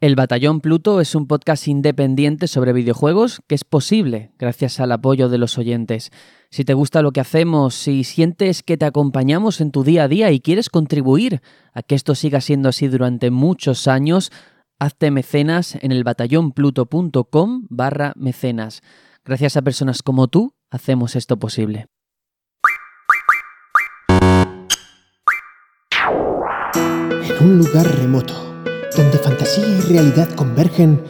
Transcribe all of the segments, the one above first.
El Batallón Pluto es un podcast independiente sobre videojuegos que es posible gracias al apoyo de los oyentes. Si te gusta lo que hacemos, si sientes que te acompañamos en tu día a día y quieres contribuir a que esto siga siendo así durante muchos años, hazte mecenas en el batallonpluto.com barra mecenas. Gracias a personas como tú, hacemos esto posible. En un lugar remoto donde fantasía y realidad convergen,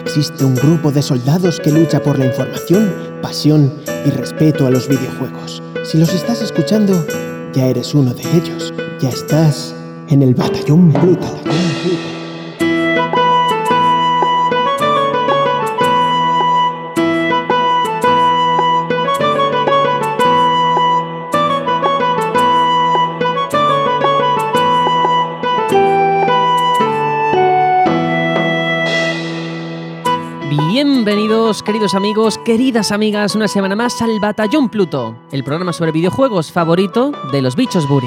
existe un grupo de soldados que lucha por la información, pasión y respeto a los videojuegos. Si los estás escuchando, ya eres uno de ellos. Ya estás en el batallón Pluto. Queridos amigos, queridas amigas, una semana más al Batallón Pluto, el programa sobre videojuegos favorito de los bichos Buri.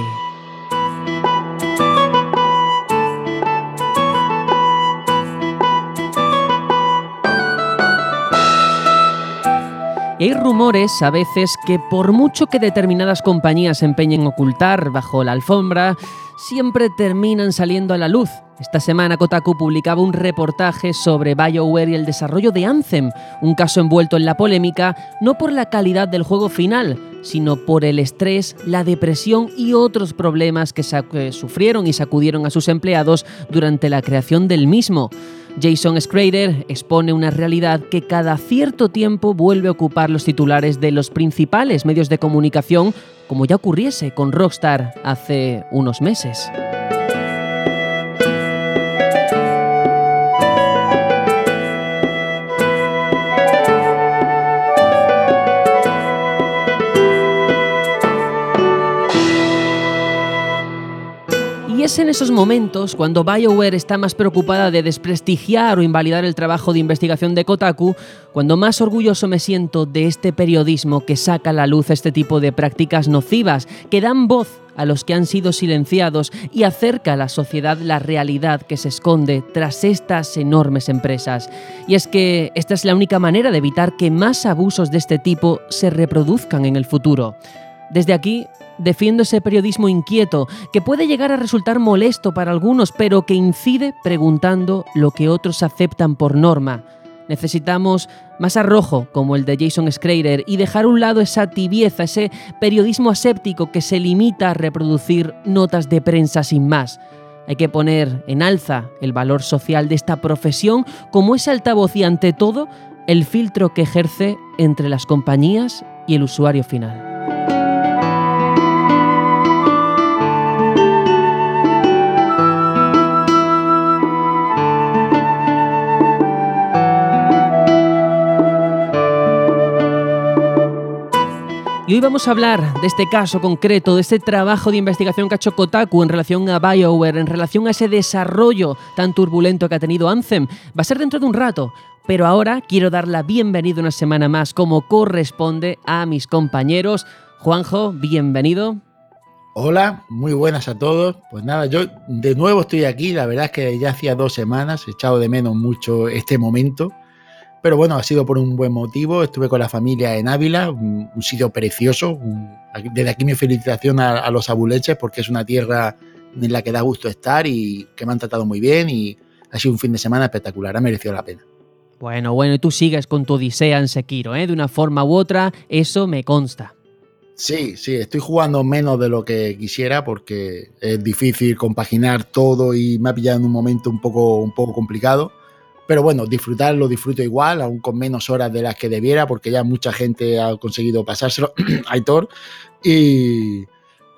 Hay rumores a veces que por mucho que determinadas compañías se empeñen en ocultar bajo la alfombra, siempre terminan saliendo a la luz. Esta semana Kotaku publicaba un reportaje sobre BioWare y el desarrollo de Anthem, un caso envuelto en la polémica no por la calidad del juego final, sino por el estrés, la depresión y otros problemas que, sufrieron y sacudieron a sus empleados durante la creación del mismo. Jason Schrader expone una realidad que cada cierto tiempo vuelve a ocupar los titulares de los principales medios de comunicación, como ya ocurriese con Rockstar hace unos meses. Es en esos momentos cuando BioWare está más preocupada de desprestigiar o invalidar el trabajo de investigación de Kotaku, cuando más orgulloso me siento de este periodismo que saca a la luz este tipo de prácticas nocivas, que dan voz a los que han sido silenciados y acerca a la sociedad la realidad que se esconde tras estas enormes empresas. Y es que esta es la única manera de evitar que más abusos de este tipo se reproduzcan en el futuro. Desde aquí defiendo ese periodismo inquieto, que puede llegar a resultar molesto para algunos, pero que incide preguntando lo que otros aceptan por norma. Necesitamos más arrojo, como el de Jason Schrader, y dejar a un lado esa tibieza, ese periodismo aséptico que se limita a reproducir notas de prensa sin más. Hay que poner en alza el valor social de esta profesión como ese altavoz y ante todo el filtro que ejerce entre las compañías y el usuario final. Y hoy vamos a hablar de este caso concreto, de este trabajo de investigación que ha hecho Kotaku en relación a BioWare, en relación a ese desarrollo tan turbulento que ha tenido Anthem. Va a ser dentro de un rato, pero ahora quiero dar la bienvenida una semana más, como corresponde a mis compañeros. Juanjo, bienvenido. Hola, muy buenas a todos. Pues nada, yo de nuevo estoy aquí. La verdad es que ya hacía dos semanas, he echado de menos mucho este momento. Pero bueno, ha sido por un buen motivo. Estuve con la familia en Ávila, un, sitio precioso. desde aquí mi felicitación a, los abuleches porque es una tierra en la que da gusto estar y que me han tratado muy bien y ha sido un fin de semana espectacular, ha merecido la pena. Bueno, bueno, y tú sigues con tu odisea en Sekiro, ¿eh? De una forma u otra, eso me consta. Sí, sí, estoy jugando menos de lo que quisiera porque es difícil compaginar todo y me ha pillado en un momento un poco, un poco complicado pero bueno, disfrutarlo disfruto igual, aún con menos horas de las que debiera, porque ya mucha gente ha conseguido pasárselo, Aitor. Y,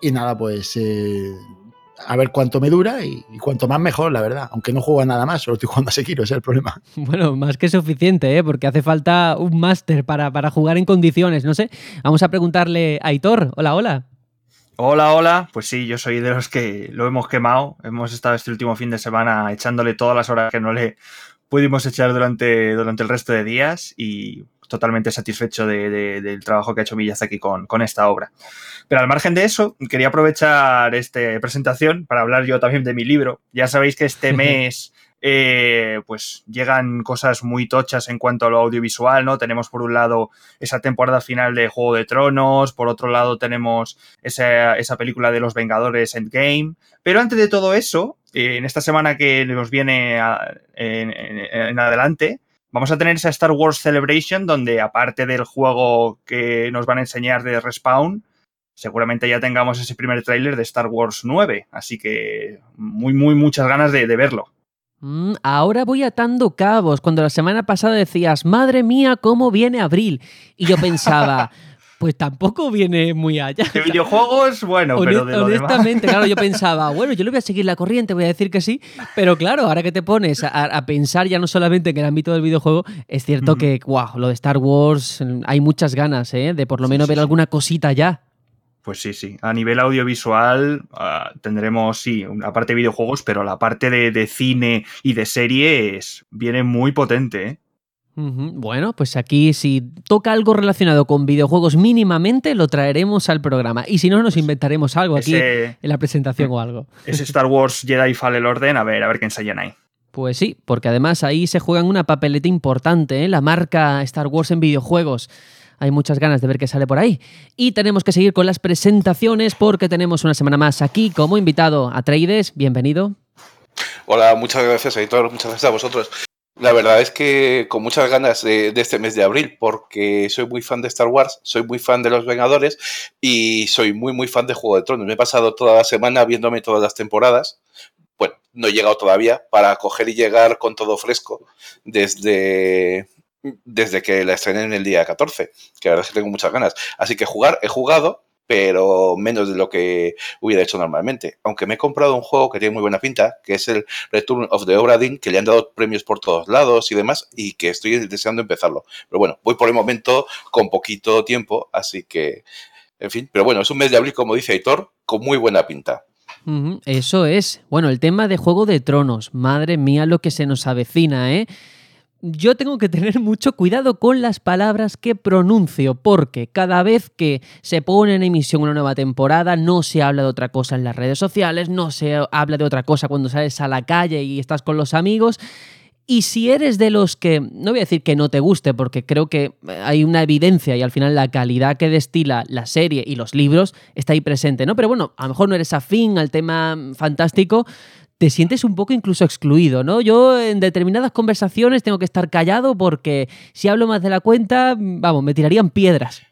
y nada, pues eh, a ver cuánto me dura y, cuanto más mejor, la verdad. Aunque no juego nada más, solo estoy jugando a Sekiro, ese es el problema. Bueno, más que suficiente, ¿eh? porque hace falta un máster para, para jugar en condiciones. No sé, vamos a preguntarle a Aitor. Hola, hola. Hola, hola. Pues sí, yo soy de los que lo hemos quemado. Hemos estado este último fin de semana echándole todas las horas que no le pudimos echar durante, durante el resto de días y totalmente satisfecho del trabajo que ha hecho Miyazaki con, con esta obra. Pero al margen de eso, quería aprovechar esta presentación para hablar yo también de mi libro. Ya sabéis que este mes eh, pues llegan cosas muy tochas en cuanto a lo audiovisual, ¿no? Tenemos por un lado esa temporada final de Juego de Tronos, por otro lado tenemos esa, película de los Vengadores Endgame, pero antes de todo eso, eh, en esta semana que nos viene en, adelante, vamos a tener esa Star Wars Celebration donde aparte del juego que nos van a enseñar de Respawn, seguramente ya tengamos ese primer tráiler de Star Wars 9. Así que muy, muy, muchas ganas de, verlo. Mm, ahora voy atando cabos. Cuando la semana pasada decías, madre mía, cómo viene abril. Y yo pensaba, pues tampoco viene muy allá. De videojuegos, bueno, pero de Honestamente, claro, yo pensaba, bueno, yo le voy a seguir la corriente, voy a decir que sí, pero claro, ahora que te pones a, pensar ya no solamente en el ámbito del videojuego, es cierto que, wow, lo de Star Wars, hay muchas ganas, ¿eh? De por lo menos ver alguna cosita ya. Pues sí, sí. A nivel audiovisual ah, tendremos, sí, una parte de videojuegos, pero la parte de, cine y de series viene muy potente. ¿eh? Bueno, pues aquí si toca algo relacionado con videojuegos mínimamente, lo traeremos al programa. Y si no, nos inventaremos algo aquí en la presentación o algo. Ese Star Wars Jedi Fallen Orden, a ver, a ver qué ensayan ahí. Pues sí, porque además ahí se juegan una papeleta importante, ¿eh? la marca Star Wars en videojuegos. Hay muchas ganas de ver qué sale por ahí. Y tenemos que seguir con las presentaciones porque tenemos una semana más aquí como invitado a Trades. Bienvenido. Hola, muchas gracias, editor. Muchas gracias a vosotros. La verdad es que con muchas ganas de, este mes de abril, porque soy muy fan de Star Wars, soy muy fan de Los Vengadores y soy muy, muy fan de Juego de Tronos. Me he pasado toda la semana viéndome todas las temporadas. Bueno, no he llegado todavía para coger y llegar con todo fresco desde, desde que la estrené en el día 14, que la verdad es que tengo muchas ganas. Así que jugar, he jugado, pero menos de lo que hubiera hecho normalmente. Aunque me he comprado un juego que tiene muy buena pinta, que es el Return of the Obra que le han dado premios por todos lados y demás, y que estoy deseando empezarlo. Pero bueno, voy por el momento con poquito tiempo, así que, en fin, pero bueno, es un mes de abril, como dice Aitor, con muy buena pinta. Eso es. Bueno, el tema de Juego de Tronos. Madre mía, lo que se nos avecina, ¿eh? Yo tengo que tener mucho cuidado con las palabras que pronuncio, porque cada vez que se pone en emisión una nueva temporada, no se habla de otra cosa en las redes sociales, no se habla de otra cosa cuando sales a la calle y estás con los amigos. Y si eres de los que, no voy a decir que no te guste, porque creo que hay una evidencia y al final la calidad que destila la serie y los libros está ahí presente, ¿no? Pero bueno, a lo mejor no eres afín al tema fantástico, te sientes un poco incluso excluido, ¿no? Yo en determinadas conversaciones tengo que estar callado porque si hablo más de la cuenta, vamos, me tirarían piedras.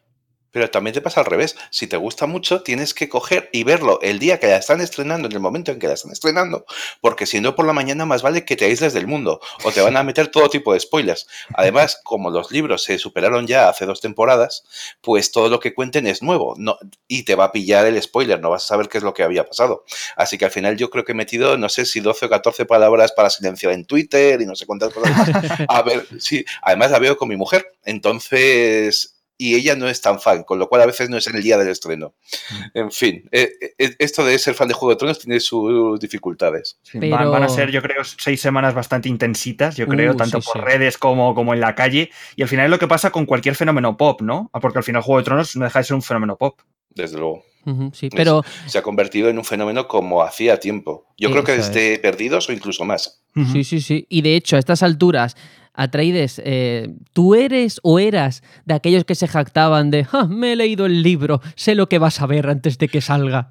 Pero también te pasa al revés. Si te gusta mucho, tienes que coger y verlo el día que la están estrenando, en el momento en que la están estrenando, porque si no por la mañana más vale que te aísles del mundo o te van a meter todo tipo de spoilers. Además, como los libros se superaron ya hace dos temporadas, pues todo lo que cuenten es nuevo no, y te va a pillar el spoiler, no vas a saber qué es lo que había pasado. Así que al final yo creo que he metido, no sé si 12 o 14 palabras para silenciar en Twitter y no sé cuántas cosas. A ver, sí, además la veo con mi mujer. Entonces, y ella no es tan fan, con lo cual a veces no es en el día del estreno. Mm. En fin, eh, eh, esto de ser fan de Juego de Tronos tiene sus dificultades. Van, a ser, yo creo, seis semanas bastante intensitas, yo creo, uh, tanto por redes como, como en la calle. Y al final es lo que pasa con cualquier fenómeno pop, ¿no? Ah, porque al final Juego de Tronos no deja de ser un fenómeno pop. Desde luego. sí, pero... Se ha convertido en un fenómeno como hacía tiempo. Yo creo que desde Perdidos o incluso más. Sí, sí, sí. Y de hecho, a estas alturas Atreides, eh, ¿tú eres o eras de aquellos que se jactaban de, ah, me he leído el libro, sé lo que vas a ver antes de que salga?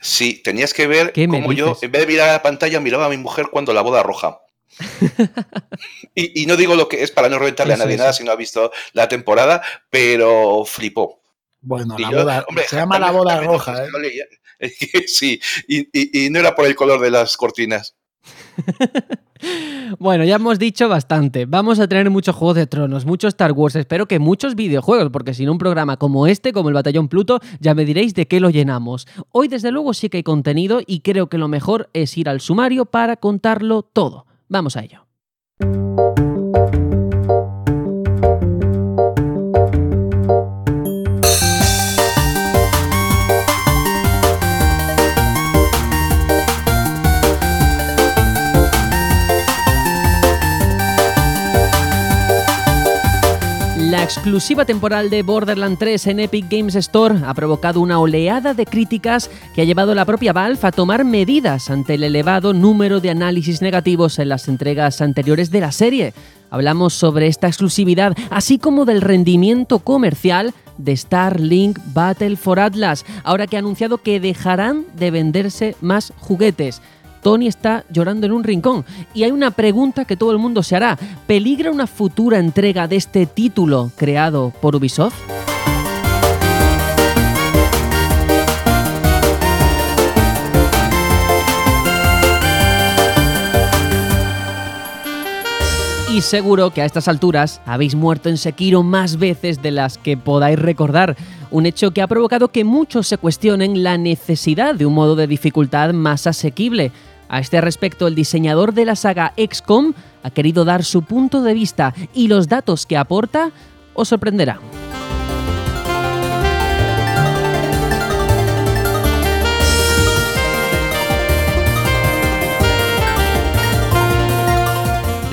Sí, tenías que ver cómo yo, en vez de mirar a la pantalla, miraba a mi mujer cuando la boda roja. y, no digo lo que es para no reventarle a nadie nada si no ha visto la temporada, pero flipó. Bueno, la boda, se llama la boda roja. ¿eh? sí, y no era por el color de las cortinas. Bueno, ya hemos dicho bastante. Vamos a tener muchos Juegos de Tronos, muchos Star Wars, espero que muchos videojuegos, porque sin un programa como este, como el Batallón Pluto, ya me diréis de qué lo llenamos. Hoy, desde luego, sí que hay contenido y creo que lo mejor es ir al sumario para contarlo todo. Vamos a ello. Exclusiva temporal de Borderlands 3 en Epic Games Store ha provocado una oleada de críticas que ha llevado a la propia Valve a tomar medidas ante el elevado número de análisis negativos en las entregas anteriores de la serie. Hablamos sobre esta exclusividad, así como del rendimiento comercial de Starlink Battle for Atlas, ahora que ha anunciado que dejarán de venderse más juguetes. Tony está llorando en un rincón y hay una pregunta que todo el mundo se hará. ¿Peligra una futura entrega de este título creado por Ubisoft? Y seguro que a estas alturas habéis muerto en Sekiro más veces de las que podáis recordar, un hecho que ha provocado que muchos se cuestionen la necesidad de un modo de dificultad más asequible. A este respecto, el diseñador de la saga XCOM ha querido dar su punto de vista y los datos que aporta os sorprenderán.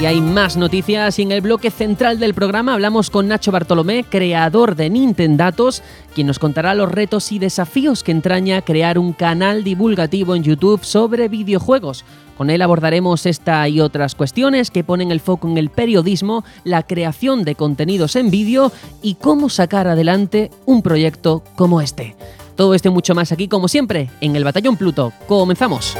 Y hay más noticias y en el bloque central del programa hablamos con Nacho Bartolomé, creador de Nintendatos, quien nos contará los retos y desafíos que entraña crear un canal divulgativo en YouTube sobre videojuegos. Con él abordaremos esta y otras cuestiones que ponen el foco en el periodismo, la creación de contenidos en vídeo y cómo sacar adelante un proyecto como este. Todo esto y mucho más aquí, como siempre, en el Batallón Pluto. Comenzamos.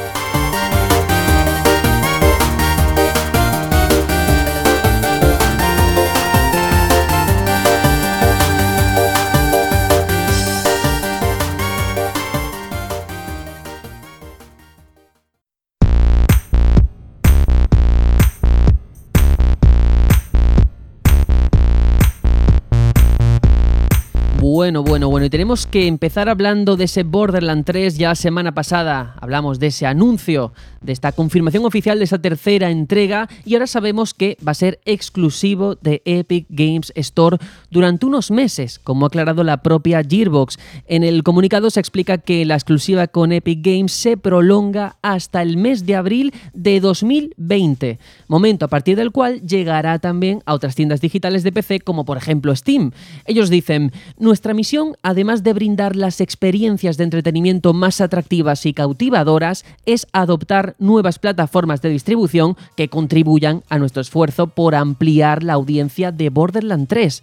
Bueno, bueno, bueno, y tenemos que empezar hablando de ese Borderland 3. Ya semana pasada hablamos de ese anuncio, de esta confirmación oficial de esa tercera entrega, y ahora sabemos que va a ser exclusivo de Epic Games Store durante unos meses, como ha aclarado la propia Gearbox. En el comunicado se explica que la exclusiva con Epic Games se prolonga hasta el mes de abril de 2020, momento a partir del cual llegará también a otras tiendas digitales de PC, como por ejemplo Steam. Ellos dicen, nuestra nuestra misión, además de brindar las experiencias de entretenimiento más atractivas y cautivadoras, es adoptar nuevas plataformas de distribución que contribuyan a nuestro esfuerzo por ampliar la audiencia de Borderlands 3.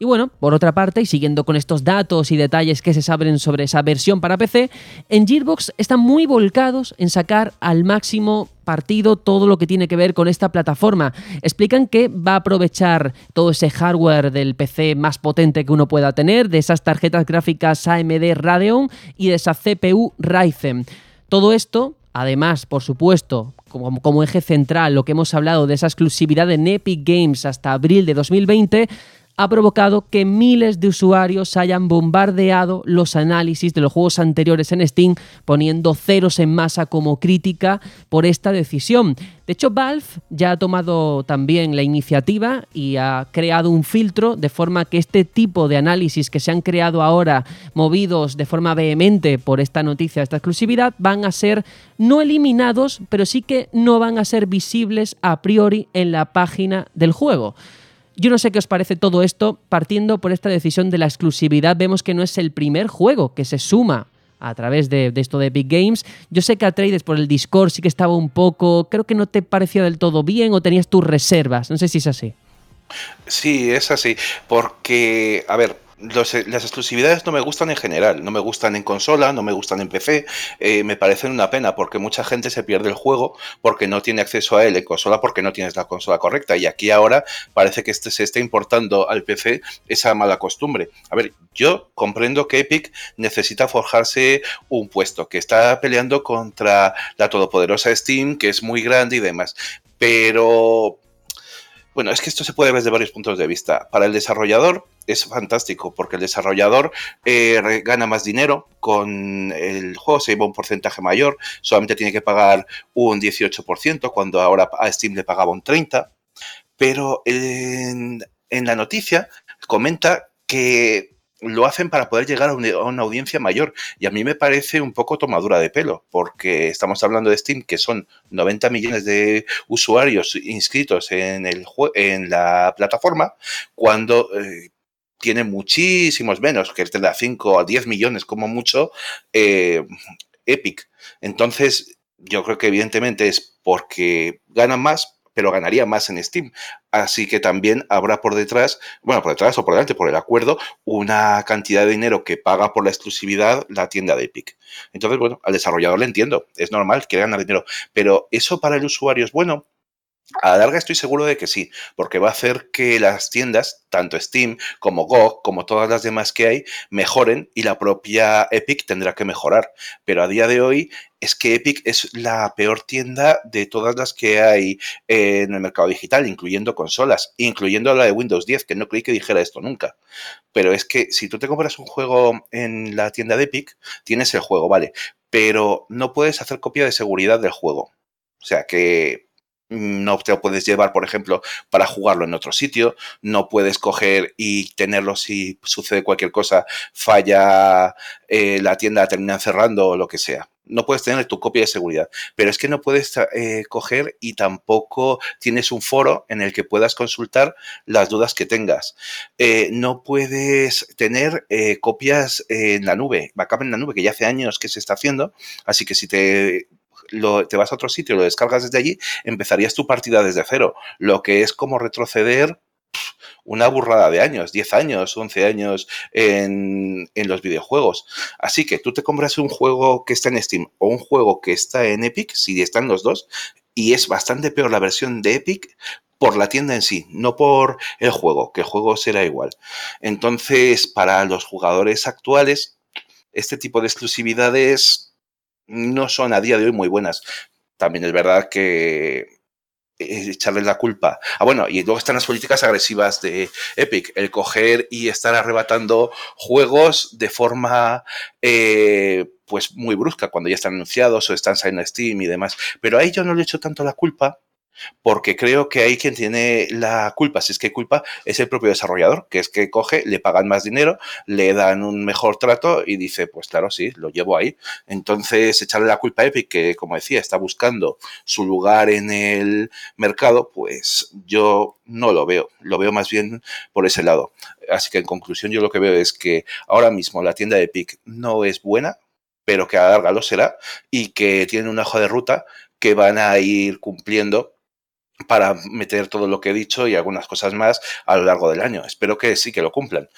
Y bueno, por otra parte, y siguiendo con estos datos y detalles que se saben sobre esa versión para PC, en Gearbox están muy volcados en sacar al máximo partido todo lo que tiene que ver con esta plataforma. Explican que va a aprovechar todo ese hardware del PC más potente que uno pueda tener, de esas tarjetas gráficas AMD Radeon y de esa CPU Ryzen. Todo esto Además, por supuesto, como, como, eje central, lo que hemos hablado de esa exclusividad en Epic Games hasta abril de 2020, ha provocado que miles de usuarios hayan bombardeado los análisis de los juegos anteriores en Steam, poniendo ceros en masa como crítica por esta decisión. De hecho, Valve ya ha tomado también la iniciativa y ha creado un filtro de forma que este tipo de análisis que se han creado ahora, movidos de forma vehemente por esta noticia, esta exclusividad, van a ser no eliminados, pero sí que no van a ser visibles a priori en la página del juego. Yo no sé qué os parece todo esto, partiendo por esta decisión de la exclusividad, vemos que no es el primer juego que se suma a través de, esto de Epic Games. Yo sé que a Trades por el Discord sí que estaba un poco, creo que no te pareció del todo bien o tenías tus reservas, no sé si es así. Sí, es así, porque, a ver, eh, las exclusividades no me gustan en general, no me gustan en consola, no me gustan en PC, eh, me parecen una pena porque mucha gente se pierde el juego porque no tiene acceso a él en consola porque no tienes la consola correcta y aquí ahora parece que este, se está importando al PC esa mala costumbre. A ver, yo comprendo que Epic necesita forjarse un puesto, que está peleando contra la todopoderosa Steam, que es muy grande y demás, pero bueno, es que esto se puede ver desde varios puntos de vista. Para el desarrollador es fantástico porque el desarrollador eh, gana más dinero con el juego, se lleva un porcentaje mayor, solamente tiene que pagar un 18% cuando ahora a Steam le pagaba un 30%. Pero en la noticia comenta que lo hacen para poder llegar a una, audiencia mayor. Y a mí me parece un poco tomadura de pelo, porque estamos hablando de Steam, que son 90 millones de usuarios inscritos en, el en la plataforma, cuando eh, tiene muchísimos menos, que tendrá 5 a 10 millones como mucho, eh, Epic. Entonces, yo creo que evidentemente es porque ganan más, pero ganaría más en Steam. Así que también habrá por detrás, bueno, por detrás o por delante, por el acuerdo, una cantidad de dinero que paga por la exclusividad la tienda de Epic. Entonces, bueno, al desarrollador le entiendo, es normal que ganar dinero, pero eso para el usuario es bueno. A la larga estoy seguro de que sí, porque va a hacer que las tiendas, tanto Steam como GOG, como todas las demás que hay, mejoren y la propia Epic tendrá que mejorar. Pero a día de hoy es que Epic es la peor tienda de todas las que hay en el mercado digital, incluyendo consolas, incluyendo la de Windows 10, que no creí que dijera esto nunca. Pero es que si tú te compras un juego en la tienda de Epic, tienes el juego, vale, pero no puedes hacer copia de seguridad del juego. O sea que no te lo puedes llevar, por ejemplo, para jugarlo en otro sitio, no puedes coger y tenerlo si sucede cualquier cosa, falla eh, la tienda, termina cerrando o lo que sea. No puedes tener tu copia de seguridad, pero es que no puedes eh, coger y tampoco tienes un foro en el que puedas consultar las dudas que tengas. Eh, no puedes tener copias en la nube, backup en la nube, que ya hace años que se está haciendo, así que si te te vas a otro sitio, lo descargas desde allí, empezarías tu partida desde cero, lo que es como retroceder una burrada de años, 10 años, 11 años en, en, los videojuegos. Así que tú te compras un juego que está en Steam o un juego que está en Epic, si están los dos, y es bastante peor la versión de Epic por la tienda en sí, no por el juego, que el juego será igual. Entonces, para los jugadores actuales, este tipo de exclusividades no son a día de hoy muy buenas. También es verdad que echarles la culpa. Ah, bueno, y luego están las políticas agresivas de Epic, el coger y estar arrebatando juegos de forma eh, pues muy brusca cuando ya están anunciados o están saliendo Steam y demás. Pero ahí yo no le echo tanto la culpa porque creo que hay quien tiene la culpa, si es que culpa, es el propio desarrollador, que es que coge, le pagan más dinero, le dan un mejor trato y dice, pues claro, sí, lo llevo ahí. Entonces, echarle la culpa a Epic, que como decía, está buscando su lugar en el mercado, pues yo no lo veo, lo veo más bien por ese lado. Así que en conclusión, yo lo que veo es que ahora mismo la tienda de Epic no es buena, pero que a la larga lo será y que tiene un hoja de ruta que van a ir cumpliendo para meter todo lo que he dicho y algunas cosas más a lo largo del año. Espero que sí que lo cumplan.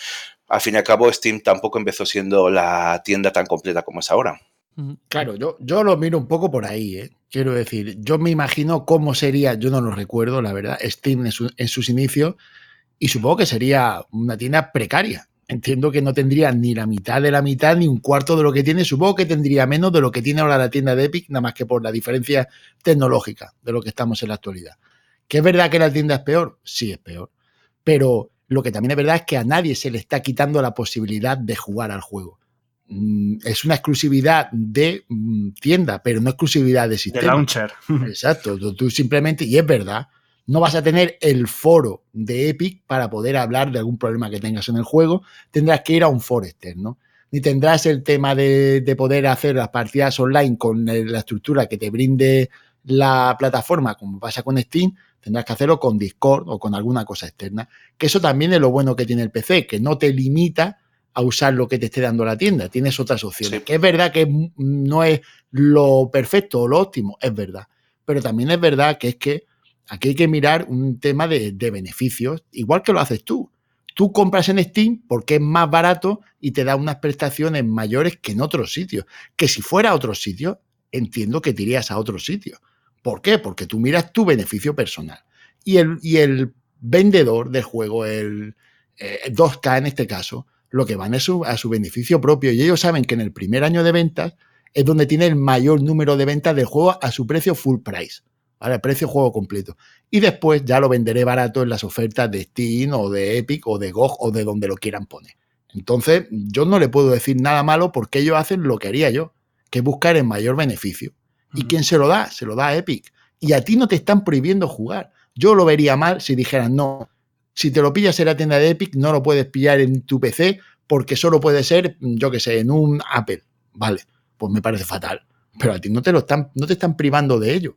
Al fin y al cabo, Steam tampoco empezó siendo la tienda tan completa como es ahora. Claro, yo, yo lo miro un poco por ahí, ¿eh? quiero decir, yo me imagino cómo sería, yo no lo recuerdo, la verdad, Steam en, en sus inicios, y supongo que sería una tienda precaria. Entiendo que no tendría ni la mitad de la mitad, ni un cuarto de lo que tiene. Supongo que tendría menos de lo que tiene ahora la tienda de Epic, nada más que por la diferencia tecnológica de lo que estamos en la actualidad. ¿Que es verdad que la tienda es peor? Sí, es peor. Pero lo que también es verdad es que a nadie se le está quitando la posibilidad de jugar al juego. Mm, es una exclusividad de mm, tienda, pero no exclusividad de sistema. De launcher. Exacto. Tú simplemente, y es verdad, no vas a tener el foro de Epic para poder hablar de algún problema que tengas en el juego. Tendrás que ir a un foro externo. Ni tendrás el tema de, de poder hacer las partidas online con la estructura que te brinde la plataforma, como pasa con Steam, tendrás que hacerlo con Discord o con alguna cosa externa. Que eso también es lo bueno que tiene el PC, que no te limita a usar lo que te esté dando la tienda. Tienes otras opciones. Que es verdad que no es lo perfecto o lo óptimo, es verdad. Pero también es verdad que es que aquí hay que mirar un tema de, beneficios, igual que lo haces tú. Tú compras en Steam porque es más barato y te da unas prestaciones mayores que en otros sitios. Que si fuera a otros sitios, entiendo que te irías a otros sitios. ¿Por qué? Porque tú miras tu beneficio personal. Y el, y el vendedor del juego, el 2K eh, en este caso, lo que van es a su beneficio propio. Y ellos saben que en el primer año de ventas es donde tiene el mayor número de ventas del juego a su precio full price. ¿Vale? Precio juego completo. Y después ya lo venderé barato en las ofertas de Steam o de Epic o de GOG o de donde lo quieran poner. Entonces, yo no le puedo decir nada malo porque ellos hacen lo que haría yo, que es buscar el mayor beneficio. ¿Y quién se lo da? Se lo da a Epic. Y a ti no te están prohibiendo jugar. Yo lo vería mal si dijeran, no, si te lo pillas en la tienda de Epic, no lo puedes pillar en tu PC porque solo puede ser, yo qué sé, en un Apple. Vale, pues me parece fatal. Pero a ti no te, lo están, no te están privando de ello.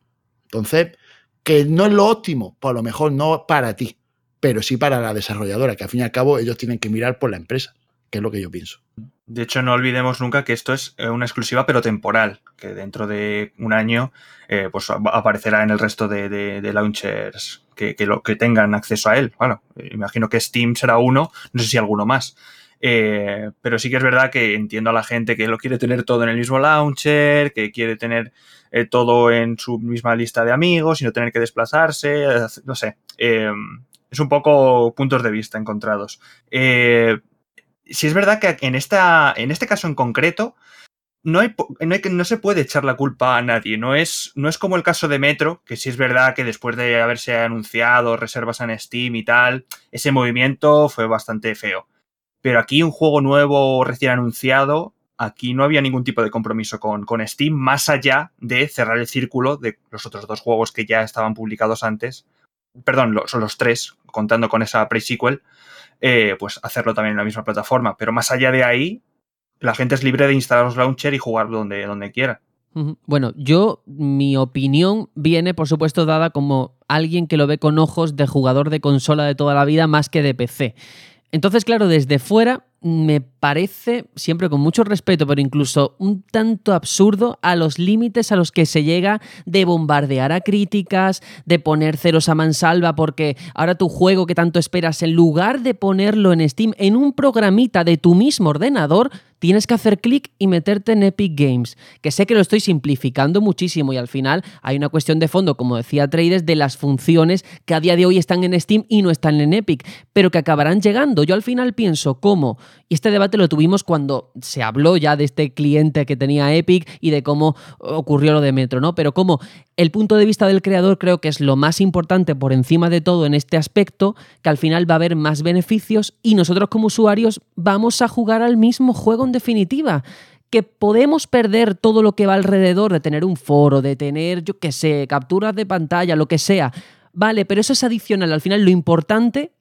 Entonces, que no es lo óptimo, pues a lo mejor no para ti. pero sí para la desarrolladora, que al fin y al cabo ellos tienen que mirar por la empresa, que es lo que yo pienso. De hecho, no olvidemos nunca que esto es eh, una exclusiva, pero temporal, que dentro de un año eh, pues aparecerá en el resto de, launchers que, que tengan acceso a él. Bueno, imagino que Steam será uno, no sé si alguno más. Eh, pero sí que es verdad que entiendo a la gente que lo quiere tener todo en el mismo launcher, que quiere tener todo en su misma lista de amigos y no tener que desplazarse, no sé. es un poco puntos de vista encontrados si es verdad que en, esta, en este caso en concreto, no, hay, no, hay, no, se puede echar la culpa a nadie. No es, no es como el caso de Metro, que sí es verdad que después de haberse anunciado reservas en Steam y tal, ese movimiento fue bastante feo. Pero aquí un juego nuevo recién anunciado, aquí no había ningún tipo de compromiso con, con Steam, más allá de cerrar el círculo de los otros dos juegos que ya estaban publicados antes. Perdón, son los tres, contando con esa pre-sequel eh, pues hacerlo también en la misma plataforma. Pero más allá de ahí, la gente es libre de instalar los launcher y jugar donde, donde quiera. Bueno, yo, mi opinión viene, por supuesto, dada como alguien que lo ve con ojos de jugador de consola de toda la vida más que de PC. Entonces, claro, desde fuera me parece, siempre con mucho respeto, pero incluso un tanto absurdo a los límites a los que se llega de bombardear a críticas, de poner ceros a mansalva, porque ahora tu juego que tanto esperas, en lugar de ponerlo en Steam en un programita de tu mismo ordenador, tienes que hacer clic y meterte en Epic Games. Que sé que lo estoy simplificando muchísimo y al final hay una cuestión de fondo, como decía Trades, de las funciones que a día de hoy están en Steam y no están en Epic, pero que acabarán llegando. Yo al final pienso cómo, y este debate lo tuvimos cuando se habló ya de este cliente que tenía Epic y de cómo ocurrió lo de Metro, ¿no? Pero cómo el punto de vista del creador creo que es lo más importante por encima de todo en este aspecto, que al final va a haber más beneficios y nosotros como usuarios vamos a jugar al mismo juego definitiva que podemos perder todo lo que va alrededor de tener un foro, de tener, yo qué sé, capturas de pantalla, lo que sea. Vale, pero eso es adicional. Al final lo importante,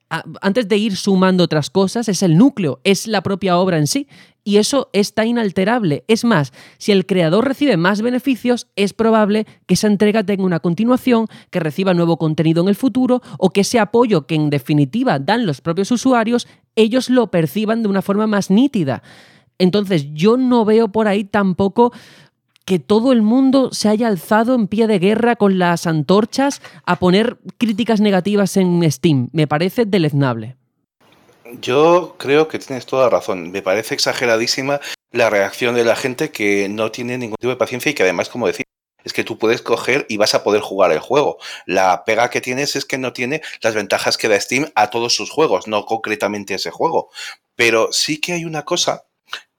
antes de ir sumando otras cosas, es el núcleo, es la propia obra en sí y eso está inalterable. Es más, si el creador recibe más beneficios, es probable que esa entrega tenga una continuación, que reciba nuevo contenido en el futuro o que ese apoyo que en definitiva dan los propios usuarios, ellos lo perciban de una forma más nítida. Entonces yo no veo por ahí tampoco que todo el mundo se haya alzado en pie de guerra con las antorchas a poner críticas negativas en Steam. Me parece deleznable. Yo creo que tienes toda razón. Me parece exageradísima la reacción de la gente que no tiene ningún tipo de paciencia y que además, como decir, es que tú puedes coger y vas a poder jugar el juego. La pega que tienes es que no tiene las ventajas que da Steam a todos sus juegos, no concretamente ese juego. Pero sí que hay una cosa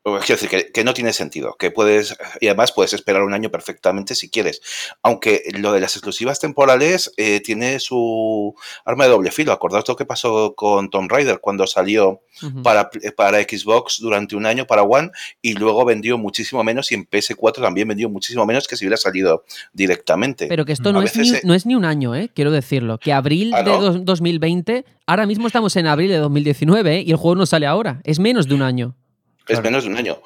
Quiero decir que, no tiene sentido, que puedes, y además puedes esperar un año perfectamente si quieres. Aunque lo de las exclusivas temporales eh, tiene su arma de doble filo. Acordaos lo que pasó con Tomb Raider cuando salió para, para Xbox durante un año para One y luego vendió muchísimo menos y en PS4 también vendió muchísimo menos que si hubiera salido directamente. Pero que esto no, es ni, no es ni, un año, ¿eh? quiero decirlo. Que abril ¿Ah, de 2020, ahora mismo estamos en abril de 2019 ¿eh? y el juego no sale ahora. Es menos de un año. Es menos de un año.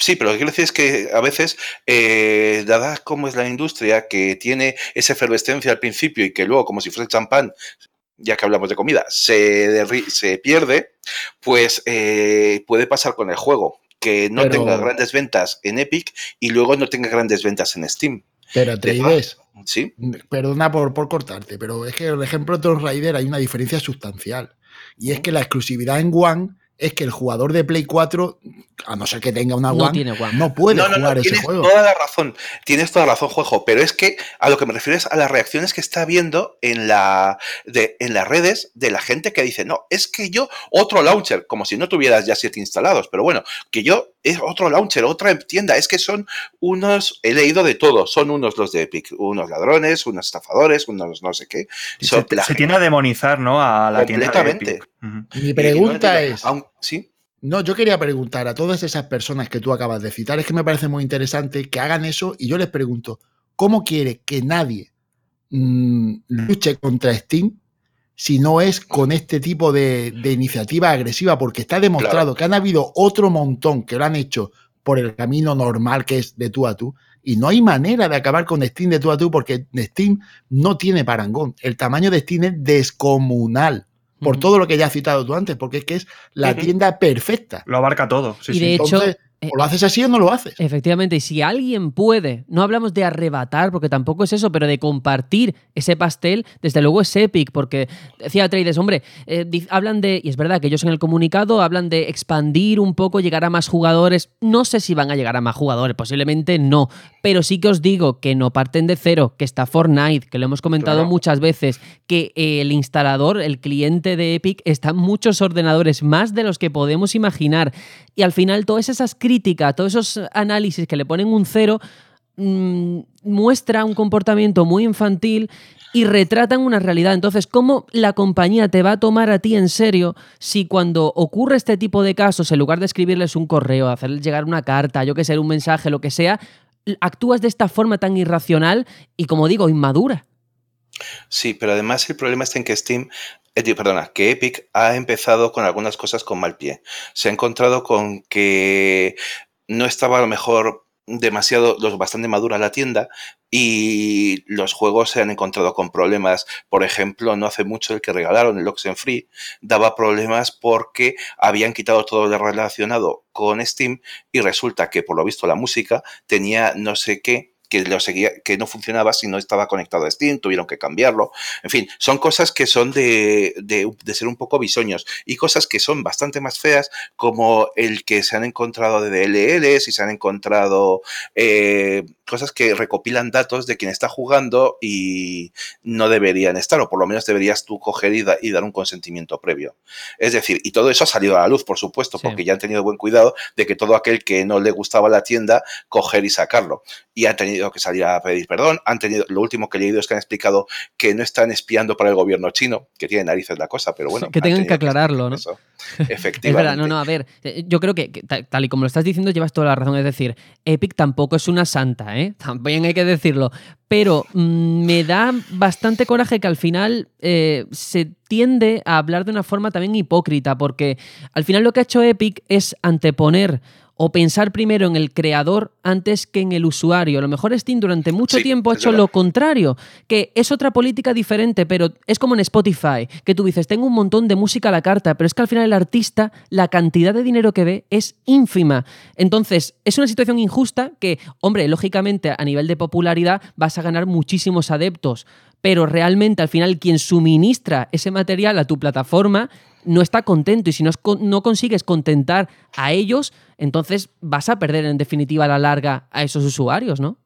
Sí, pero lo que quiero decir es que a veces, eh, dada como es la industria, que tiene esa efervescencia al principio y que luego, como si fuese champán, ya que hablamos de comida, se, se pierde, pues eh, puede pasar con el juego, que no tenga grandes ventas en Epic y luego no tenga grandes ventas en Steam. Pero Atreides, ¿Sí? perdona por, por cortarte, pero es que el ejemplo de Tomb Raider hay una diferencia sustancial. Y es que la exclusividad en One es que el jugador de Play 4, a no ser que tenga una no One, no puede no, jugar ese tienes juego. Toda la razón, tienes toda la razón, Juego, pero es que a lo que me refiero es a las reacciones que está viendo en, la, de, en las redes de la gente que dice, no, es que yo, otro launcher, como si no tuvieras ya siete instalados, pero bueno, que yo, es otro launcher, otra tienda, es que son unos, he leído de todo, son unos los de Epic, unos ladrones, unos estafadores, unos no sé qué. se, tiene a demonizar, ¿no? A la tienda de Epic. Mi pregunta es... ¿Sí? No, yo quería preguntar a todas esas personas que tú acabas de citar, es que me parece muy interesante que hagan eso y yo les pregunto, ¿cómo quiere que nadie mm, luche contra Steam si no es con este tipo de, iniciativa agresiva? Porque está demostrado que han habido otro montón que lo han hecho por el camino normal que es de tú a tú. Y no hay manera de acabar con Steam de tú a tú porque Steam no tiene parangón. El tamaño de Steam es descomunal. por todo lo que ya has citado tú antes, porque es que es la tienda perfecta. Lo abarca todo. Sí, Y sí. de hecho, Entonces, o lo haces así o no lo haces. Efectivamente, y si alguien puede, no hablamos de arrebatar, porque tampoco es eso, pero de compartir ese pastel, desde luego es Epic, porque decía Trades, hombre, eh, hablan de, y es verdad que ellos en el comunicado hablan de expandir un poco, llegar a más jugadores. No sé si van a llegar a más jugadores, posiblemente no, pero sí que os digo que no parten de cero, que está Fortnite, que lo hemos comentado Claro. muchas veces, que eh, el instalador, el cliente de Epic, está en muchos ordenadores, más de los que podemos imaginar. Y al final, todas esas críticas, todos esos análisis que le ponen un cero, mm, muestra un comportamiento muy infantil y retratan una realidad. Entonces, ¿cómo la compañía te va a tomar a ti en serio si cuando ocurre este tipo de casos, en lugar de escribirles un correo, hacerles llegar una carta, yo que sé, un mensaje, lo que sea, actúas de esta forma tan irracional y, como digo, inmadura? Sí, pero además el problema está en que Steam, eh, perdona, que Epic ha empezado con algunas cosas con mal pie. Se ha encontrado con que no estaba a lo mejor demasiado, lo bastante madura la tienda y los juegos se han encontrado con problemas. Por ejemplo, no hace mucho el que regalaron, el Oxenfree, daba problemas porque habían quitado todo lo relacionado con Steam y resulta que por lo visto la música tenía no sé qué que lo seguía, que no funcionaba si no estaba conectado a Steam, tuvieron que cambiarlo. En fin, son cosas que son de, de, de ser un poco bisoños y cosas que son bastante más feas, como el que se han encontrado de DLLs y se han encontrado eh, cosas que recopilan datos de quien está jugando y no deberían estar, o por lo menos deberías tú coger y, da, y dar un consentimiento previo. Es decir, y todo eso ha salido a la luz, por supuesto, sí. porque ya han tenido buen cuidado de que todo aquel que no le gustaba la tienda, coger y sacarlo. Y han tenido que salir a pedir perdón. Han tenido, lo último que he leído es que han explicado que no están espiando para el gobierno chino, que tiene narices la cosa, pero bueno. Que tengan que aclararlo, ¿no? Eso. Efectivamente. es verdad, no, no, a ver, eh, yo creo que, que tal, y como lo estás diciendo, llevas toda la razón. Es decir, Epic tampoco es una santa, ¿eh? También hay que decirlo. Pero mmm, me da bastante coraje que al final eh, se tiende a hablar de una forma también hipócrita, porque al final lo que ha hecho Epic es anteponer o pensar primero en el creador antes que en el usuario. A lo mejor Steam durante mucho sí, tiempo ha hecho lo contrario, que es otra política diferente, pero es como en Spotify, que tú dices, tengo un montón de música a la carta, pero es que al final el artista, la cantidad de dinero que ve es ínfima. Entonces, es una situación injusta que, hombre, lógicamente a nivel de popularidad vas a ganar muchísimos adeptos, pero realmente al final quien suministra ese material a tu plataforma no está contento y si no, no, consigues contentar a ellos, entonces vas a perder en definitiva a la larga a esos usuarios, ¿no?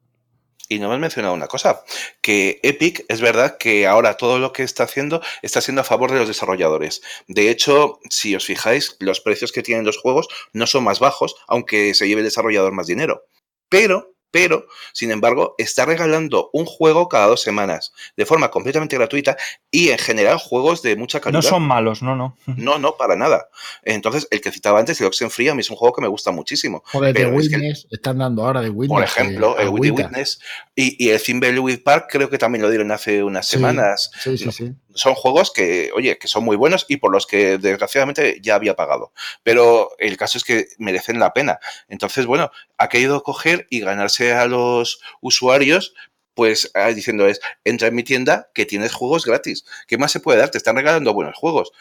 Y no me has mencionado una cosa, que Epic es verdad que ahora todo lo que está haciendo está siendo a favor de los desarrolladores. De hecho, si os fijáis, los precios que tienen los juegos no son más bajos, aunque se lleve el desarrollador más dinero. Pero pero, sin embargo, está regalando un juego cada dos semanas de forma completamente gratuita y en general juegos de mucha calidad. No son malos, no, no. No, no, para nada. Entonces, el que citaba antes, el Oxenfree, a mí es un juego que me gusta muchísimo. Joder, The Witness, es que, están dando ahora de Witness. Por ejemplo, el The Witness y, y el Thimbleweed Park creo que también lo dieron hace unas sí, semanas. Sí, sí, sí. Son juegos que, oye, que son muy buenos y por los que desgraciadamente ya había pagado. Pero el caso es que merecen la pena. Entonces, bueno, ha querido coger y ganarse a los usuarios pues diciendo es, entra en mi tienda que tienes juegos gratis. ¿Qué más se puede dar? Te están regalando buenos juegos.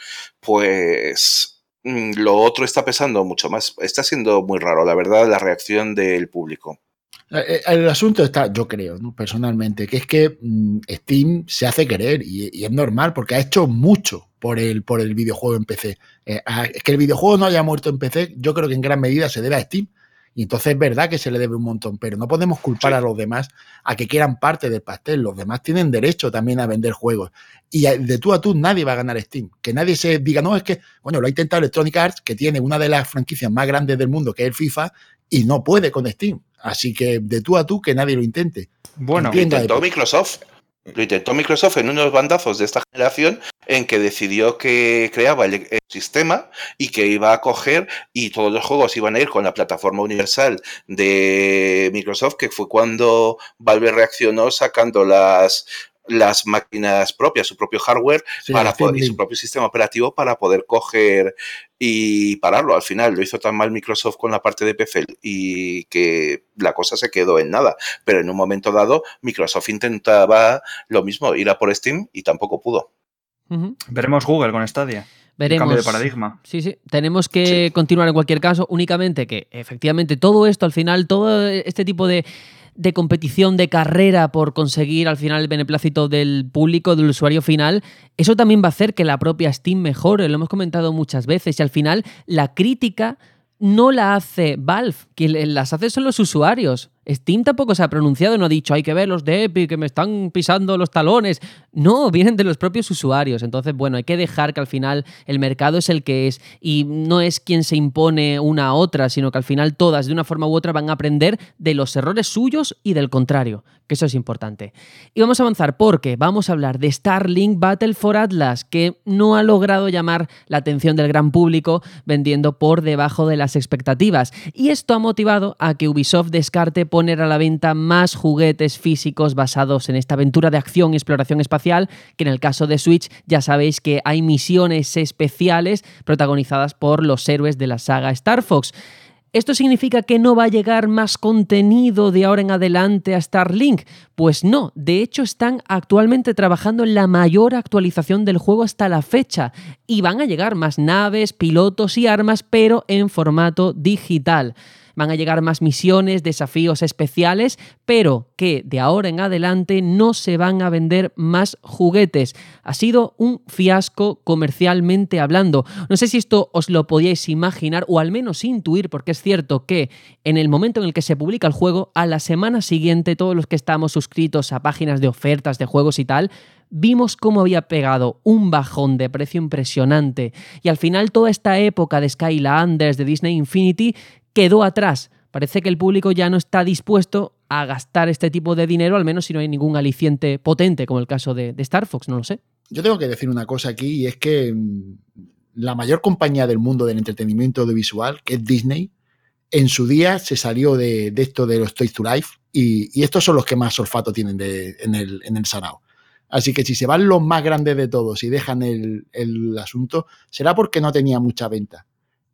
Pues mm, lo otro está pesando mucho más. Está siendo muy raro, la verdad, la reacción del público. El asunto está, yo creo, ¿no? personalmente, que es que mmm, Steam se hace querer y, y, es normal porque ha hecho mucho por el, por el videojuego en PC. Eh, a, es que el videojuego no haya muerto en PC, yo creo que en gran medida se debe a Steam. Y entonces es verdad que se le debe un montón, pero no podemos culpar sí. a los demás a que quieran parte del pastel. Los demás tienen derecho también a vender juegos. Y de tú a tú nadie va a ganar Steam. Que nadie se diga, no, es que, bueno, lo ha intentado Electronic Arts, que tiene una de las franquicias más grandes del mundo, que es el FIFA, y no puede con Steam. Así que de tú a tú que nadie lo intente. Bueno, lo intentó Microsoft. Lo intentó Microsoft en unos bandazos de esta generación en que decidió que creaba el, el, sistema y que iba a coger y todos los juegos iban a ir con la plataforma universal de Microsoft, que fue cuando Valve reaccionó sacando las las máquinas propias, su propio hardware sí, para poder, y su propio sistema operativo para poder coger y pararlo. Al final lo hizo tan mal Microsoft con la parte de PC y que la cosa se quedó en nada. Pero en un momento dado, Microsoft intentaba lo mismo, ir a por Steam y tampoco pudo. Veremos Google con Stadia. Veremos. Cambio de paradigma. Sí, sí. Tenemos que continuar en cualquier caso, únicamente que efectivamente todo esto al final, todo este tipo de, de competición, de carrera por conseguir al final el beneplácito del público, del usuario final, eso también va a hacer que la propia Steam mejore, lo hemos comentado muchas veces, y al final la crítica no la hace Valve, quien las hace son los usuarios. Steam tampoco se ha pronunciado, no ha dicho hay que ver los de Epic que me están pisando los talones. No, vienen de los propios usuarios. Entonces, bueno, hay que dejar que al final el mercado es el que es y no es quien se impone una a otra, sino que al final todas de una forma u otra van a aprender de los errores suyos y del contrario, que eso es importante. Y vamos a avanzar porque vamos a hablar de Starlink Battle for Atlas, que no ha logrado llamar la atención del gran público vendiendo por debajo de las expectativas. Y esto ha motivado a que Ubisoft descarte poner a la venta más juguetes físicos basados en esta aventura de acción y exploración espacial, que en el caso de Switch ya sabéis que hay misiones especiales protagonizadas por los héroes de la saga Star Fox. ¿Esto significa que no va a llegar más contenido de ahora en adelante a Starlink? Pues no, de hecho están actualmente trabajando en la mayor actualización del juego hasta la fecha y van a llegar más naves, pilotos y armas, pero en formato digital van a llegar más misiones, desafíos especiales, pero que de ahora en adelante no se van a vender más juguetes. Ha sido un fiasco comercialmente hablando. No sé si esto os lo podíais imaginar o al menos intuir, porque es cierto que en el momento en el que se publica el juego, a la semana siguiente todos los que estamos suscritos a páginas de ofertas de juegos y tal, vimos cómo había pegado un bajón de precio impresionante y al final toda esta época de Skylanders, de Disney Infinity, quedó atrás. Parece que el público ya no está dispuesto a gastar este tipo de dinero, al menos si no hay ningún aliciente potente, como el caso de, Star Fox, no lo sé. Yo tengo que decir una cosa aquí, y es que mm, la mayor compañía del mundo del entretenimiento audiovisual, que es Disney, en su día se salió de, esto de los Toys to Life, y, estos son los que más olfato tienen en, el, en el Sanao. Así que si se van los más grandes de todos y dejan el, el asunto, será porque no tenía mucha venta.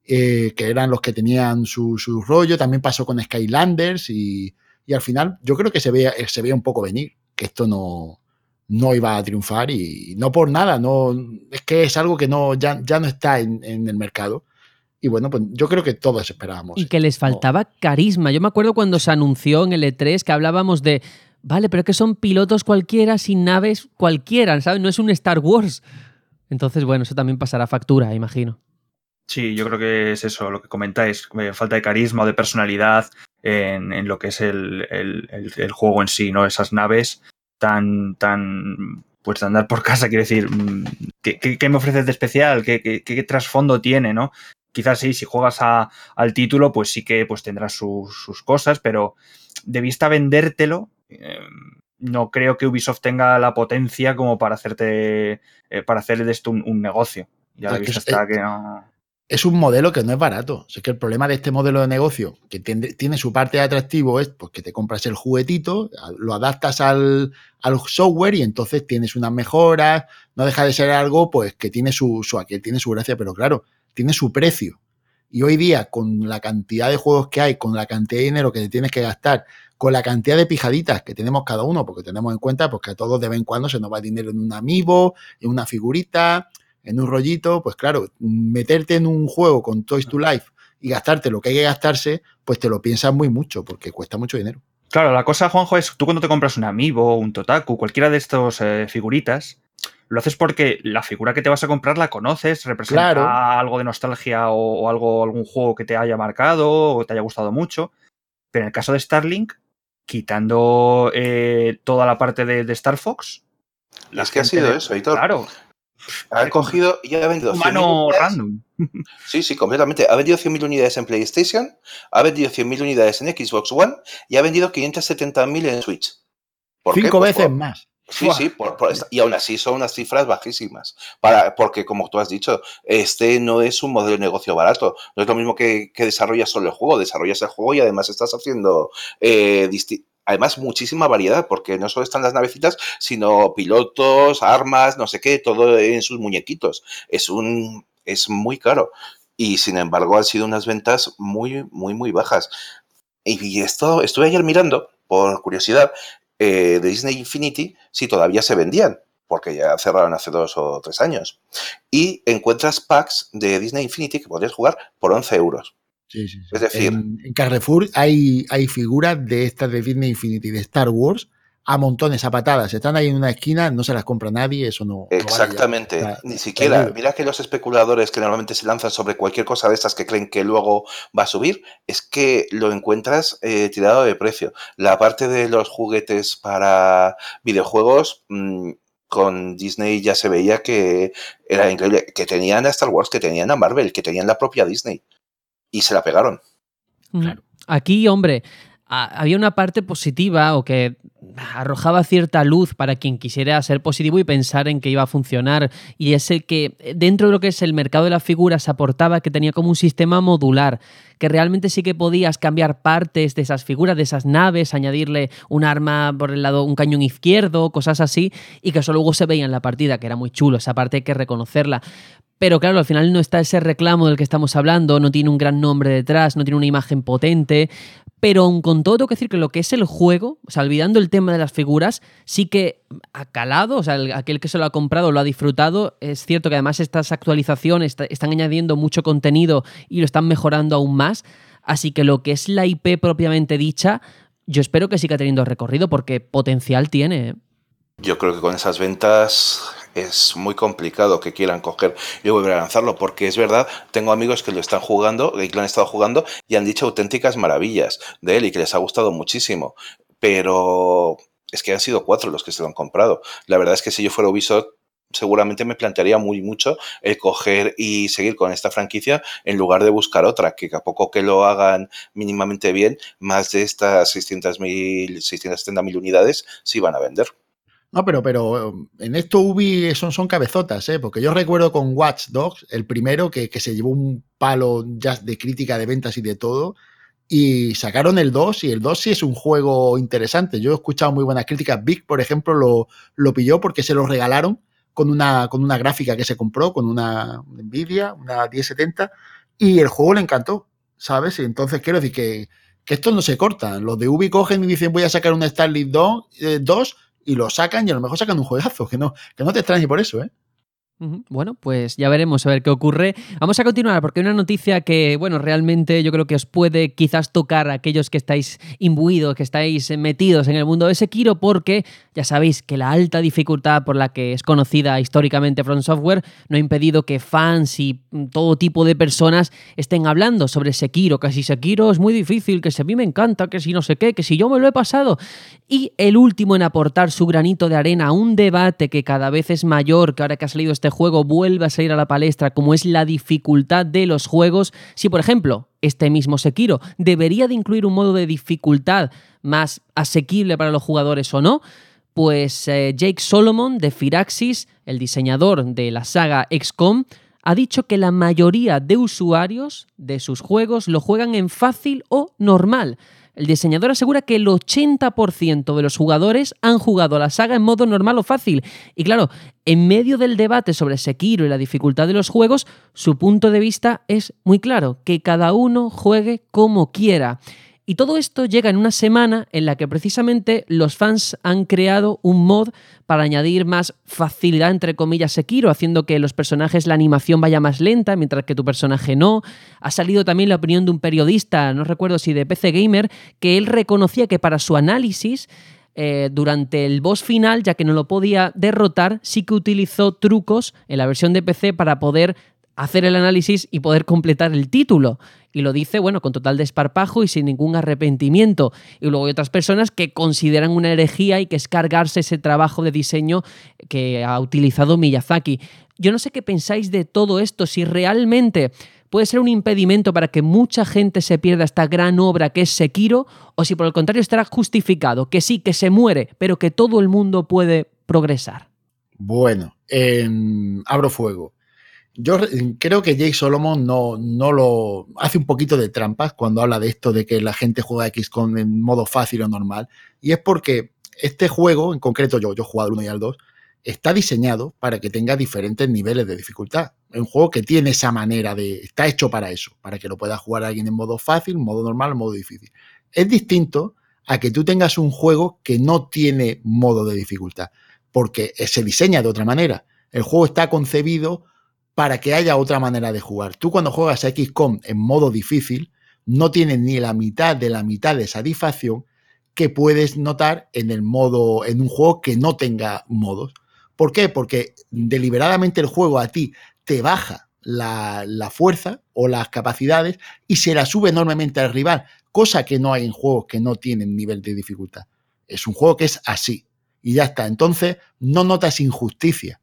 Eh, que eran los que tenían su, rollo. También pasó con Skylanders y, al final yo creo que se veía, se veía un poco venir, que esto no, no iba a triunfar y no por nada, no, es que es algo que no, ya, ya no está en, el mercado. Y bueno, pues yo creo que todos esperábamos. Y que les faltaba carisma. Yo me acuerdo cuando se anunció en el E3 que hablábamos de, vale, pero que son pilotos cualquiera, sin naves cualquiera, ¿sabes? No es un Star Wars. Entonces, bueno, eso también pasará factura, imagino. Sí, yo creo que es eso, lo que comentáis, eh, falta de carisma o de personalidad en, lo que es el, juego en sí, ¿no? Esas naves tan, tan, pues de andar por casa, quiero decir, mm, ¿qué, me ofreces de especial? ¿Qué, trasfondo tiene, no? Quizás sí, si juegas al título, pues sí que pues tendrás sus, cosas, pero de vista vendértelo, em, no creo que Ubisoft tenga la potencia como para hacerte, eh, para hacer de esto un, negocio. Ya la vista está que no es un modelo que no es barato. es que el problema de este modelo de negocio, que tiene, su parte de atractivo, es pues, que te compras el juguetito, lo adaptas al, software y entonces tienes unas mejoras. No deja de ser algo pues que tiene su, que tiene su gracia, pero claro, tiene su precio. Y hoy día, con la cantidad de juegos que hay, con la cantidad de dinero que te tienes que gastar, con la cantidad de pijaditas que tenemos cada uno, porque tenemos en cuenta pues, que a todos de vez en cuando se nos va dinero en un amiibo, en una figurita, en un rollito, pues claro, meterte en un juego con Toys to Life y gastarte lo que hay que gastarse, pues te lo piensas muy mucho, porque cuesta mucho dinero. Claro, la cosa, Juanjo, es tú cuando te compras un Amiibo, un Totaku, cualquiera de estos eh, figuritas, lo haces porque la figura que te vas a comprar la conoces, representa algo de nostalgia o, algo, algún juego que te haya marcado o te haya gustado mucho. Pero en el caso de Starlink, quitando eh, toda la parte de, Star Fox. Es que ha sido eso, Hitor. Claro, ha cogido y ha vendido. Humano random. Sí, sí, completamente. Ha vendido 100.000 unidades en PlayStation, ha vendido 100.000 unidades en Xbox One y ha vendido 570.000 en Switch. Cinco pues veces más. Sí, sí, y aún así son unas cifras bajísimas. Para, porque, como tú has dicho, este no es un modelo de negocio barato. No es lo mismo que, que desarrollas solo el juego. Desarrollas el juego y además estás haciendo eh, además muchísima variedad, porque no solo están las navecitas, sino pilotos, armas, no sé qué, todo en sus muñequitos. Es un es muy caro. Y sin embargo han sido unas ventas muy, muy, muy bajas. Y esto, estuve ayer mirando, por curiosidad, eh, de Disney Infinity, si todavía se vendían. porque ya cerraron hace dos o tres años. Y encuentras packs de Disney Infinity que podrías jugar por 11 euros. Sí, sí, Es decir, en, Carrefour hay, hay figuras de estas de Disney Infinity, de Star Wars, a montones, a patadas. Están ahí en una esquina, no se las compra nadie, eso no. Exactamente, ni siquiera. Mira que los especuladores que normalmente se lanzan sobre cualquier cosa de estas que creen que luego va a subir, es que lo encuentras eh, tirado de precio. La parte de los juguetes para videojuegos. Mm, con Disney ya se veía que era increíble, que tenían a Star Wars, que tenían a Marvel, que tenían la propia Disney. Y se la pegaron. Aquí, hombre, había una parte positiva o que arrojaba cierta luz para quien quisiera ser positivo y pensar en que iba a funcionar. Y es el que dentro de lo que es el mercado de las figuras aportaba que tenía como un sistema modular, que realmente sí que podías cambiar partes de esas figuras, de esas naves, añadirle un arma por el lado, un cañón izquierdo, cosas así, y que eso luego se veía en la partida, que era muy chulo, esa parte hay que reconocerla. Pero claro, al final no está ese reclamo del que estamos hablando, no tiene un gran nombre detrás, no tiene una imagen potente. Pero aun con todo, tengo que decir que lo que es el juego, o sea, olvidando el tema de las figuras, sí que ha calado, o sea, aquel que se lo ha comprado lo ha disfrutado. Es cierto que además estas actualizaciones están añadiendo mucho contenido y lo están mejorando aún más. Así que lo que es la IP propiamente dicha, yo espero que siga teniendo recorrido porque potencial tiene. ¿eh? Yo creo que con esas ventas es muy complicado que quieran coger y volver a lanzarlo, porque es verdad, tengo amigos que lo están jugando, que lo han estado jugando y han dicho auténticas maravillas de él y que les ha gustado muchísimo, pero es que han sido cuatro los que se lo han comprado. La verdad es que si yo fuera Ubisoft, seguramente me plantearía muy mucho el coger y seguir con esta franquicia en lugar de buscar otra, que a poco que lo hagan mínimamente bien, más de estas 600.000, 670.000 unidades sí van a vender. No, pero, pero en esto Ubi son, son cabezotas, ¿eh? porque yo recuerdo con Watch Dogs, el primero que, se llevó un palo ya de crítica de ventas y de todo, y sacaron el 2 y el 2 sí es un juego interesante. Yo he escuchado muy buenas críticas. Big, por ejemplo, lo, lo pilló porque se lo regalaron con una, con una gráfica que se compró, con una Nvidia, una 1070, y el juego le encantó, ¿sabes? Y entonces quiero decir que, que estos no se cortan. Los de Ubi cogen y dicen voy a sacar una Starlink 2, 2 y lo sacan y a lo mejor sacan un juegazo, que no, que no te extrañe por eso, ¿eh? Bueno, pues ya veremos a ver qué ocurre. Vamos a continuar porque hay una noticia que, bueno, realmente yo creo que os puede quizás tocar a aquellos que estáis imbuidos, que estáis metidos en el mundo de Sekiro, porque ya sabéis que la alta dificultad por la que es conocida históricamente From Software no ha impedido que fans y todo tipo de personas estén hablando sobre Sekiro, que si Sekiro es muy difícil, que si a mí me encanta, que si no sé qué, que si yo me lo he pasado. Y el último en aportar su granito de arena a un debate que cada vez es mayor, que ahora que ha salido este juego vuelve a salir a la palestra, como es la dificultad de los juegos. Si, por ejemplo, este mismo Sekiro debería de incluir un modo de dificultad más asequible para los jugadores o no, pues eh, Jake Solomon de Firaxis, el diseñador de la saga XCOM, ha dicho que la mayoría de usuarios de sus juegos lo juegan en fácil o normal. El diseñador asegura que el 80% de los jugadores han jugado a la saga en modo normal o fácil. Y claro, en medio del debate sobre Sekiro y la dificultad de los juegos, su punto de vista es muy claro, que cada uno juegue como quiera. Y todo esto llega en una semana en la que precisamente los fans han creado un mod para añadir más facilidad, entre comillas, Sekiro, haciendo que los personajes, la animación vaya más lenta, mientras que tu personaje no. Ha salido también la opinión de un periodista, no recuerdo si de PC Gamer, que él reconocía que para su análisis eh, durante el boss final, ya que no lo podía derrotar, sí que utilizó trucos en la versión de PC para poder hacer el análisis y poder completar el título. Y lo dice, bueno, con total desparpajo y sin ningún arrepentimiento. Y luego hay otras personas que consideran una herejía y que es cargarse ese trabajo de diseño que ha utilizado Miyazaki. Yo no sé qué pensáis de todo esto, si realmente puede ser un impedimento para que mucha gente se pierda esta gran obra que es Sekiro, o si por el contrario estará justificado, que sí, que se muere, pero que todo el mundo puede progresar. Bueno, abro fuego. Yo creo que Jake Solomon no, no lo hace un poquito de trampas cuando habla de esto de que la gente juega XCOM en modo fácil o normal. Y es porque este juego, en concreto yo, yo he jugado el 1 y al 2, está diseñado para que tenga diferentes niveles de dificultad. Es un juego que tiene esa manera de. está hecho para eso, para que lo pueda jugar alguien en modo fácil, modo normal, modo difícil. Es distinto a que tú tengas un juego que no tiene modo de dificultad. porque se diseña de otra manera. El juego está concebido para que haya otra manera de jugar. Tú cuando juegas a XCOM en modo difícil, no tienes ni la mitad de la mitad de satisfacción que puedes notar en el modo, en un juego que no tenga modos. ¿Por qué? Porque deliberadamente el juego a ti te baja la, la, fuerza o las capacidades y se la sube enormemente al rival, cosa que no hay en juegos que no tienen nivel de dificultad. Es un juego que es así y ya está. Entonces no notas injusticia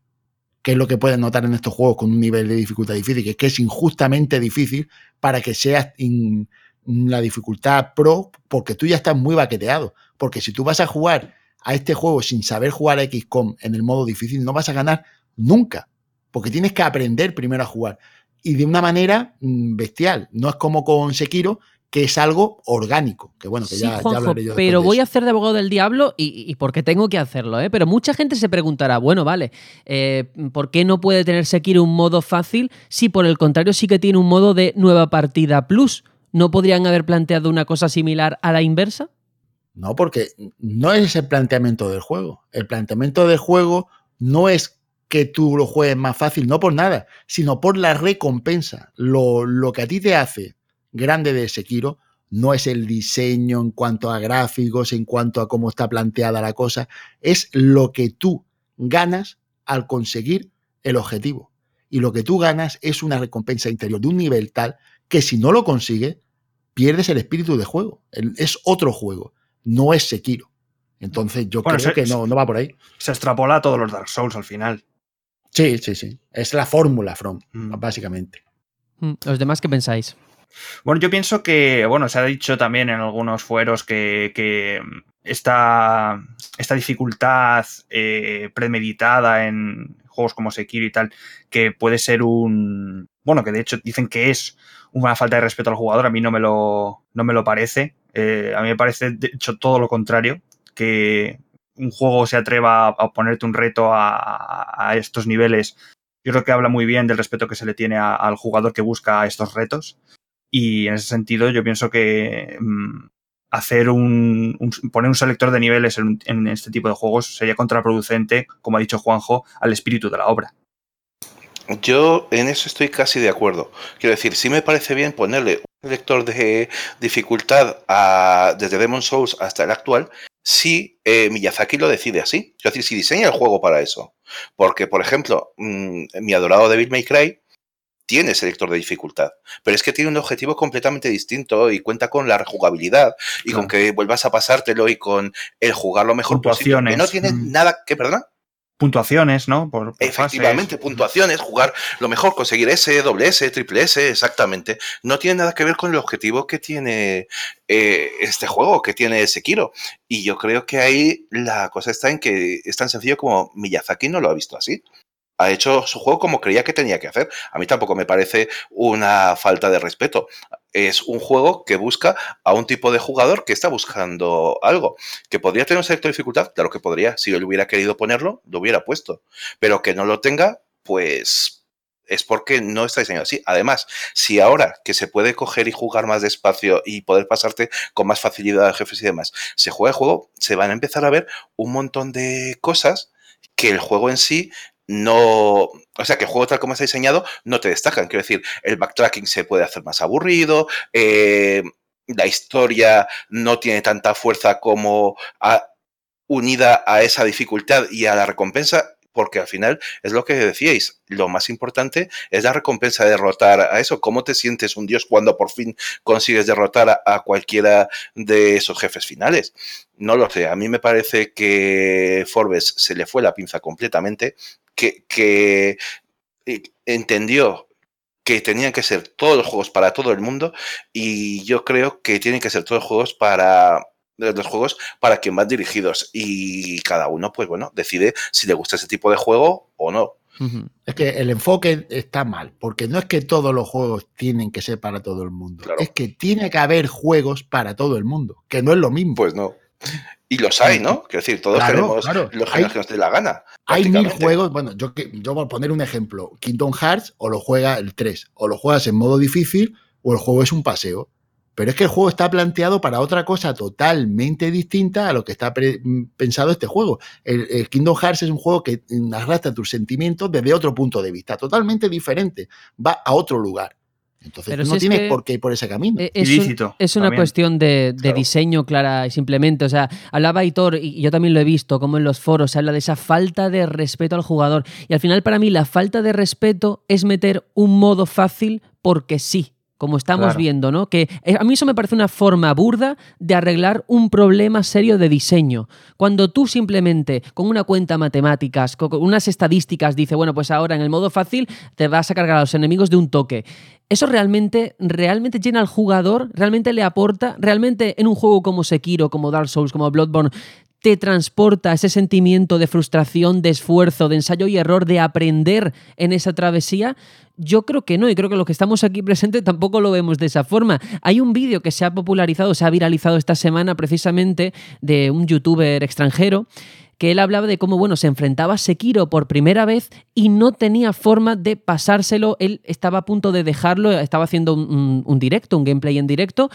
que es lo que puedes notar en estos juegos con un nivel de dificultad difícil, que es que es injustamente difícil para que seas la dificultad pro, porque tú ya estás muy baqueteado. Porque si tú vas a jugar a este juego sin saber jugar a XCOM en el modo difícil, no vas a ganar nunca, porque tienes que aprender primero a jugar. Y de una manera mm, bestial. No es como con Sekiro, que es algo orgánico. Que bueno, que ya, hablaré yo Pero voy a hacer de abogado del diablo y, porque tengo que hacerlo, ¿eh? Pero mucha gente se preguntará, bueno, vale, eh, ¿por qué no puede tener Sekiro un modo fácil si por el contrario sí que tiene un modo de nueva partida plus? ¿No podrían haber planteado una cosa similar a la inversa? No, porque no es el planteamiento del juego. El planteamiento del juego no es que tú lo juegues más fácil, no por nada, sino por la recompensa. Lo, lo que a ti te hace grande de Sekiro no es el diseño en cuanto a gráficos, en cuanto a cómo está planteada la cosa, es lo que tú ganas al conseguir el objetivo. Y lo que tú ganas es una recompensa interior de un nivel tal que si no lo consigues, pierdes el espíritu de juego. Es otro juego, no es Sekiro. Entonces yo creo que no, no va por ahí. Se extrapola a todos los Dark Souls al final. Sí, sí, sí. Es la fórmula From, mm. básicamente. Mm, ¿Los demás qué pensáis? Bueno, yo pienso que, bueno, se ha dicho también en algunos fueros que, esta, esta, dificultad eh, premeditada en juegos como Sekiro y tal, que puede ser un... Bueno, que de hecho dicen que es una falta de respeto al jugador, a mí no me lo, no me lo parece. Eh, a mí me parece, de hecho, todo lo contrario, que un juego se atreva a ponerte un reto a, estos niveles yo creo que habla muy bien del respeto que se le tiene al jugador que busca estos retos. Y en ese sentido, yo pienso que mm, hacer un, poner un selector de niveles en, este tipo de juegos sería contraproducente, como ha dicho Juanjo, al espíritu de la obra. Yo en eso estoy casi de acuerdo. Quiero decir, sí me parece bien ponerle un selector de dificultad a, desde Demon Souls hasta el actual, si eh, Miyazaki lo decide así. Es decir, si diseña el juego para eso. Porque, por ejemplo, mm, mi adorado Devil May Cry tiene selector de dificultad, pero es que tiene un objetivo completamente distinto y cuenta con la rejugabilidad y con que vuelvas a pasártelo y con el jugar lo mejor posible. Que no tiene mm. nada que, perdona. Puntuaciones, ¿no? Por, Efectivamente, puntuaciones, jugar lo mejor, conseguir S, doble S, triple S, exactamente. No tiene nada que ver con el objetivo que tiene eh, este juego, que tiene Sekiro. Y yo creo que ahí la cosa está en que es tan sencillo como Miyazaki no lo ha visto así ha hecho su juego como creía que tenía que hacer. A mí tampoco me parece una falta de respeto. Es un juego que busca a un tipo de jugador que está buscando algo. ¿Que podría tener un selecto de dificultad? Claro que podría. Si él hubiera querido ponerlo, lo hubiera puesto. Pero que no lo tenga, pues es porque no está diseñado así. Además, si ahora que se puede coger y jugar más despacio y poder pasarte con más facilidad a jefes y demás, se juega el juego, se van a empezar a ver un montón de cosas que el juego en sí no, o sea, que el juego tal como está diseñado no te destacan. Quiero decir, el backtracking se puede hacer más aburrido, eh, la historia no tiene tanta fuerza como unida a esa dificultad y a la recompensa porque al final es lo que decíais, lo más importante es la recompensa de derrotar a eso. ¿Cómo te sientes un dios cuando por fin consigues derrotar a, cualquiera de esos jefes finales? No lo sé, a mí me parece que Forbes se le fue la pinza completamente, que, que eh, entendió que tenían que ser todos los juegos para todo el mundo y yo creo que tienen que ser todos los juegos para de los juegos para quien van dirigidos y cada uno, pues bueno, decide si le gusta ese tipo de juego o no. Es que el enfoque está mal, porque no es que todos los juegos tienen que ser para todo el mundo, es que tiene que haber juegos para todo el mundo, que no es lo mismo. Pues no. Y los hay, ¿no? Quiero decir, todos queremos los hay, que nos dé la gana. Hay mil juegos, bueno, yo, yo voy a poner un ejemplo, Kingdom Hearts o lo juega el 3, o lo juegas en modo difícil o el juego es un paseo Pero es que el juego está planteado para otra cosa totalmente distinta a lo que está pensado este juego. El, Kingdom Hearts es un juego que arrastra tus sentimientos desde otro punto de vista, totalmente diferente. Va a otro lugar. Entonces no tienes por qué ir por ese camino. E-, es, una cuestión de, diseño clara y simplemente. O sea, hablaba Hitor, y yo también lo he visto, como en los foros, se habla de esa falta de respeto al jugador. Y al final, para mí, la falta de respeto es meter un modo fácil porque sí como estamos viendo, ¿no? Que eh, a mí eso me parece una forma burda de arreglar un problema serio de diseño. Cuando tú simplemente con una cuenta matemáticas, con unas estadísticas, dice, bueno, pues ahora en el modo fácil te vas a cargar a los enemigos de un toque. Eso realmente, realmente llena al jugador, realmente le aporta, realmente en un juego como Sekiro, como Dark Souls, como Bloodborne, te transporta ese sentimiento de frustración, de esfuerzo, de ensayo y error, de aprender en esa travesía? Yo creo que no, y creo que los que estamos aquí presentes tampoco lo vemos de esa forma. Hay un vídeo que se ha popularizado, se ha viralizado esta semana precisamente de un youtuber extranjero que él hablaba de cómo, bueno, se enfrentaba a Sekiro por primera vez y no tenía forma de pasárselo. Él estaba a punto de dejarlo, estaba haciendo un, directo, un gameplay en directo,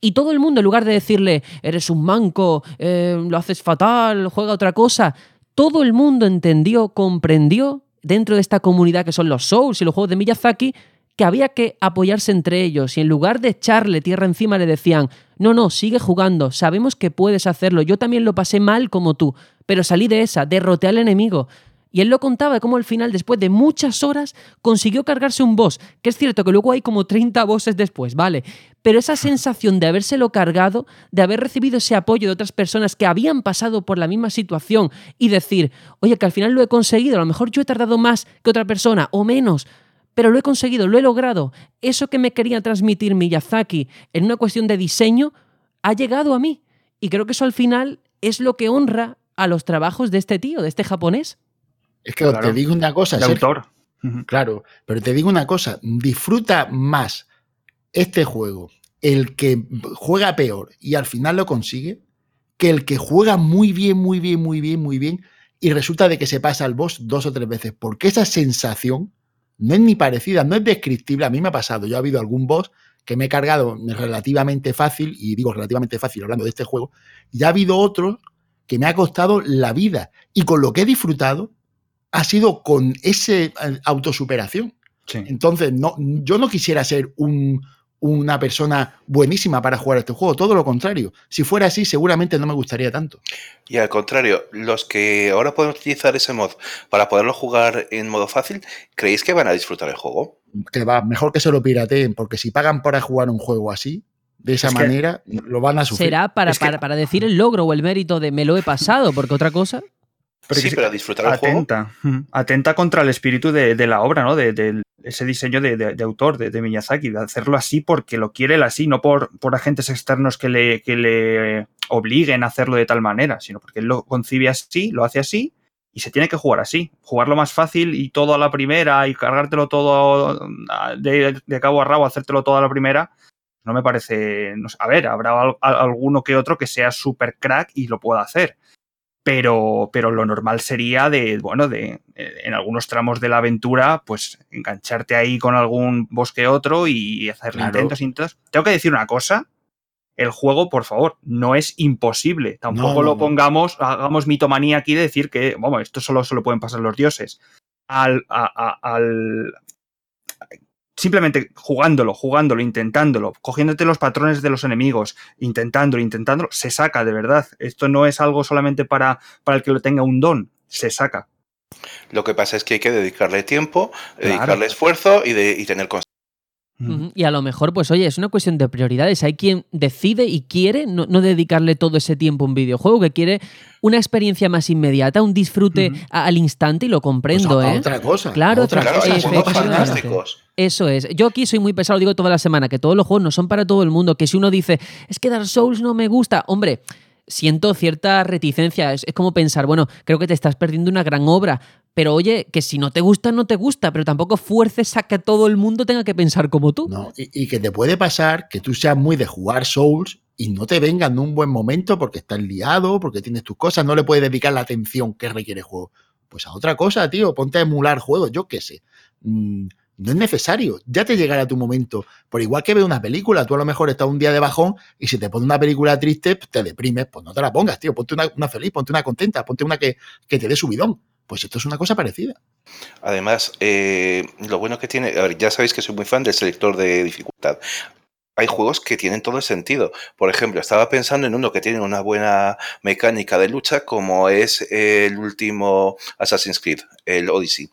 y todo el mundo, en lugar de decirle, eres un manco, eh, lo haces fatal, juega otra cosa, todo el mundo entendió, comprendió, dentro de esta comunidad que son los Souls y los juegos de Miyazaki, que había que apoyarse entre ellos y en lugar de echarle tierra encima le decían, no, no, sigue jugando, sabemos que puedes hacerlo, yo también lo pasé mal como tú, pero salí de esa, derroté al enemigo, y él lo contaba de cómo al final, después de muchas horas, consiguió cargarse un boss. Que es cierto que luego hay como 30 bosses después, ¿vale? Pero esa sensación de habérselo cargado, de haber recibido ese apoyo de otras personas que habían pasado por la misma situación y decir, oye, que al final lo he conseguido, a lo mejor yo he tardado más que otra persona o menos, pero lo he conseguido, lo he logrado. Eso que me quería transmitir Miyazaki en una cuestión de diseño ha llegado a mí. Y creo que eso al final es lo que honra a los trabajos de este tío, de este japonés. Es que te digo una cosa. De autor. Claro, pero te digo una cosa. Disfruta más este juego el que juega peor y al final lo consigue que el que juega muy bien, muy bien, muy bien, muy bien y resulta de que se pasa al boss dos o tres veces. Porque esa sensación no es ni parecida, no es descriptible. A mí me ha pasado. Yo ha habido algún boss que me he cargado relativamente fácil, y digo relativamente fácil hablando de este juego, y ha habido otro que me ha costado la vida. Y con lo que he disfrutado, ha sido con esa eh, autosuperación. Entonces, no, yo no quisiera ser una persona buenísima para jugar este juego, todo lo contrario. Si fuera así, seguramente no me gustaría tanto. Y al contrario, los que ahora pueden utilizar ese mod para poderlo jugar en modo fácil, ¿creéis que van a disfrutar el juego? Que va, mejor que se lo pirateen, porque si pagan para jugar un juego así, de esa manera, lo van a sufrir. Será para, para decir el logro o el mérito de me lo he pasado, porque otra cosa. Pero sí, pero disfrutar el atenta, juego. Atenta contra el espíritu de, la obra, ¿no? De, ese diseño de, autor, de, Miyazaki, de hacerlo así porque lo quiere él así, no por, por agentes externos que le, que le obliguen a hacerlo de tal manera, sino porque él lo concibe así, lo hace así y se tiene que jugar así. Jugarlo más fácil y todo a la primera y cargártelo todo de, cabo a rabo, hacértelo todo a la primera, no me parece. a ver, habrá alguno que otro que sea súper crack y lo pueda hacer pero, pero lo normal sería de, bueno, de en algunos tramos de la aventura, pues engancharte ahí con algún bosque otro y hacer intentos, intentos. Tengo que decir una cosa, el juego, por favor, no es imposible. Tampoco lo pongamos, hagamos mitomanía aquí de decir que, vamos, esto solo pueden pasar los dioses. Al, al, simplemente jugándolo, jugándolo, intentándolo, cogiéndote los patrones de los enemigos, intentándolo, intentándolo, se saca de verdad. Esto no es algo solamente para, para el que lo tenga un don, se saca. Lo que pasa es que hay que dedicarle tiempo, dedicarle esfuerzo y, de, y tener constancia. Y a lo mejor, pues oye, es una cuestión de prioridades. Hay quien decide y quiere no, dedicarle todo ese tiempo a un videojuego, que quiere una experiencia más inmediata, un disfrute al instante y lo comprendo, pues ¿eh? Otra cosa. Claro, otra, cosa. Son fantásticos. Eso es. Yo aquí soy muy pesado, digo toda la semana, que todos los juegos no son para todo el mundo, que si uno dice, es que Dark Souls no me gusta, hombre, siento cierta reticencia. Es, como pensar, bueno, creo que te estás perdiendo una gran obra. Pero oye, que si no te gusta, no te gusta, pero tampoco fuerces a que todo el mundo tenga que pensar como tú. No, y, que te puede pasar que tú seas muy de jugar Souls y no te venga en un buen momento porque estás liado, porque tienes tus cosas, no le puedes dedicar la atención que requiere juego. Pues a otra cosa, tío, ponte a emular juegos, yo qué sé. Mm, No es necesario, ya te llegará tu momento. Por igual que ve una película, tú a lo mejor estás un día de bajón y si te pones una película triste, pues te deprimes, pues no te la pongas, tío. Ponte una, feliz, ponte una contenta, ponte una que, que te dé subidón. Pues esto es una cosa parecida. Además, eh, lo bueno que tiene, ya sabéis que soy muy fan del selector de dificultad hay juegos que tienen todo el sentido. Por ejemplo, estaba pensando en uno que tiene una buena mecánica de lucha, como es el último Assassin's Creed, el Odyssey.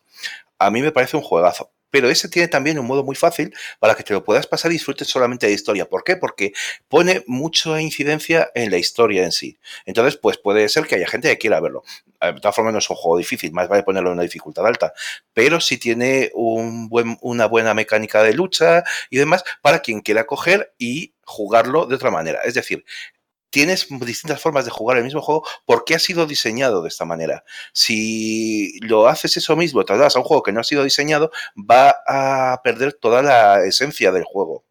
A mí me parece un juegazo pero ese tiene también un modo muy fácil para que te lo puedas pasar y disfrutes solamente de historia. ¿Por qué? Porque pone mucha incidencia en la historia en sí. Entonces, pues puede ser que haya gente que quiera verlo. De todas formas, no es un juego difícil, más vale ponerlo en una dificultad alta, pero sí tiene una buena mecánica de lucha y demás para quien quiera coger y jugarlo de otra manera. Es decir, tienes distintas formas de jugar el mismo juego porque ha sido diseñado de esta manera. Si lo haces eso mismo, te das a un juego que no ha sido diseñado, va a perder toda la esencia del juego.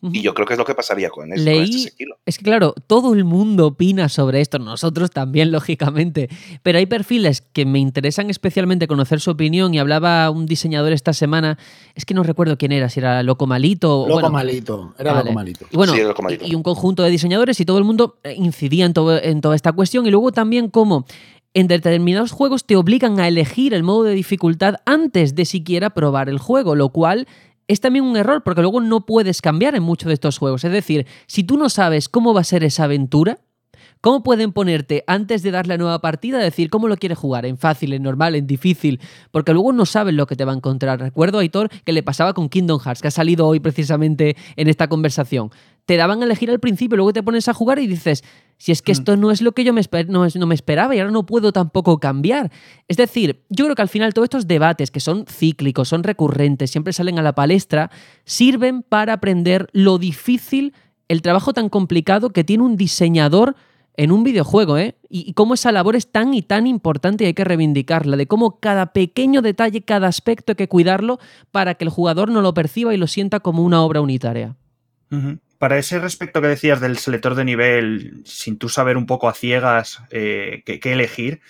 Y yo creo que es lo que pasaría con, este Leí, Es que claro, todo el mundo opina sobre esto, nosotros también, lógicamente. Pero hay perfiles que me interesan especialmente conocer su opinión. Y hablaba un diseñador esta semana, es que no recuerdo quién era, si era Loco Malito. Loco Malito, era Loco Malito. Y bueno, Y, un conjunto de diseñadores y todo el mundo eh, incidía en, todo, en toda esta cuestión. Y luego también cómo en determinados juegos te obligan a elegir el modo de dificultad antes de siquiera probar el juego, lo cual es también un error porque luego no puedes cambiar en muchos de estos juegos. Es decir, si tú no sabes cómo va a ser esa aventura, ¿Cómo pueden ponerte antes de dar la nueva partida, decir cómo lo quieres jugar? ¿En fácil, en normal, en difícil? Porque luego no saben lo que te va a encontrar. Recuerdo, Aitor, que le pasaba con Kingdom Hearts, que ha salido hoy precisamente en esta conversación. Te daban a elegir al principio, luego te pones a jugar y dices, si es que mm. esto no es lo que yo me, no, no me esperaba y ahora no puedo tampoco cambiar. Es decir, yo creo que al final todos estos debates que son cíclicos, son recurrentes, siempre salen a la palestra, sirven para aprender lo difícil, el trabajo tan complicado que tiene un diseñador en un videojuego, ¿eh? Y, cómo esa labor es tan y tan importante y hay que reivindicarla, de cómo cada pequeño detalle, cada aspecto hay que cuidarlo para que el jugador no lo perciba y lo sienta como una obra unitaria. Para ese respecto que decías del selector de nivel, sin tú saber un poco a ciegas eh, qué elegir,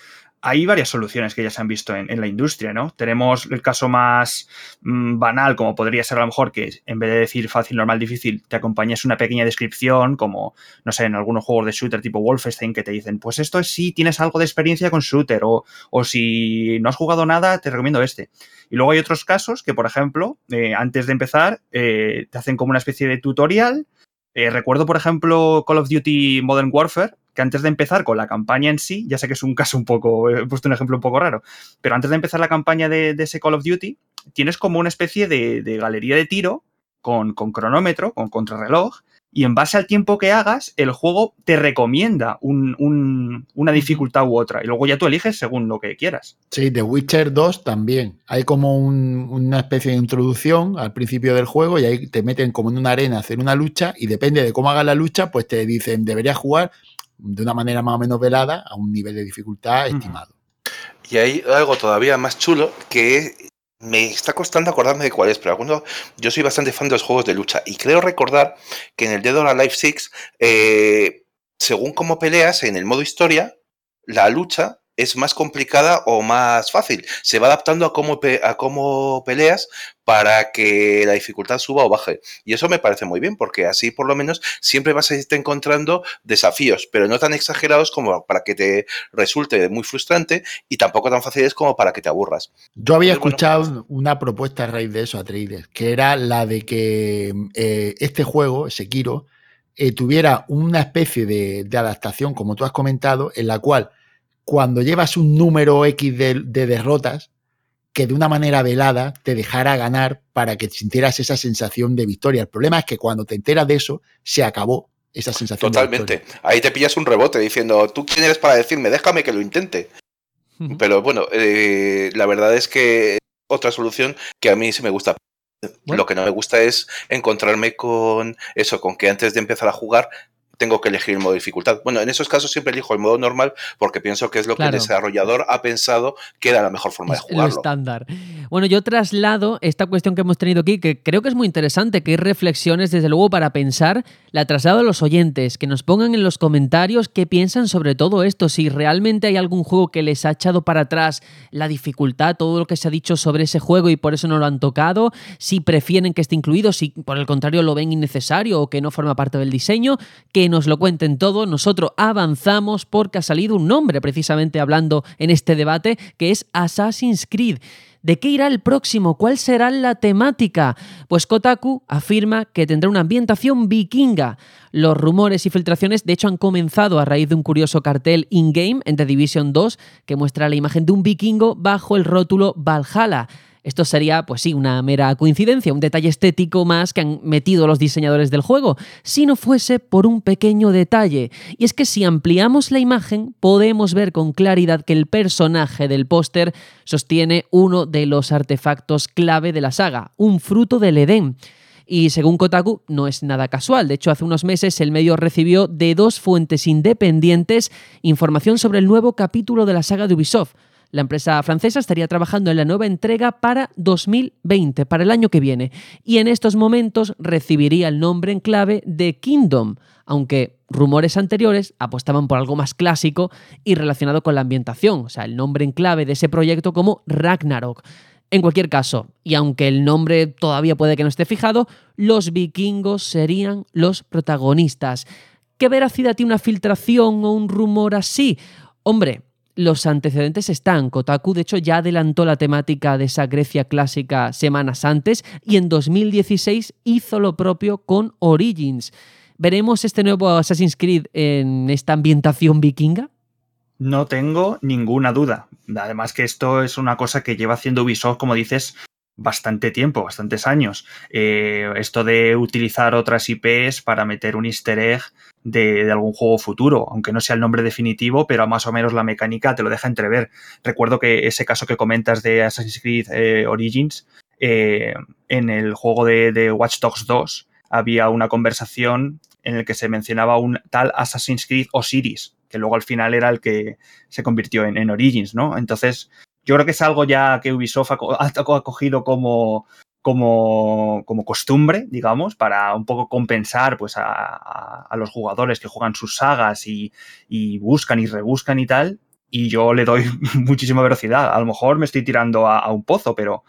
hay varias soluciones que ya se han visto en, la industria, ¿no? Tenemos el caso más mm, banal, como podría ser a lo mejor que en vez de decir fácil, normal, difícil, te acompañes una pequeña descripción, como, no sé, en algunos juegos de shooter tipo Wolfenstein, que te dicen, pues esto es si tienes algo de experiencia con shooter, o, o si no has jugado nada, te recomiendo este. Y luego hay otros casos que, por ejemplo, eh, antes de empezar, eh, te hacen como una especie de tutorial. Eh, recuerdo, por ejemplo, Call of Duty Modern Warfare, que antes de empezar con la campaña en sí, ya sé que es un caso un poco, he puesto un ejemplo un poco raro, pero antes de empezar la campaña de, ese Call of Duty, tienes como una especie de, galería de tiro con, cronómetro, con contrarreloj, y en base al tiempo que hagas, el juego te recomienda una dificultad u otra. Y luego ya tú eliges según lo que quieras. Sí, The Witcher 2 también. Hay como una especie de introducción al principio del juego y ahí te meten como en una arena a hacer una lucha y depende de cómo hagas la lucha, pues te dicen, deberías jugar de una manera más o menos velada a un nivel de dificultad estimado. Y hay algo todavía más chulo que me está costando acordarme de cuál es, pero alguno, yo soy bastante fan de los juegos de lucha y creo recordar que en el Dead or Alive 6, eh, según cómo peleas en el modo historia, la lucha es más complicada o más fácil. Se va adaptando a cómo, a cómo peleas para que la dificultad suba o baje. Y eso me parece muy bien, porque así por lo menos siempre vas a irte encontrando desafíos, pero no tan exagerados como para que te resulte muy frustrante y tampoco tan fáciles como para que te aburras. Yo había escuchado una propuesta a raíz de eso, Atreides, que era la de que eh, este juego, Sekiro, eh, tuviera una especie de, de adaptación, como tú has comentado, en la cual cuando llevas un número X de, derrotas, que de una manera velada te dejara ganar para que sintieras esa sensación de victoria. El problema es que cuando te enteras de eso, se acabó esa sensación Totalmente. de victoria. Ahí te pillas un rebote diciendo, ¿tú quién eres para decirme? Déjame que lo intente. Pero bueno, eh, la verdad es que otra solución que a mí sí me gusta. Lo que no me gusta es encontrarme con eso, con que antes de empezar a jugar tengo que elegir el modo de dificultad. Bueno, en esos casos siempre elijo el modo normal porque pienso que es lo que el desarrollador ha pensado que era la mejor forma de jugarlo. Lo estándar. Bueno, yo traslado esta cuestión que hemos tenido aquí, que creo que es muy interesante, que hay reflexiones desde luego para pensar, la traslado a los oyentes, que nos pongan en los comentarios qué piensan sobre todo esto, si realmente hay algún juego que les ha echado para atrás la dificultad, todo lo que se ha dicho sobre ese juego y por eso no lo han tocado, si prefieren que esté incluido, si por el contrario lo ven innecesario o que no forma parte del diseño, que nos lo cuenten todo. Nosotros avanzamos porque ha salido un nombre precisamente hablando en este debate que es Assassin's Creed. ¿De qué irá el próximo? ¿Cuál será la temática? Pues Kotaku afirma que tendrá una ambientación vikinga. Los rumores y filtraciones, de hecho, han comenzado a raíz de un curioso cartel in-game en The Division 2 que muestra la imagen de un vikingo bajo el rótulo Valhalla. Esto sería, pues sí, una mera coincidencia, un detalle estético más que han metido los diseñadores del juego, si no fuese por un pequeño detalle. Y es que si ampliamos la imagen, podemos ver con claridad que el personaje del póster sostiene uno de los artefactos clave de la saga, un fruto del Edén. Y según Kotaku, no es nada casual. De hecho, hace unos meses el medio recibió de dos fuentes independientes información sobre el nuevo capítulo de la saga de Ubisoft. La empresa francesa estaría trabajando en la nueva entrega para 2020, para el año que viene, y en estos momentos recibiría el nombre en clave de Kingdom, aunque rumores anteriores apostaban por algo más clásico y relacionado con la ambientación, o sea, el nombre en clave de ese proyecto como Ragnarok. En cualquier caso, y aunque el nombre todavía puede que no esté fijado, los vikingos serían los protagonistas. ¿Qué veracidad tiene una filtración o un rumor así? Hombre, los antecedentes están. Kotaku, de hecho, ya adelantó la temática de esa Grecia clásica semanas antes y en 2016 hizo lo propio con Origins. ¿Veremos este nuevo Assassin's Creed en esta ambientación vikinga? No tengo ninguna duda. Además que esto es una cosa que lleva haciendo Ubisoft, como dices, bastante tiempo, bastantes años. Eh, esto de utilizar otras IPs para meter un easter egg de, algún juego futuro, aunque no sea el nombre definitivo, pero más o menos la mecánica te lo deja entrever. Recuerdo que ese caso que comentas de Assassin's Creed eh, Origins, eh, en el juego de, Watch Dogs 2 había una conversación en el que se mencionaba un tal Assassin's Creed Osiris, que luego al final era el que se convirtió en Origins, ¿no? Entonces, yo creo que es algo ya que Ubisoft ha, cogido como, como, como, costumbre, digamos, para un poco compensar pues, a, los jugadores que juegan sus sagas y, buscan y rebuscan y tal. Y yo le doy muchísima velocidad. A lo mejor me estoy tirando a, un pozo, pero,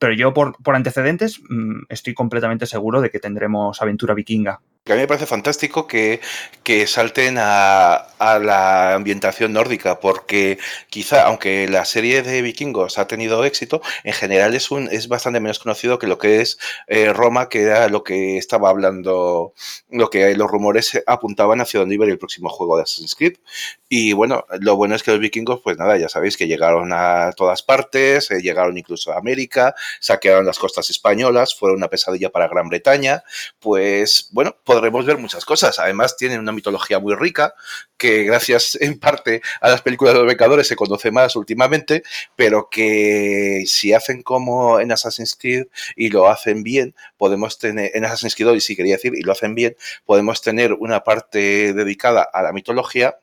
pero yo por, antecedentes mm, estoy completamente seguro de que tendremos aventura vikinga que a mí me parece fantástico que, que salten a, a, la ambientación nórdica, porque quizá, aunque la serie de vikingos ha tenido éxito, en general es, un, es bastante menos conocido que lo que es eh, Roma, que era lo que estaba hablando, lo que los rumores apuntaban hacia donde iba el próximo juego de Assassin's Creed. Y bueno, lo bueno es que los vikingos, pues nada, ya sabéis que llegaron a todas partes, eh, llegaron incluso a América, saquearon las costas españolas, fueron una pesadilla para Gran Bretaña, pues bueno, podremos ver muchas cosas. Además, tienen una mitología muy rica, que gracias en parte a las películas de los Vengadores se conoce más últimamente, pero que si hacen como en Assassin's Creed y lo hacen bien, podemos tener, en Assassin's Creed sí quería decir, y lo hacen bien, podemos tener una parte dedicada a la mitología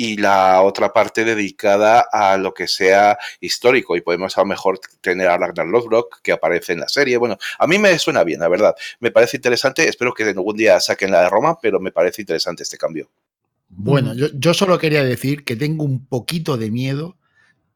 y la otra parte dedicada a lo que sea histórico y podemos a lo mejor tener a Ragnar Lothbrok que aparece en la serie. Bueno, a mí me suena bien, la verdad. Me parece interesante, espero que algún día saquen la de Roma, pero me parece interesante este cambio. Bueno, yo, yo solo quería decir que tengo un poquito de miedo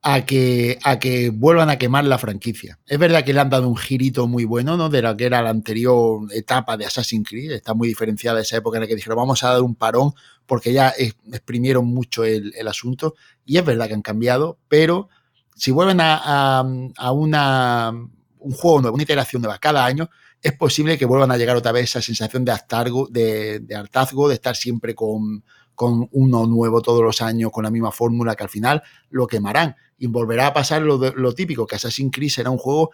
a que, a que vuelvan a quemar la franquicia. Es verdad que le han dado un girito muy bueno, ¿no? De lo que era la anterior etapa de Assassin's Creed. Está muy diferenciada esa época en la que dijeron vamos a dar un parón porque ya exprimieron mucho el, asunto. Y es verdad que han cambiado, pero si vuelven a, a, una, un juego nuevo, una iteración nueva cada año, es posible que vuelvan a llegar otra vez esa sensación de, hartazgo, de, de hartazgo, de estar siempre con, con uno nuevo todos los años, con la misma fórmula, que al final lo quemarán. Y volverá a pasar lo, lo típico, que Assassin's Creed será un juego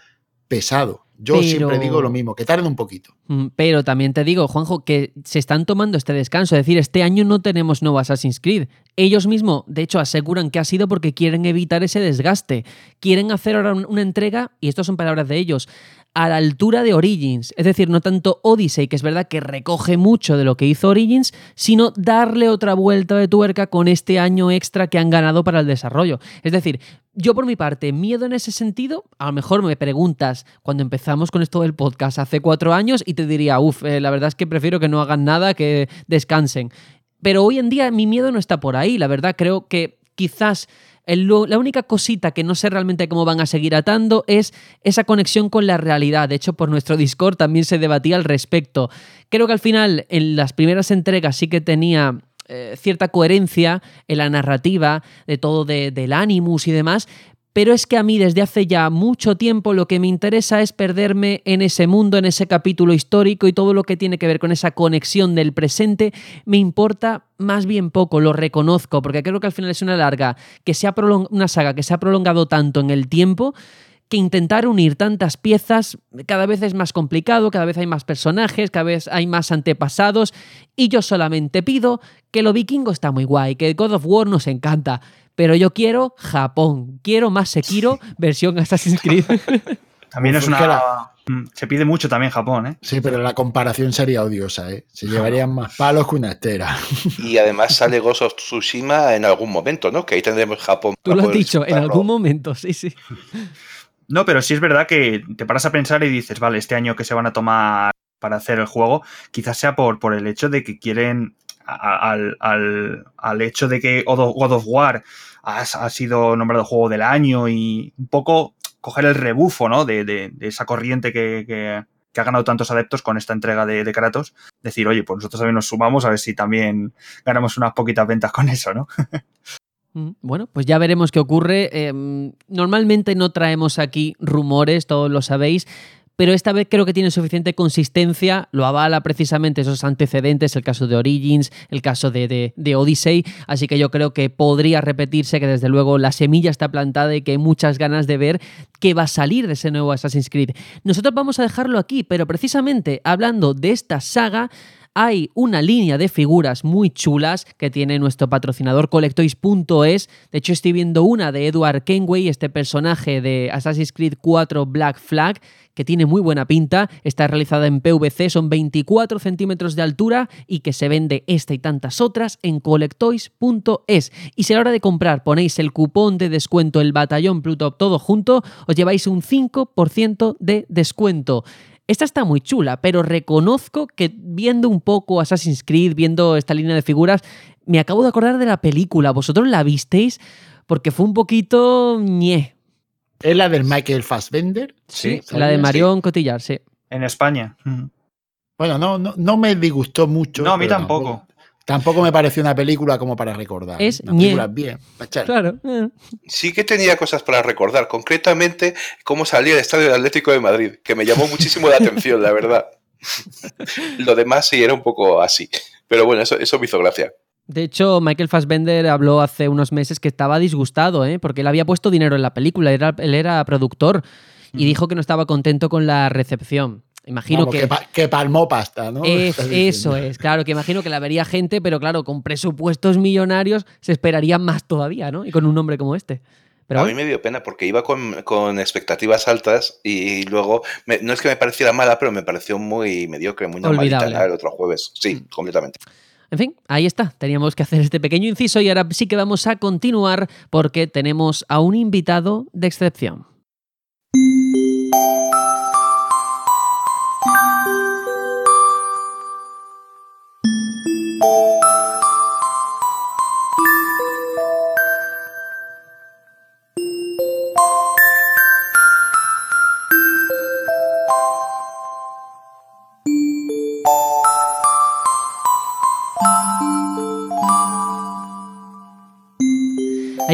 pesado. Yo siempre digo lo mismo, que tarde un poquito. Mm, pero también te digo, Juanjo, que se están tomando este descanso. Es decir, este año no tenemos nuevo Assassin's Creed. Ellos mismos, de hecho, aseguran que ha sido porque quieren evitar ese desgaste. Quieren hacer ahora una entrega, y estas son palabras de ellos, a la altura de Origins. Es decir, no tanto Odyssey, que es verdad que recoge mucho de lo que hizo Origins, sino darle otra vuelta de tuerca con este año extra que han ganado para el desarrollo. Es decir, yo por mi parte, miedo en ese sentido, a lo mejor me preguntas cuando empezamos con esto del podcast hace cuatro años y te diría, uff, eh, la verdad es que prefiero que no hagan nada, que descansen. Pero hoy en día mi miedo no está por ahí, la verdad creo que quizás la única cosita que no sé realmente cómo van a seguir atando es esa conexión con la realidad. De hecho, por nuestro Discord también se debatía al respecto. Creo que al final, en las primeras entregas sí que tenía eh, cierta coherencia en la narrativa de todo del Animus y demás, pero es que a mí desde hace ya mucho tiempo lo que me interesa es perderme en ese mundo, en ese capítulo histórico y todo lo que tiene que ver con esa conexión del presente me importa más bien poco, lo reconozco, porque creo que al final es una larga, que se ha una saga que se ha prolongado tanto en el tiempo que intentar unir tantas piezas cada vez es más complicado, cada vez hay más personajes, cada vez hay más antepasados y yo solamente pido que lo vikingo está muy guay, que God of War nos encanta, pero yo quiero Japón, quiero más Sekiro versión Assassin's Creed. También es una... Mm, se pide mucho también Japón, ¿eh? Sí, pero la comparación sería odiosa, ¿eh? Se llevarían más palos que una estera. Y además sale Ghost of Tsushima en algún momento, ¿no? Que ahí tendremos Japón. Tú lo has dicho, en algún momento, sí, sí. No, pero sí es verdad que te paras a pensar y dices, vale, este año que se van a tomar para hacer el juego, quizás sea por, por el hecho de que quieren al, al, hecho de que God of War ha, sido nombrado juego del año y un poco coger el rebufo ¿no? de, esa corriente que, ha ganado tantos adeptos con esta entrega de, Kratos. Decir, oye, pues nosotros también nos sumamos a ver si también ganamos unas poquitas ventas con eso, ¿no? Mm, bueno, pues ya veremos qué ocurre. Em, normalmente no traemos aquí rumores, todos lo sabéis, pero esta vez creo que tiene suficiente consistencia, lo avala precisamente esos antecedentes, el caso de Origins, el caso de, de, Odyssey, así que yo creo que podría repetirse que desde luego la semilla está plantada y que hay muchas ganas de ver qué va a salir de ese nuevo Assassin's Creed. Nosotros vamos a dejarlo aquí, pero precisamente hablando de esta saga, hay una línea de figuras muy chulas que tiene nuestro patrocinador Colectoys.es. De hecho, estoy viendo una de Edward Kenway, este personaje de Assassin's Creed 4 Black Flag, que tiene muy buena pinta. Está realizada en PVC, son 24 centímetros de altura y que se vende esta y tantas otras en Colectoys.es. Y si a la hora de comprar ponéis el cupón de descuento el batallón Pluto todo junto, os lleváis un 5% de descuento. Esta está muy chula, pero reconozco que viendo un poco Assassin's Creed, viendo esta línea de figuras, me acabo de acordar de la película. ¿Vosotros la visteis? Porque fue un poquito ñe. ¿Es la del Michael Fassbender? Sí, la de Marion Cotillar, sí. En España. Bueno, no, no, no me disgustó mucho. No, a mí tampoco. Tampoco me pareció una película como para recordar. Es una bien. Claro. Sí que tenía cosas para recordar, concretamente cómo salía el estadio del Atlético de Madrid, que me llamó muchísimo la atención, la verdad. Lo demás sí era un poco así. Pero bueno, eso, eso me hizo gracia. De hecho, Michael Fassbender habló hace unos meses que estaba disgustado, ¿eh? porque él había puesto dinero en la película, él era productor, y dijo que no estaba contento con la recepción. Imagino que, que, palmó pasta, ¿no? eso es, claro, que imagino que la vería gente, pero claro, con presupuestos millonarios se esperaría más todavía, ¿no? Y con un nombre como este. Pero a mí me dio pena porque iba con, expectativas altas y luego, no es que me pareciera mala, pero me pareció muy mediocre, muy normalita el otro jueves. Sí, mm. completamente. En fin, ahí está. Teníamos que hacer este pequeño inciso y ahora sí que vamos a continuar porque tenemos a un invitado de excepción. Hay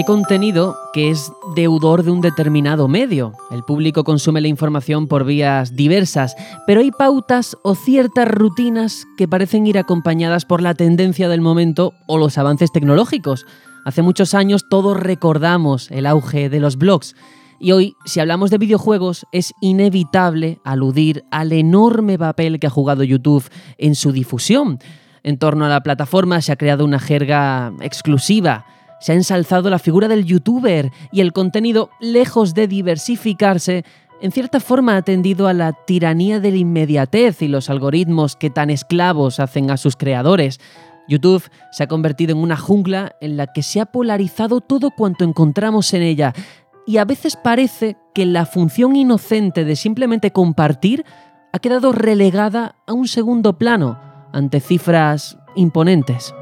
contenido que es deudor de un determinado medio. El público consume la información por vías diversas, pero hay pautas o ciertas rutinas que parecen ir acompañadas por la tendencia del momento o los avances tecnológicos. Hace muchos años todos recordamos el auge de los blogs. Y hoy, si hablamos de videojuegos, es inevitable aludir al enorme papel que ha jugado YouTube en su difusión. En torno a la plataforma se ha creado una jerga exclusiva se ha ensalzado la figura del youtuber y el contenido, lejos de diversificarse, en cierta forma ha tendido a la tiranía de la inmediatez y los algoritmos que tan esclavos hacen a sus creadores. YouTube se ha convertido en una jungla en la que se ha polarizado todo cuanto encontramos en ella y a veces parece que la función inocente de simplemente compartir ha quedado relegada a un segundo plano ante cifras imponentes.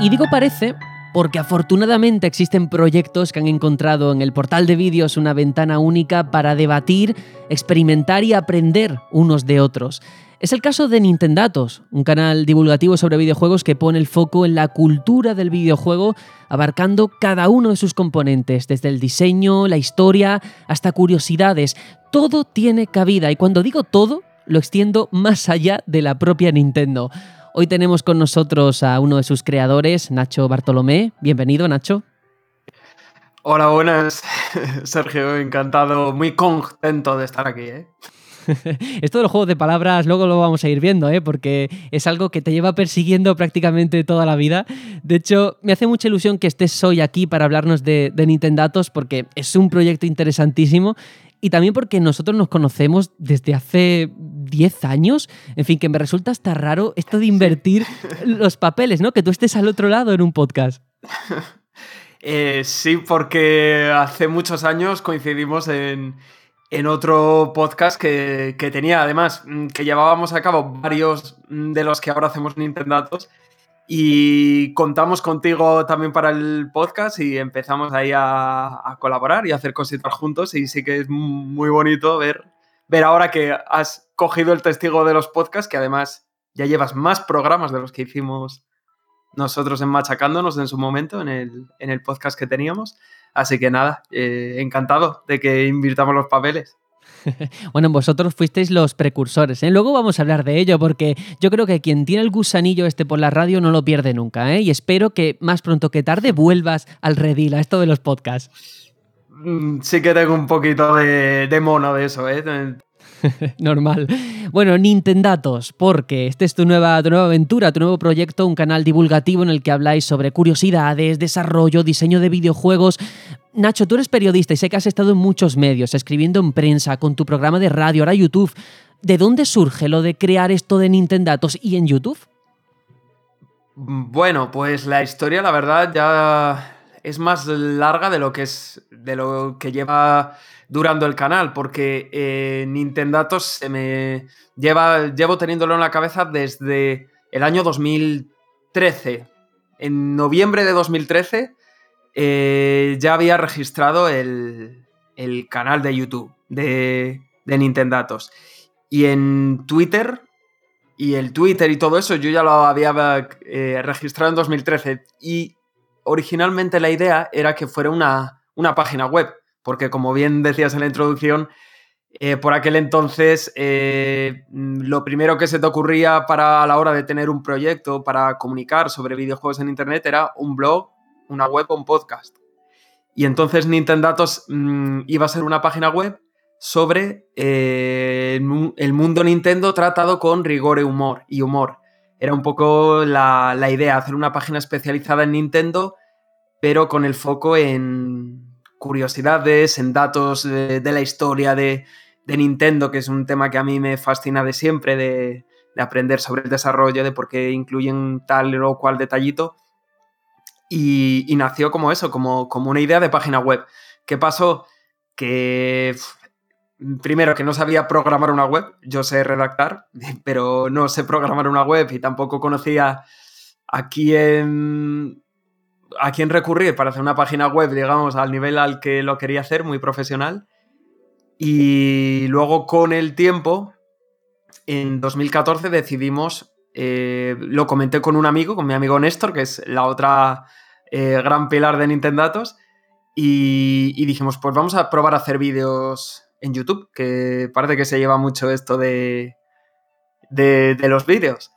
Y digo parece porque afortunadamente existen proyectos que han encontrado en el portal de vídeos una ventana única para debatir, experimentar y aprender unos de otros. Es el caso de Nintendatos, un canal divulgativo sobre videojuegos que pone el foco en la cultura del videojuego, abarcando cada uno de sus componentes, desde el diseño, la historia, hasta curiosidades. Todo tiene cabida y cuando digo todo, lo extiendo más allá de la propia Nintendo. Hoy tenemos con nosotros a uno de sus creadores, Nacho Bartolomé. Bienvenido, Nacho. Hola, buenas. Sergio, encantado, muy contento de estar aquí. ¿eh? Esto de los juegos de palabras luego lo vamos a ir viendo, ¿eh? porque es algo que te lleva persiguiendo prácticamente toda la vida. De hecho, me hace mucha ilusión que estés hoy aquí para hablarnos de, de Nintendatos, porque es un proyecto interesantísimo y también porque nosotros nos conocemos desde hace 10 años. En fin, que me resulta hasta raro esto de invertir los papeles, ¿no? Que tú estés al otro lado en un podcast. Eh, sí, porque hace muchos años coincidimos en, otro podcast que, que, tenía, además, mm, que llevábamos a cabo varios de los que ahora hacemos Nintendatos y contamos contigo también para el podcast y empezamos ahí a, colaborar y a hacer cositas juntos. Y sí que es muy bonito ver, ver ahora que has cogido el testigo de los podcasts, que además ya llevas más programas de los que hicimos nosotros en Machacándonos en su momento, en el, en el podcast que teníamos. Así que nada, eh, encantado de que invirtamos los papeles. bueno, vosotros fuisteis los precursores. ¿eh? Luego vamos a hablar de ello porque yo creo que quien tiene el gusanillo este por la radio no lo pierde nunca. ¿eh? Y espero que más pronto que tarde vuelvas al redil, a esto de los podcasts. Mm, sí que tengo un poquito de, de mono de eso. ¿eh? Normal. Bueno, Nintendatos, porque esta es tu nueva, tu nueva aventura, tu nuevo proyecto, un canal divulgativo en el que habláis sobre curiosidades, desarrollo, diseño de videojuegos. Nacho, tú eres periodista y sé que has estado en muchos medios, escribiendo en prensa, con tu programa de radio, ahora YouTube. ¿De dónde surge lo de crear esto de Nintendatos y en YouTube? Bueno, pues la historia, la verdad, ya es más larga de lo que es. de lo que lleva durando el canal, porque eh, Nintendatos se me lleva, llevo teniéndolo en la cabeza desde el año 2013. En noviembre de 2013 eh, ya había registrado el, canal de YouTube de, de Nintendatos. Y en Twitter, y el Twitter y todo eso, yo ya lo había eh, registrado en 2013. Y originalmente la idea era que fuera una, una página web porque como bien decías en la introducción, eh, por aquel entonces eh, lo primero que se te ocurría para a la hora de tener un proyecto, para comunicar sobre videojuegos en Internet, era un blog, una web o un podcast. Y entonces Nintendatos mm, iba a ser una página web sobre eh, el mundo Nintendo tratado con rigor y humor. Y humor. Era un poco la, la idea, hacer una página especializada en Nintendo, pero con el foco en, curiosidades, en datos de, la historia de, Nintendo, que es un tema que a mí me fascina de siempre, de, aprender sobre el desarrollo, de por qué incluyen tal o cual detallito. Y, nació como eso, como, como, una idea de página web. ¿Qué pasó? Que primero que no sabía programar una web, yo sé redactar, pero no sé programar una web y tampoco conocía a quién a quién recurrir para hacer una página web, digamos, al nivel al que lo quería hacer, muy profesional. Y luego con el tiempo, en 2014 decidimos, eh, lo comenté con un amigo, con mi amigo Néstor, que es la otra eh, gran pilar de Nintendatos, y, dijimos, pues vamos a probar a hacer vídeos en YouTube, que parece que se lleva mucho esto de, de, de los vídeos.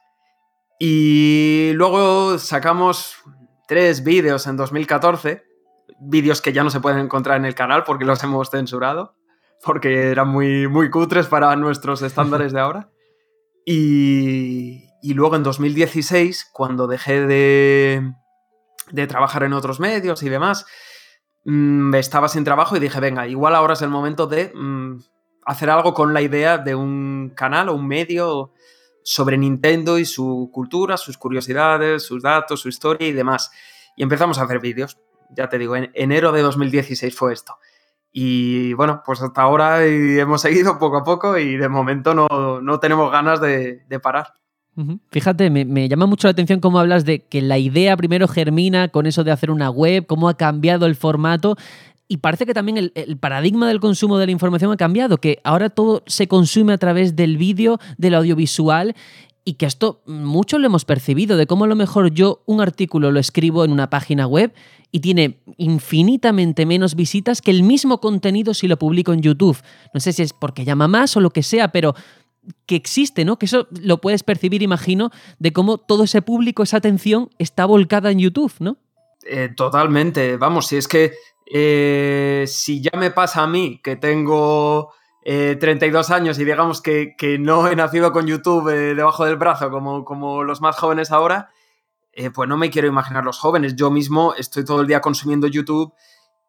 Y luego sacamos tres vídeos en 2014, vídeos que ya no se pueden encontrar en el canal porque los hemos censurado, porque eran muy, muy cutres para nuestros estándares de ahora. Y, luego en 2016, cuando dejé de, de trabajar en otros medios y demás, mm, estaba sin trabajo y dije, venga, igual ahora es el momento de mm, hacer algo con la idea de un canal o un medio sobre Nintendo y su cultura, sus curiosidades, sus datos, su historia y demás. Y empezamos a hacer vídeos. Ya te digo, en enero de 2016 fue esto. Y bueno, pues hasta ahora hemos seguido poco a poco y de momento no, tenemos ganas de, parar. Fíjate, me, llama mucho la atención cómo hablas de que la idea primero germina con eso de hacer una web, cómo ha cambiado el formato. Y parece que también el, paradigma del consumo de la información ha cambiado, que ahora todo se consume a través del vídeo, del audiovisual, y que esto muchos lo hemos percibido, de cómo a lo mejor yo un artículo lo escribo en una página web y tiene infinitamente menos visitas que el mismo contenido si lo publico en YouTube. No sé si es porque llama más o lo que sea, pero que existe, ¿no? Que eso lo puedes percibir, imagino, de cómo todo ese público, esa atención está volcada en YouTube, ¿no? Eh, totalmente. Vamos, si es que eh, si ya me pasa a mí que tengo 32 eh, años y digamos que, no he nacido con YouTube debajo del brazo como, como los más jóvenes ahora, eh, pues no me quiero imaginar los jóvenes. Yo mismo estoy todo el día consumiendo YouTube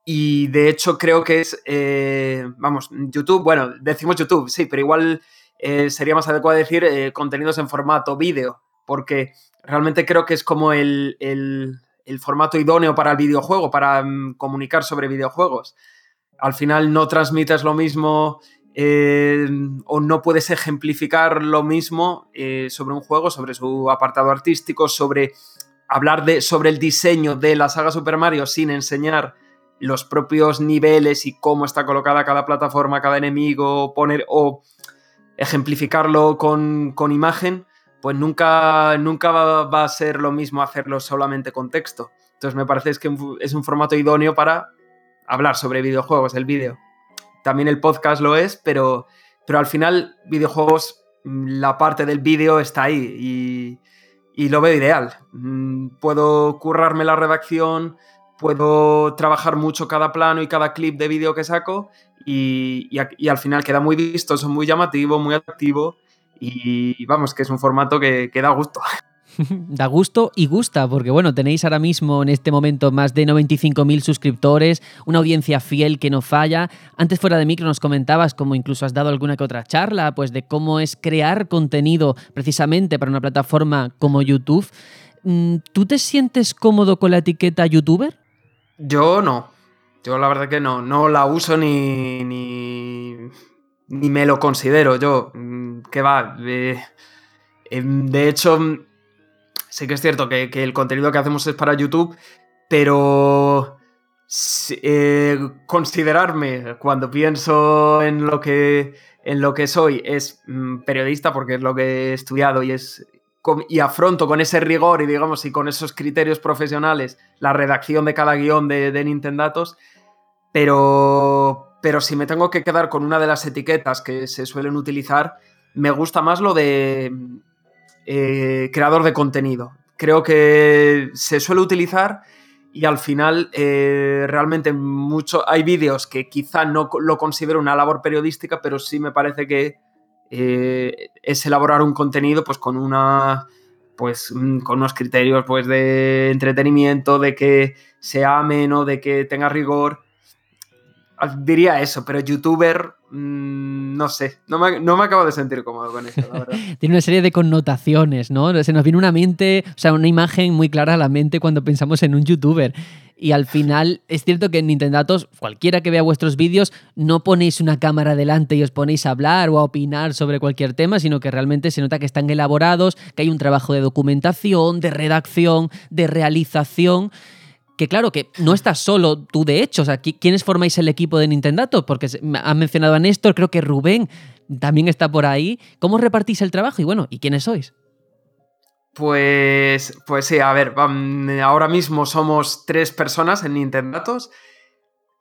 y de hecho creo que es, eh, vamos, YouTube, bueno, decimos YouTube, sí, pero igual eh, sería más adecuado decir contenidos en formato vídeo, porque realmente creo que es como el, formato idóneo para el videojuego, para mm, comunicar sobre videojuegos. Al final no transmites lo mismo o no puedes ejemplificar lo mismo sobre un juego, sobre su apartado artístico, sobre hablar de, sobre el diseño de la saga Super Mario sin enseñar los propios niveles y cómo está colocada cada plataforma, cada enemigo, poner o ejemplificarlo con, imagen, pues nunca, nunca va, a ser lo mismo hacerlo solamente con texto. Entonces me parece que es un formato idóneo para hablar sobre videojuegos, el vídeo. También el podcast lo es, pero, pero al final videojuegos, la parte del vídeo está ahí y, y lo veo ideal. Mm, puedo currarme la redacción, puedo trabajar mucho cada plano y cada clip de vídeo que saco y, al final queda muy vistoso, muy llamativo, muy activo y vamos, que es un formato que, que da gusto. da gusto y gusta, porque bueno, tenéis ahora mismo en este momento más de 95.000 suscriptores, una audiencia fiel que no falla. Antes fuera de micro nos comentabas, como incluso has dado alguna que otra charla, pues de cómo es crear contenido precisamente para una plataforma como YouTube. Mm, ¿Tú te sientes cómodo con la etiqueta youtuber? Yo no. Yo la verdad que no. No la uso ni, ni, ni me lo considero yo. Mm, que va. Eh, em, de hecho, sí que es cierto que, el contenido que hacemos es para YouTube, pero eh, considerarme cuando pienso en lo que en lo que soy es mm, periodista porque es lo que he estudiado y es y afronto con ese rigor y digamos y con esos criterios profesionales la redacción de cada guion de, de Nintendatos, pero pero si me tengo que quedar con una de las etiquetas que se suelen utilizar, me gusta más lo de eh, creador de contenido. Creo que se suele utilizar y al final eh, realmente mucho, hay vídeos que quizá no lo considero una labor periodística, pero sí me parece que eh, es elaborar un contenido pues con una pues mm, con unos criterios pues de entretenimiento, de que sea ameno, de que tenga rigor diría eso, pero youtuber, mm, no sé, no me, no me, acabo de sentir cómodo con eso, la verdad. Tiene una serie de connotaciones, ¿no? Se nos viene una mente, o sea, una imagen muy clara a la mente cuando pensamos en un youtuber. Y al final, es cierto que en Nintendatos, cualquiera que vea vuestros vídeos, no ponéis una cámara delante y os ponéis a hablar o a opinar sobre cualquier tema, sino que realmente se nota que están elaborados, que hay un trabajo de documentación, de redacción, de realización que claro, que no estás solo tú de hecho, o sea, ¿quiénes formáis el equipo de Nintendato? Porque han mencionado a Néstor, creo que Rubén también está por ahí. ¿Cómo repartís el trabajo? Y bueno, ¿y quiénes sois? Pues, pues sí, a ver, ahora mismo somos tres personas en Nintendatos.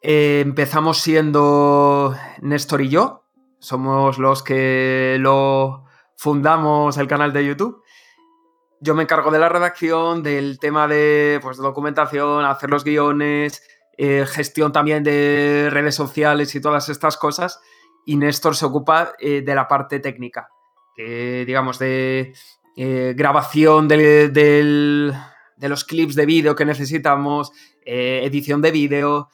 Eh, empezamos siendo Néstor y yo, somos los que lo fundamos el canal de YouTube yo me encargo de la redacción, del tema de pues, documentación, hacer los guiones, eh, gestión también de redes sociales y todas estas cosas. Y Néstor se ocupa eh, de la parte técnica, digamos, de eh, grabación del, de los clips de vídeo que necesitamos, edición de vídeo,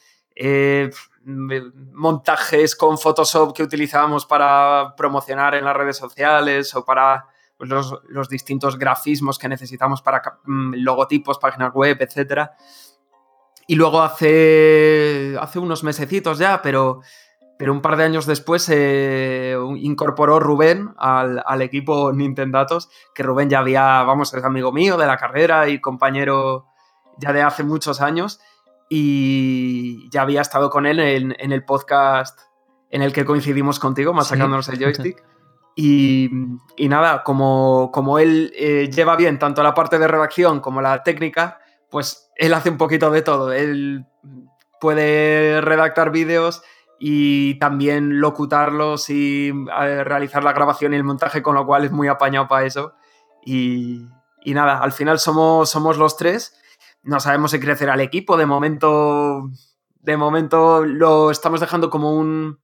montajes con Photoshop que utilizábamos para promocionar en las redes sociales o para pues, los, distintos grafismos que necesitamos para mm, logotipos, páginas web, etc. Y luego hace, hace unos mesecitos ya, pero, pero un par de años después se incorporó Rubén al, al equipo Nintendatos, que Rubén ya había, vamos, es amigo mío de la carrera y compañero ya de hace muchos años y ya había estado con él en, el podcast en el que coincidimos contigo, más sacándonos el joystick. Y, nada, como, como él eh, lleva bien tanto la parte de redacción como la técnica, pues él hace un poquito de todo. Él puede redactar vídeos y también locutarlos y eh, realizar la grabación y el montaje, con lo cual es muy apañado para eso. Y, y nada, al final somos, somos los tres no sabemos si crecer al equipo. De momento, de momento lo estamos dejando como un,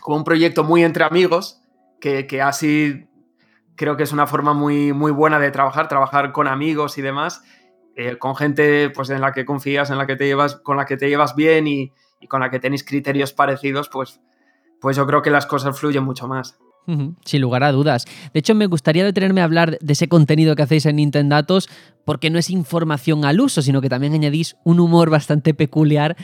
como un proyecto muy entre amigos, que, así creo que es una forma muy, muy buena de trabajar, trabajar con amigos y demás, eh, con gente pues, en la que confías, en la que te llevas, con la que te llevas bien y, y con la que tenéis criterios parecidos, pues, pues yo creo que las cosas fluyen mucho más. Sin lugar a dudas. De hecho, me gustaría detenerme a hablar de ese contenido que hacéis en Nintendatos, porque no es información al uso, sino que también añadís un humor bastante peculiar.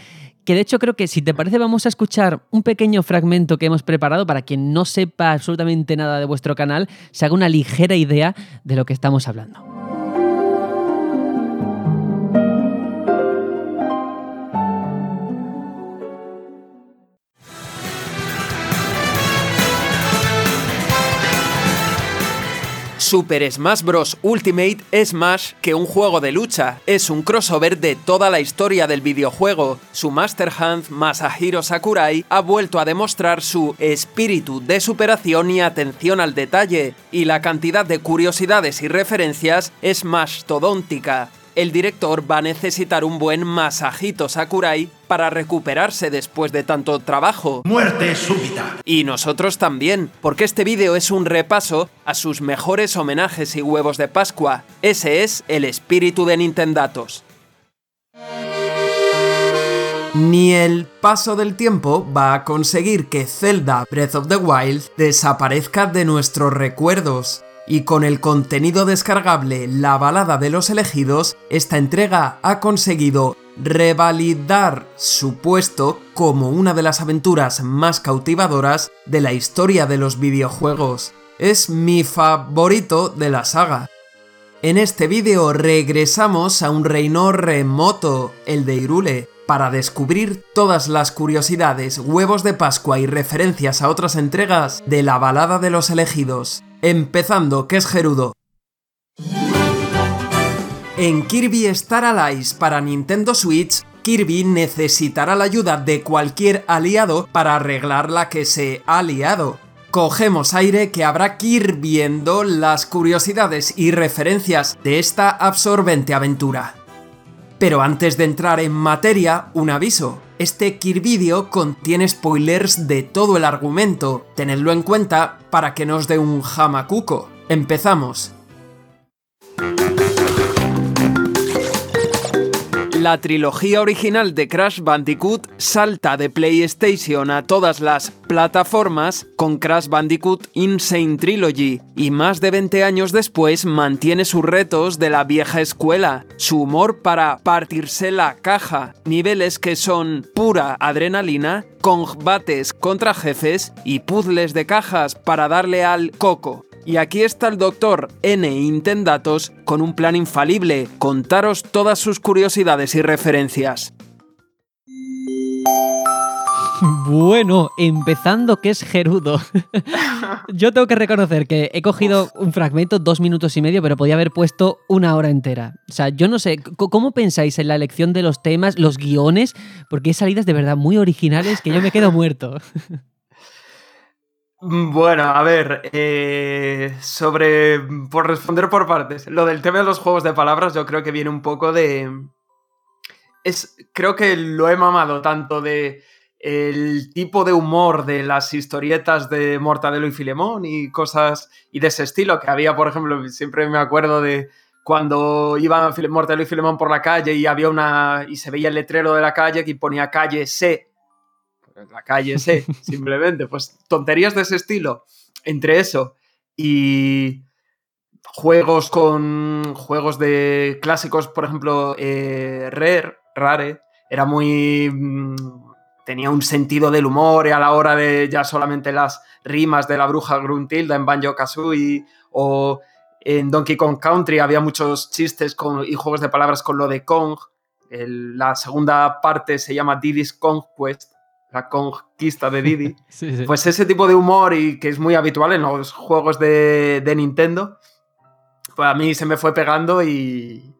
Que de hecho creo que si te parece vamos a escuchar un pequeño fragmento que hemos preparado para quien no sepa absolutamente nada de vuestro canal, se haga una ligera idea de lo que estamos hablando. Super Smash Bros. Ultimate es más que un juego de lucha, es un crossover de toda la historia del videojuego. Su Master Hand, Masahiro Sakurai, ha vuelto a demostrar su espíritu de superación y atención al detalle, y la cantidad de curiosidades y referencias es mastodóntica el director va a necesitar un buen masajito Sakurai para recuperarse después de tanto trabajo. Muerte súbita. Y nosotros también, porque este vídeo es un repaso a sus mejores homenajes y huevos de Pascua. Ese es el espíritu de Nintendatos. Ni el paso del tiempo va a conseguir que Zelda Breath of the Wild desaparezca de nuestros recuerdos y con el contenido descargable La balada de los elegidos, esta entrega ha conseguido revalidar su puesto como una de las aventuras más cautivadoras de la historia de los videojuegos. Es mi favorito de la saga. En este vídeo regresamos a un reino remoto, el de Irule, para descubrir todas las curiosidades, huevos de Pascua y referencias a otras entregas de la balada de los elegidos. Empezando, que es Gerudo. En Kirby Star Allies para Nintendo Switch, Kirby necesitará la ayuda de cualquier aliado para arreglar la que se ha liado. Cogemos aire que habrá que ir viendo las curiosidades y referencias de esta absorbente aventura. Pero antes de entrar en materia, un aviso. Este Kirvídeo contiene spoilers de todo el argumento, tenedlo en cuenta para que nos dé un jamacuco. Empezamos. La trilogía original de Crash Bandicoot salta de PlayStation a todas las plataformas con Crash Bandicoot Insane Trilogy y más de 20 años después mantiene sus retos de la vieja escuela, su humor para partirse la caja, niveles que son pura adrenalina, combates contra jefes y puzzles de cajas para darle al coco. Y aquí está el doctor N Intendatos con un plan infalible, contaros todas sus curiosidades y referencias. Bueno, empezando que es Gerudo. Yo tengo que reconocer que he cogido un fragmento, dos minutos y medio, pero podía haber puesto una hora entera. O sea, yo no sé, ¿cómo pensáis en la elección de los temas, los guiones? Porque hay salidas de verdad muy originales que yo me quedo muerto. Mm, bueno, a ver, eh, sobre, por responder por partes, lo del tema de los juegos de palabras yo creo que viene un poco de... Es, creo que lo he mamado tanto de el tipo de humor de las historietas de Mortadelo y Filemón y cosas y de ese estilo que había, por ejemplo, siempre me acuerdo de cuando iban Mortelo y Filemón por la calle y había una y se veía el letrero de la calle que ponía calle C. La calle C, simplemente. Pues tonterías de ese estilo. Entre eso y juegos con juegos de clásicos, por ejemplo, eh, Rare, Rare, era muy. Mm, tenía un sentido del humor a la hora de ya solamente las rimas de la bruja Gruntilda en Banjo Kazooie o en Donkey Kong Country había muchos chistes con, y juegos de palabras con lo de Kong. la segunda parte se llama Diddy's Conquest, la conquista de Diddy. Pues ese tipo de humor y que es muy habitual en los juegos de, Nintendo, pues a mí se me fue pegando y,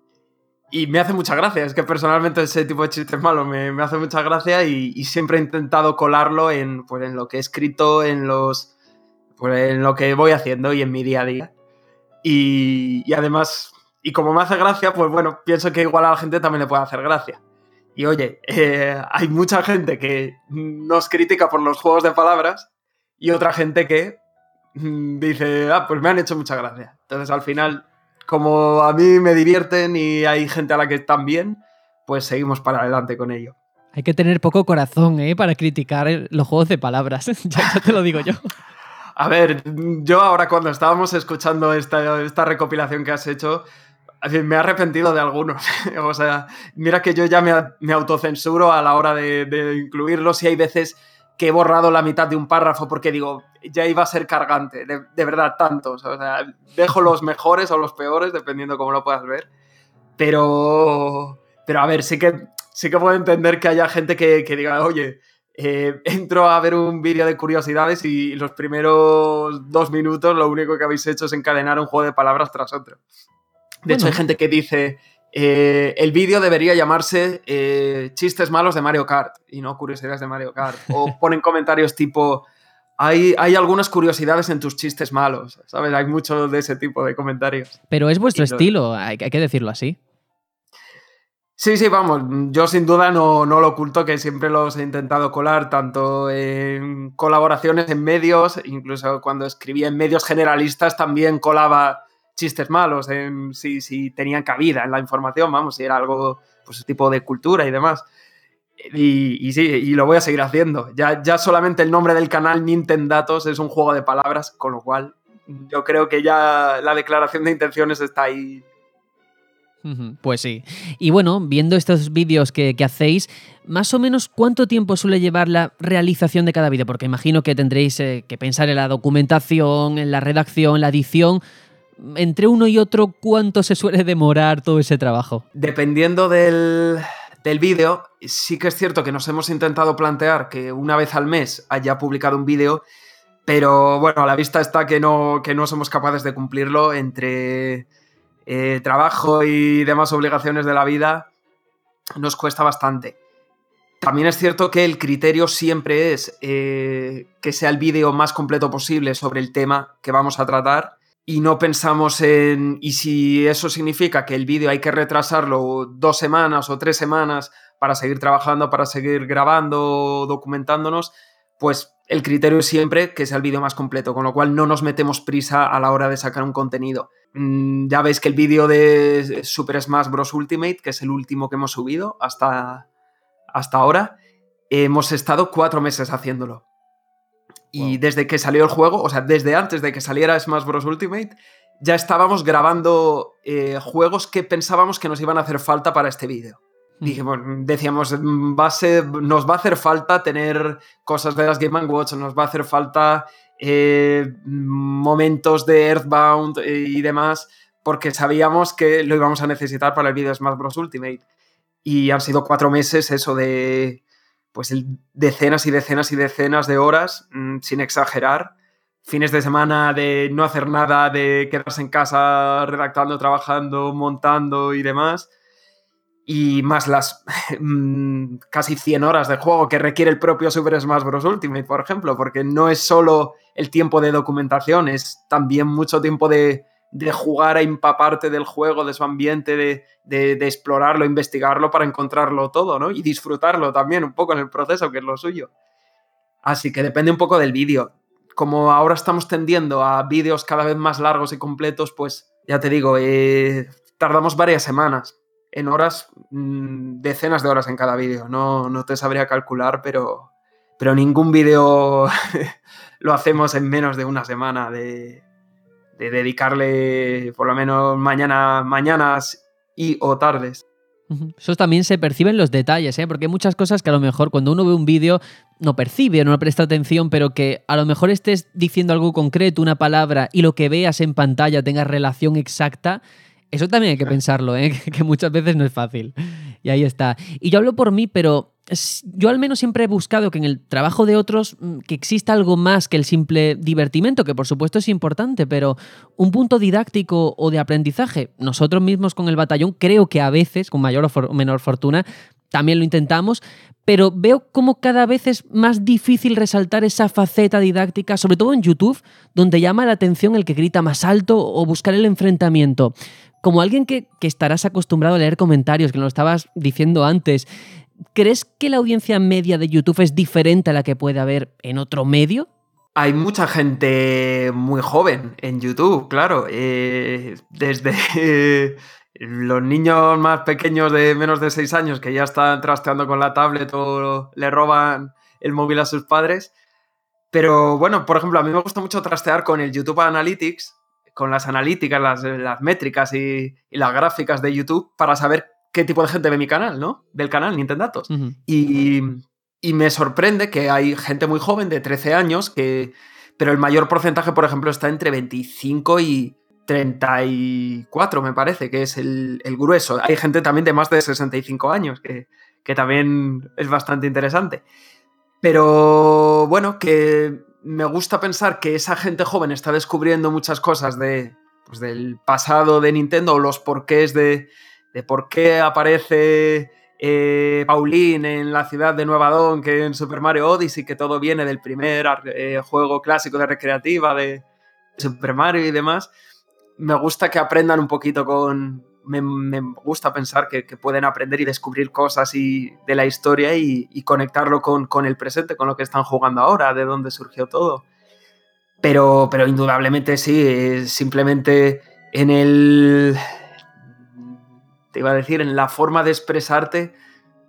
y me hace mucha gracia. Es que personalmente ese tipo de chistes malos me, me hace mucha gracia y, siempre he intentado colarlo en, pues, en lo que he escrito, en, los, pues, en lo que voy haciendo y en mi día a día. Y, además, y como me hace gracia, pues bueno, pienso que igual a la gente también le puede hacer gracia. Y oye, eh, hay mucha gente que nos critica por los juegos de palabras y otra gente que mm, dice, ah, pues me han hecho mucha gracia. Entonces al final, como a mí me divierten y hay gente a la que también, pues seguimos para adelante con ello. Hay que tener poco corazón, ¿eh? Para criticar los juegos de palabras. ya te lo digo yo. A ver, yo ahora cuando estábamos escuchando esta, esta recopilación que has hecho, me he arrepentido de algunos. o sea, mira que yo ya me, autocensuro a la hora de, incluirlos y hay veces que he borrado la mitad de un párrafo porque digo, ya iba a ser cargante, de, verdad, tantos. O sea, dejo los mejores o los peores, dependiendo cómo lo puedas ver. Pero, pero a ver, sí que, sí que puedo entender que haya gente que, que diga, oye, eh, entro a ver un vídeo de curiosidades y los primeros dos minutos lo único que habéis hecho es encadenar un juego de palabras tras otro. De hecho, hay gente que dice, eh, el vídeo debería llamarse eh, chistes malos de Mario Kart y no curiosidades de Mario Kart. O ponen comentarios tipo, hay, hay, algunas curiosidades en tus chistes malos, ¿sabes? Hay mucho de ese tipo de comentarios. Pero es vuestro estilo, hay que decirlo así. Sí, sí, vamos, yo sin duda no, no, lo oculto que siempre los he intentado colar, tanto en colaboraciones en medios, incluso cuando escribía en medios generalistas también colaba chistes malos, en, si, si tenían cabida en la información, vamos, si era algo, pues tipo de cultura y demás. Y, sí, y lo voy a seguir haciendo. Ya, ya solamente el nombre del canal Nintendatos es un juego de palabras, con lo cual yo creo que ya la declaración de intenciones está ahí pues sí. Y bueno, viendo estos vídeos que, hacéis, más o menos cuánto tiempo suele llevar la realización de cada vídeo, porque imagino que tendréis eh, que pensar en la documentación, en la redacción, en la edición. Entre uno y otro, ¿cuánto se suele demorar todo ese trabajo? Dependiendo del, del vídeo, sí que es cierto que nos hemos intentado plantear que una vez al mes haya publicado un vídeo, pero bueno, a la vista está que no, que no somos capaces de cumplirlo entre eh, trabajo y demás obligaciones de la vida, nos cuesta bastante. También es cierto que el criterio siempre es eh, que sea el vídeo más completo posible sobre el tema que vamos a tratar y no pensamos en, y si eso significa que el vídeo hay que retrasarlo dos semanas o tres semanas para seguir trabajando, para seguir grabando, documentándonos, pues el criterio es siempre que sea el vídeo más completo, con lo cual no nos metemos prisa a la hora de sacar un contenido. Mm, ya veis que el vídeo de Super Smash Bros. Ultimate, que es el último que hemos subido hasta, hasta ahora, hemos estado cuatro meses haciéndolo. Y desde que salió el juego, o sea, desde antes de que saliera Smash Bros. Ultimate, ya estábamos grabando eh, juegos que pensábamos que nos iban a hacer falta para este vídeo. Dijimos, decíamos, va a nos va a hacer falta tener cosas de las Game Watch, nos va a hacer falta eh, momentos de Earthbound eh, y demás, porque sabíamos que lo íbamos a necesitar para el vídeo Smash Bros. Ultimate. Y han sido cuatro meses eso de pues decenas y decenas y decenas de horas, mm, sin exagerar. Fines de semana de no hacer nada, de quedarse en casa redactando, trabajando, montando y demás y más las mm, casi 100 horas de juego que requiere el propio Super Smash Bros. Ultimate, por ejemplo, porque no es solo el tiempo de documentación, es también mucho tiempo de, jugar a empaparte del juego, de su ambiente, de, de, explorarlo, investigarlo para encontrarlo todo, ¿no? Y disfrutarlo también un poco en el proceso, que es lo suyo. Así que depende un poco del vídeo. Como ahora estamos tendiendo a vídeos cada vez más largos y completos, pues ya te digo, eh, tardamos varias semanas, en horas, mm, decenas de horas en cada vídeo. No, no te sabría calcular, pero, pero ningún vídeo lo hacemos en menos de una semana de, de dedicarle por lo menos mañana, mañanas y o tardes. Eso también se percibe en los detalles, ¿eh? porque hay muchas cosas que a lo mejor cuando uno ve un vídeo no percibe, no presta atención, pero que a lo mejor estés diciendo algo concreto, una palabra, y lo que veas en pantalla tenga relación exacta. Eso también hay que pensarlo, ¿eh? que muchas veces no es fácil. Y ahí está. Y yo hablo por mí, pero yo al menos siempre he buscado que en el trabajo de otros mm, que exista algo más que el simple divertimento, que por supuesto es importante, pero un punto didáctico o de aprendizaje. Nosotros mismos con el batallón creo que a veces, con mayor o menor fortuna, también lo intentamos, pero veo como cada vez es más difícil resaltar esa faceta didáctica, sobre todo en YouTube, donde llama la atención el que grita más alto o buscar el enfrentamiento. Como alguien que, que estarás acostumbrado a leer comentarios, que lo estabas diciendo antes, ¿Crees que la audiencia media de YouTube es diferente a la que puede haber en otro medio? Hay mucha gente muy joven en YouTube, claro. Eh, desde los niños más pequeños de menos de 6 años que ya están trasteando con la tablet o le roban el móvil a sus padres. Pero bueno, por ejemplo, a mí me gusta mucho trastear con el YouTube Analytics, con las analíticas, las, métricas y, y, las gráficas de YouTube para saber qué tipo de gente ve mi canal, ¿no? Del canal Nintendo Datos. y, y, me sorprende que hay gente muy joven de 13 años que... Pero el mayor porcentaje, por ejemplo, está entre 25 y 34, me parece, que es el, grueso. Hay gente también de más de 65 años, que, que también es bastante interesante. Pero bueno, que me gusta pensar que esa gente joven está descubriendo muchas cosas de, pues, del pasado de Nintendo o los porqués de, por qué aparece eh, Pauline en la ciudad de Nueva Don que en Super Mario Odyssey, que todo viene del primer eh, juego clásico de recreativa de Super Mario y demás. Me gusta que aprendan un poquito con... Me, gusta pensar que, pueden aprender y descubrir cosas y, de la historia y, conectarlo con, con, el presente, con lo que están jugando ahora, de dónde surgió todo. Pero, pero indudablemente sí, simplemente en el, te iba a decir, en la forma de expresarte,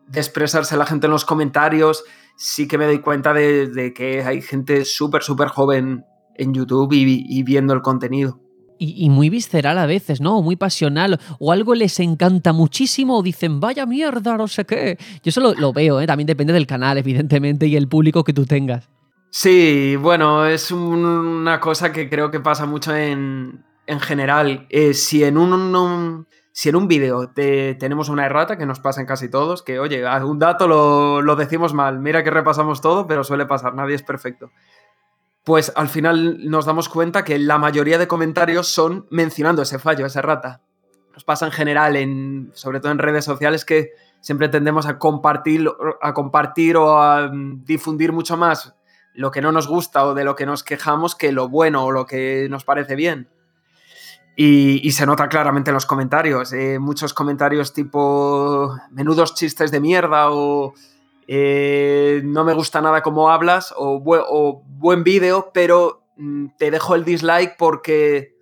de expresarse la gente en los comentarios, sí que me doy cuenta de, que hay gente súper, súper joven en YouTube y, viendo el contenido. Y, muy visceral a veces, ¿no? Muy pasional. O algo les encanta muchísimo o dicen, vaya mierda, no sé qué. Yo eso lo, veo, ¿eh? También depende del canal, evidentemente, y el público que tú tengas. Sí, bueno, es una cosa que creo que pasa mucho en, en general. Eh, si en un, si en un vídeo tenemos una errata, que nos pasa en casi todos, que oye, algún dato lo, decimos mal, mira que repasamos todo, pero suele pasar, nadie es perfecto. Pues al final nos damos cuenta que la mayoría de comentarios son mencionando ese fallo, esa errata. Nos pasa en general, en, sobre todo en redes sociales, que siempre tendemos a compartir, a compartir o a mm, difundir mucho más lo que no nos gusta o de lo que nos quejamos que lo bueno o lo que nos parece bien. Y, se nota claramente en los comentarios. Eh, muchos comentarios tipo menudos chistes de mierda o eh, no me gusta nada cómo hablas o, buen vídeo, pero mm, te dejo el dislike porque,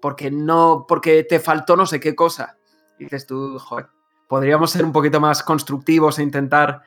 porque, no, porque te faltó no sé qué cosa. dices tú, joder, podríamos ser un poquito más constructivos e intentar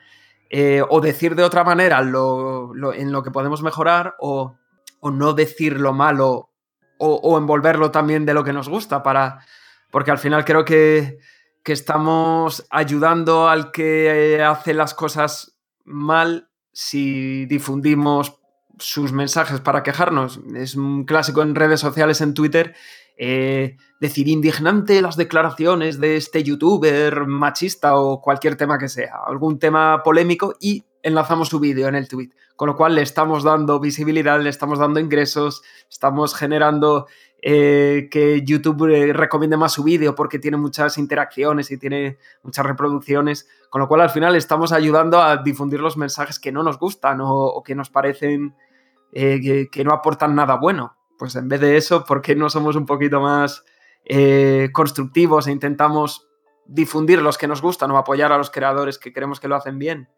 eh, o decir de otra manera lo, en lo que podemos mejorar o no decir lo malo o, envolverlo también de lo que nos gusta para, porque al final creo que, estamos ayudando al que hace las cosas mal si difundimos sus mensajes para quejarnos. Es un clásico en redes sociales, en Twitter, eh, decir indignante las declaraciones de este youtuber machista o cualquier tema que sea, algún tema polémico y enlazamos su vídeo en el tweet. Con lo cual le estamos dando visibilidad, le estamos dando ingresos, estamos generando eh, que YouTube eh, recomiende más su vídeo porque tiene muchas interacciones y tiene muchas reproducciones. Con lo cual al final estamos ayudando a difundir los mensajes que no nos gustan o, que nos parecen eh, que, no aportan nada bueno. Pues en vez de eso, ¿por qué no somos un poquito más constructivos e intentamos difundir los que nos gustan o apoyar a los creadores que creemos que lo hacen bien?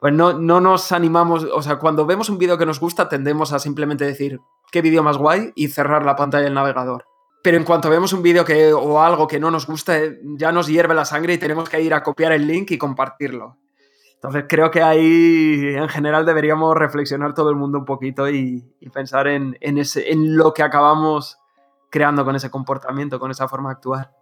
Pues no, no nos animamos, o sea, cuando vemos un vídeo que nos gusta tendemos a simplemente decir qué vídeo más guay y cerrar la pantalla del navegador. pero en cuanto vemos un vídeo que, o algo que no nos gusta, ya nos hierve la sangre y tenemos que ir a copiar el link y compartirlo. Entonces creo que ahí en general deberíamos reflexionar todo el mundo un poquito y, pensar en, en lo que acabamos creando con ese comportamiento, con esa forma de actuar.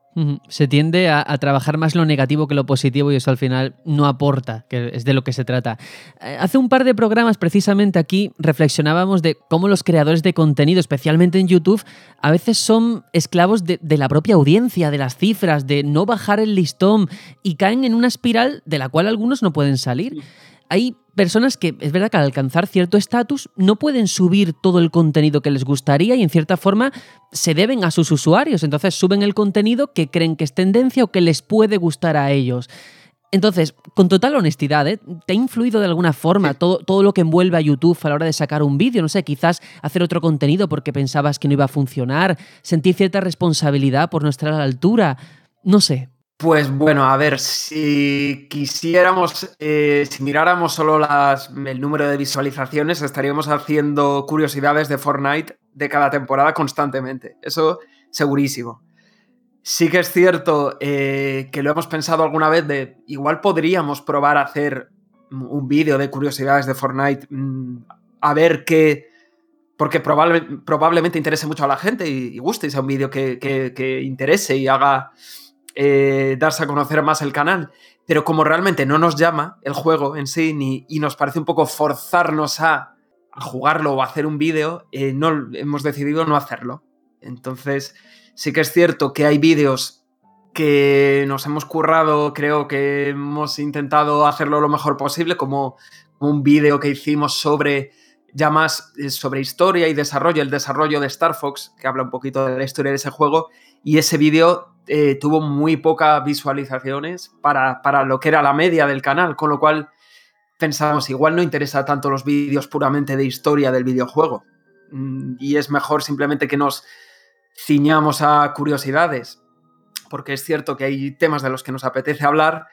Se tiende a, trabajar más lo negativo que lo positivo y eso al final no aporta, que es de lo que se trata. Eh, hace un par de programas precisamente aquí reflexionábamos de cómo los creadores de contenido, especialmente en YouTube, a veces son esclavos de, de la propia audiencia, de las cifras, de no bajar el listón y caen en una espiral de la cual algunos no pueden salir hay personas que es verdad que al alcanzar cierto estatus no pueden subir todo el contenido que les gustaría y en cierta forma se deben a sus usuarios. Entonces suben el contenido que creen que es tendencia o que les puede gustar a ellos. Entonces, con total honestidad, ¿eh? ¿te ha influido de alguna forma todo, todo lo que envuelve a YouTube a la hora de sacar un vídeo? No sé, quizás hacer otro contenido porque pensabas que no iba a funcionar, sentir cierta responsabilidad por no estar a la altura. No sé. Pues bueno, a ver, si quisiéramos, eh, si miráramos solo el número de visualizaciones, estaríamos haciendo curiosidades de Fortnite de cada temporada constantemente. Eso segurísimo. Sí que es cierto eh, que lo hemos pensado alguna vez de igual podríamos probar a hacer un vídeo de curiosidades de Fortnite mm, a ver qué, porque probablemente interese mucho a la gente y, guste y sea un vídeo que interese y haga eh, darse a conocer más el canal. Pero como realmente no nos llama el juego en sí ni, y nos parece un poco forzarnos a, jugarlo o hacer un vídeo, eh, no, hemos decidido no hacerlo. Entonces, sí que es cierto que hay vídeos que nos hemos currado, creo que hemos intentado hacerlo lo mejor posible, como un vídeo que hicimos sobre ya más eh, sobre historia y desarrollo, el desarrollo de Star Fox, que habla un poquito de la historia de ese juego, y ese vídeo eh, tuvo muy pocas visualizaciones para, lo que era la media del canal, con lo cual pensamos, igual no interesa tanto los vídeos puramente de historia del videojuego. Mm, y es mejor simplemente que nos ciñamos a curiosidades, porque es cierto que hay temas de los que nos apetece hablar,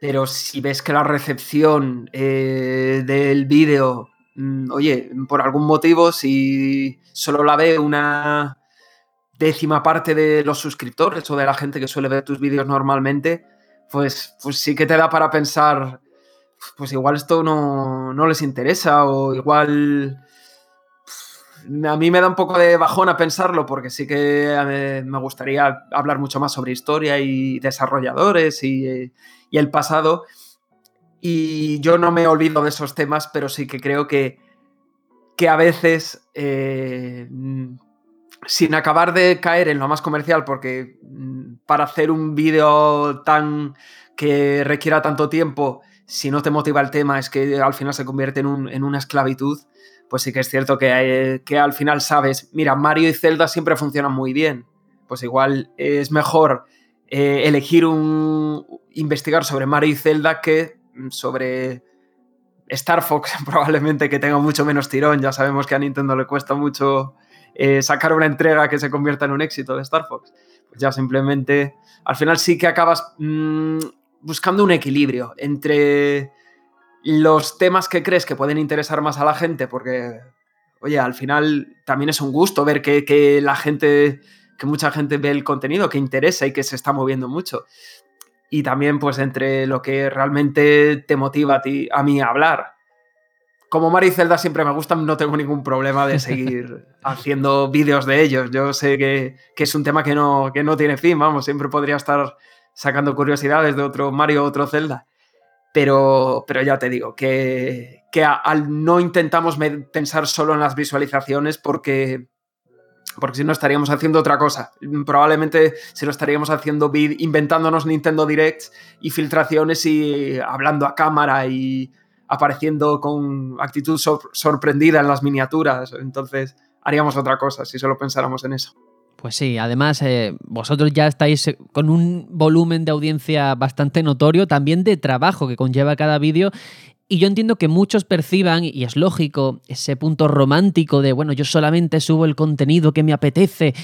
pero si ves que la recepción eh, del vídeo, mm, oye, por algún motivo, si solo la ve una décima parte de los suscriptores o de la gente que suele ver tus vídeos normalmente, pues, pues sí que te da para pensar, pues igual esto no, no les interesa o igual... A mí me da un poco de bajón a pensarlo porque sí que me gustaría hablar mucho más sobre historia y desarrolladores y, y el pasado. Y yo no me olvido de esos temas, pero sí que creo que, que a veces eh, sin acabar de caer en lo más comercial, porque mm, para hacer un vídeo tan que requiera tanto tiempo, si no te motiva el tema, es que al final se convierte en, una esclavitud, pues sí que es cierto que, que al final sabes, mira, Mario y Zelda siempre funcionan muy bien, pues igual es mejor eh, elegir un... investigar sobre Mario y Zelda que sobre Star Fox, probablemente que tenga mucho menos tirón, ya sabemos que a Nintendo le cuesta mucho eh, sacar una entrega que se convierta en un éxito de Star Fox. Pues ya simplemente, al final sí que acabas mm, buscando un equilibrio entre los temas que crees que pueden interesar más a la gente, porque, oye, al final también es un gusto ver que, la gente, que mucha gente ve el contenido, que interesa y que se está moviendo mucho. Y también, pues, entre lo que realmente te motiva a ti, a mí a hablar como Mario y Zelda siempre me gustan, no tengo ningún problema de seguir haciendo vídeos de ellos. Yo sé que, es un tema que no, que no tiene fin, vamos, siempre podría estar sacando curiosidades de otro Mario o otro Zelda. Pero, pero ya te digo, que, que al no intentamos pensar solo en las visualizaciones porque, porque si no estaríamos haciendo otra cosa. Probablemente si lo estaríamos haciendo inventándonos Nintendo Directs y filtraciones y hablando a cámara y apareciendo con actitud sorprendida en las miniaturas. Entonces haríamos otra cosa si solo pensáramos en eso. Pues sí, además eh, vosotros ya estáis eh, con un volumen de audiencia bastante notorio, también de trabajo que conlleva cada vídeo. Y yo entiendo que muchos perciban, y es lógico, ese punto romántico de, bueno, yo solamente subo el contenido que me apetece.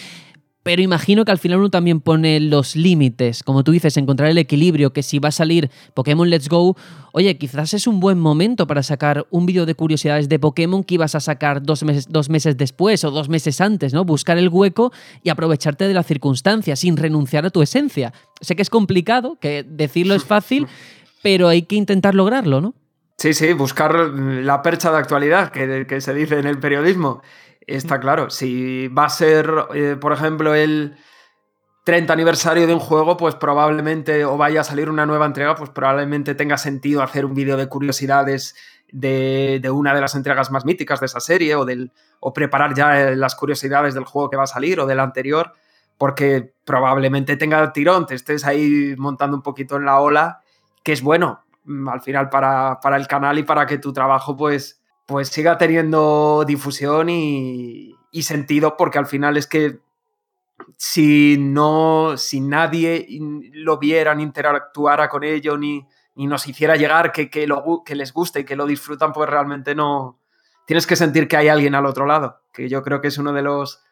Pero imagino que al final uno también pone los límites, como tú dices, encontrar el equilibrio, que si va a salir Pokémon Let's Go, oye, quizás es un buen momento para sacar un vídeo de curiosidades de Pokémon que ibas a sacar dos meses, dos meses después o dos meses antes, ¿no? Buscar el hueco y aprovecharte de la circunstancia sin renunciar a tu esencia. Sé que es complicado, que decirlo es fácil, pero hay que intentar lograrlo, ¿no? Sí, sí, buscar la percha de actualidad que, que se dice en el periodismo. Está claro, si va a ser, eh, por ejemplo, el 30 aniversario de un juego, pues probablemente, o vaya a salir una nueva entrega, pues probablemente tenga sentido hacer un vídeo de curiosidades de, una de las entregas más míticas de esa serie, o, del, o preparar ya eh, las curiosidades del juego que va a salir o del anterior, porque probablemente tenga tirón, te estés ahí montando un poquito en la ola, que es bueno mm, al final para, para el canal y para que tu trabajo, pues pues siga teniendo difusión y, sentido, porque al final es que si no, si nadie lo viera, ni interactuara con ello, ni, nos hiciera llegar que, que, lo, que les guste y que lo disfrutan, pues realmente no. Tienes que sentir que hay alguien al otro lado, que yo creo que es uno de los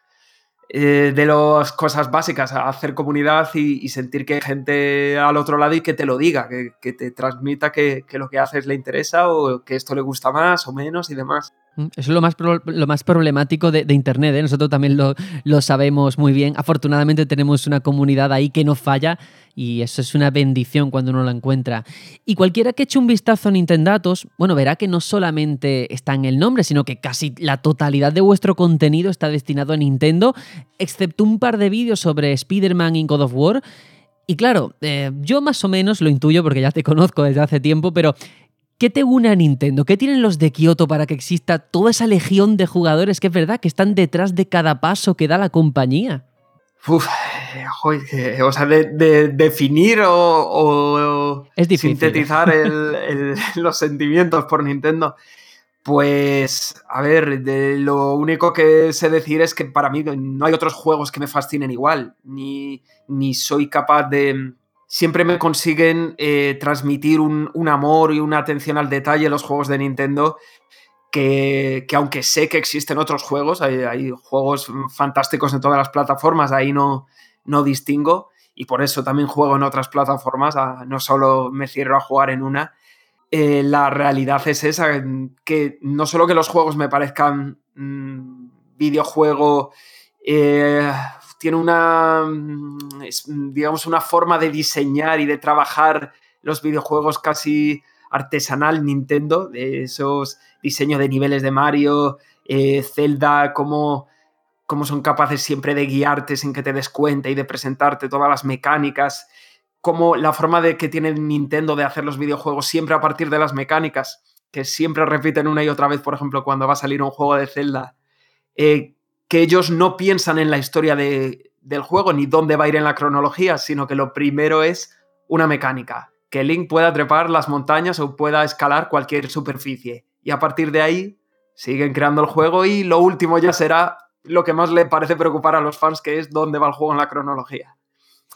eh, de las cosas básicas, hacer comunidad y, sentir que hay gente al otro lado y que te lo diga, que, te transmita que, lo que haces le interesa o que esto le gusta más o menos y demás. Mm, eso es lo más, lo más problemático de, Internet, ¿eh? nosotros también lo, lo, sabemos muy bien. Afortunadamente tenemos una comunidad ahí que no falla y eso es una bendición cuando uno la encuentra. Y cualquiera que eche un vistazo a Nintendatos, bueno, verá que no solamente está en el nombre, sino que casi la totalidad de vuestro contenido está destinado a Nintendo, excepto un par de vídeos sobre Spider-Man y God of War. Y claro, eh, yo más o menos lo intuyo porque ya te conozco desde hace tiempo, pero ¿Qué te une a Nintendo? ¿Qué tienen los de Kyoto para que exista toda esa legión de jugadores que es verdad que están detrás de cada paso que da la compañía? Uf, o sea, de, definir o, sintetizar los sentimientos por Nintendo. Pues, a ver, de lo único que sé decir es que para mí no hay otros juegos que me fascinen igual, ni, ni soy capaz de... Siempre me consiguen eh, transmitir un, un, amor y una atención al detalle los juegos de Nintendo que, aunque sé que existen otros juegos, hay, juegos fantásticos en todas las plataformas, ahí no, no distingo y por eso también juego en otras plataformas, no solo me cierro a jugar en una. Eh, la realidad es esa, que no solo que los juegos me parezcan mm, videojuego, eh, tiene una, mm, digamos, una forma de diseñar y de trabajar los videojuegos casi artesanal Nintendo, de esos diseños de niveles de Mario, eh, Zelda, cómo, cómo, son capaces siempre de guiarte sin que te des cuenta y de presentarte todas las mecánicas, como la forma de que tiene Nintendo de hacer los videojuegos siempre a partir de las mecánicas, que siempre repiten una y otra vez, por ejemplo, cuando va a salir un juego de Zelda, eh, que ellos no piensan en la historia de, del juego ni dónde va a ir en la cronología, sino que lo primero es una mecánica que Link pueda trepar las montañas o pueda escalar cualquier superficie. Y a partir de ahí siguen creando el juego y lo último ya será lo que más le parece preocupar a los fans, que es dónde va el juego en la cronología.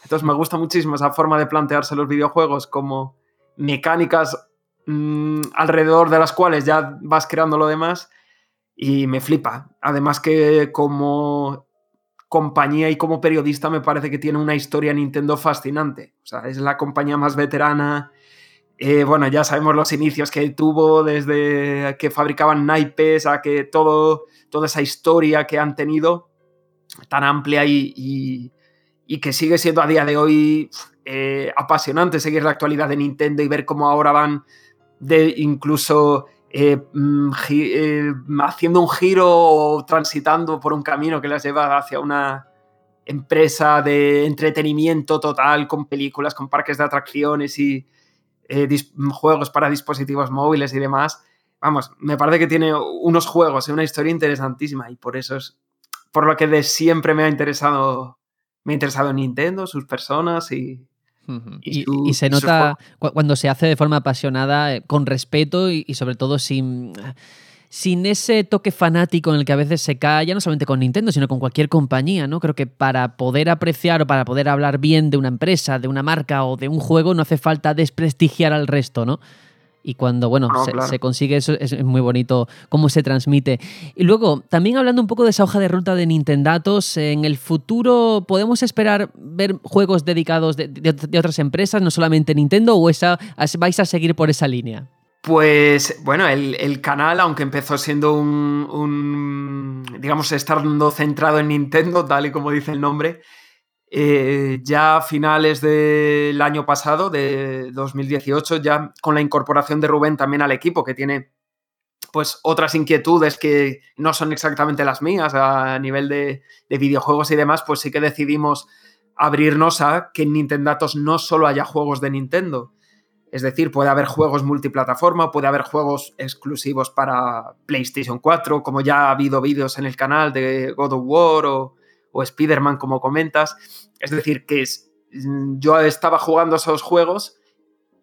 Entonces me gusta muchísimo esa forma de plantearse los videojuegos como mecánicas mm, alrededor de las cuales ya vas creando lo demás y me flipa. Además que como compañía y como periodista me parece que tiene una historia Nintendo fascinante. O sea, es la compañía más veterana. Eh, bueno, ya sabemos los inicios que tuvo desde que fabricaban naipes a que todo, toda esa historia que han tenido tan amplia y, que sigue siendo a día de hoy eh, apasionante seguir la actualidad de Nintendo y ver cómo ahora van de incluso eh, mm, eh, haciendo un giro o transitando por un camino que las lleva hacia una empresa de entretenimiento total con películas, con parques de atracciones y eh, juegos para dispositivos móviles y demás. Vamos, me parece que tiene unos juegos y una historia interesantísima y por eso es por lo que de siempre me ha interesado me ha interesado Nintendo, sus personas y, y, se nota cuando se hace de forma apasionada, eh, con respeto y, sobre todo sin, sin ese toque fanático en el que a veces se cae, ya no solamente con Nintendo, sino con cualquier compañía, ¿no? Creo que para poder apreciar o para poder hablar bien de una empresa, de una marca o de un juego, no hace falta desprestigiar al resto, ¿no? Y cuando, bueno, No, se, claro. se consigue eso, es muy bonito cómo se transmite. Y luego, también hablando un poco de esa hoja de ruta de Nintendatos, en el futuro podemos esperar ver juegos dedicados de, de- de otras empresas, no solamente Nintendo, o esa, vais a seguir por esa línea. Pues bueno, el, el canal, aunque empezó siendo un, un, digamos, estando centrado en Nintendo, tal y como dice el nombre, eh, ya a finales del año pasado, de 2018, ya con la incorporación de Rubén también al equipo, que tiene pues otras inquietudes que no son exactamente las mías a nivel de, de videojuegos y demás, pues sí que decidimos abrirnos a que en Nintendatos no solo haya juegos de Nintendo, es decir, puede haber juegos multiplataforma, puede haber juegos exclusivos para PlayStation 4, como ya ha habido vídeos en el canal de God of War o, o Spider-Man, como comentas. Es decir, que es- yo estaba jugando esos juegos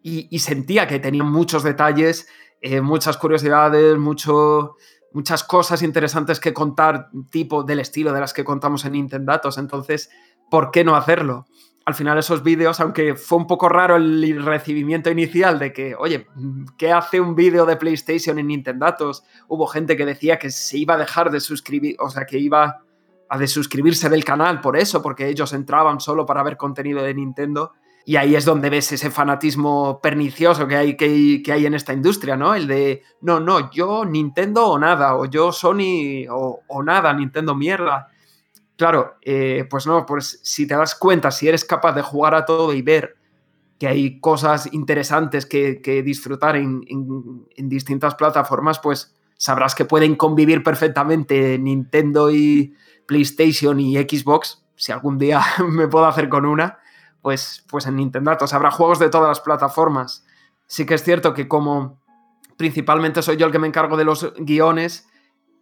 y, sentía que tenían muchos detalles, eh, muchas curiosidades, mucho, muchas cosas interesantes que contar, tipo del estilo de las que contamos en Nintendatos. Entonces, ¿por qué no hacerlo? al final esos vídeos, aunque fue un poco raro el recibimiento inicial de que, oye, ¿qué hace un vídeo de PlayStation en Nintendatos? Hubo gente que decía que se iba a dejar de suscribir, o sea, que iba a desuscribirse del canal por eso, porque ellos entraban solo para ver contenido de Nintendo. Y ahí es donde ves ese fanatismo pernicioso que hay, que, que hay en esta industria, ¿no? El de, no, no, yo Nintendo o nada, o yo Sony o, nada, Nintendo mierda. Claro, eh, pues no, pues si te das cuenta, si eres capaz de jugar a todo y ver que hay cosas interesantes que, que disfrutar en- en distintas plataformas, pues sabrás que pueden convivir perfectamente Nintendo y PlayStation y Xbox. Si algún día me puedo hacer con una, pues, pues en Nintendo habrá juegos de todas las plataformas. Sí que es cierto que como principalmente soy yo el que me encargo de los guiones,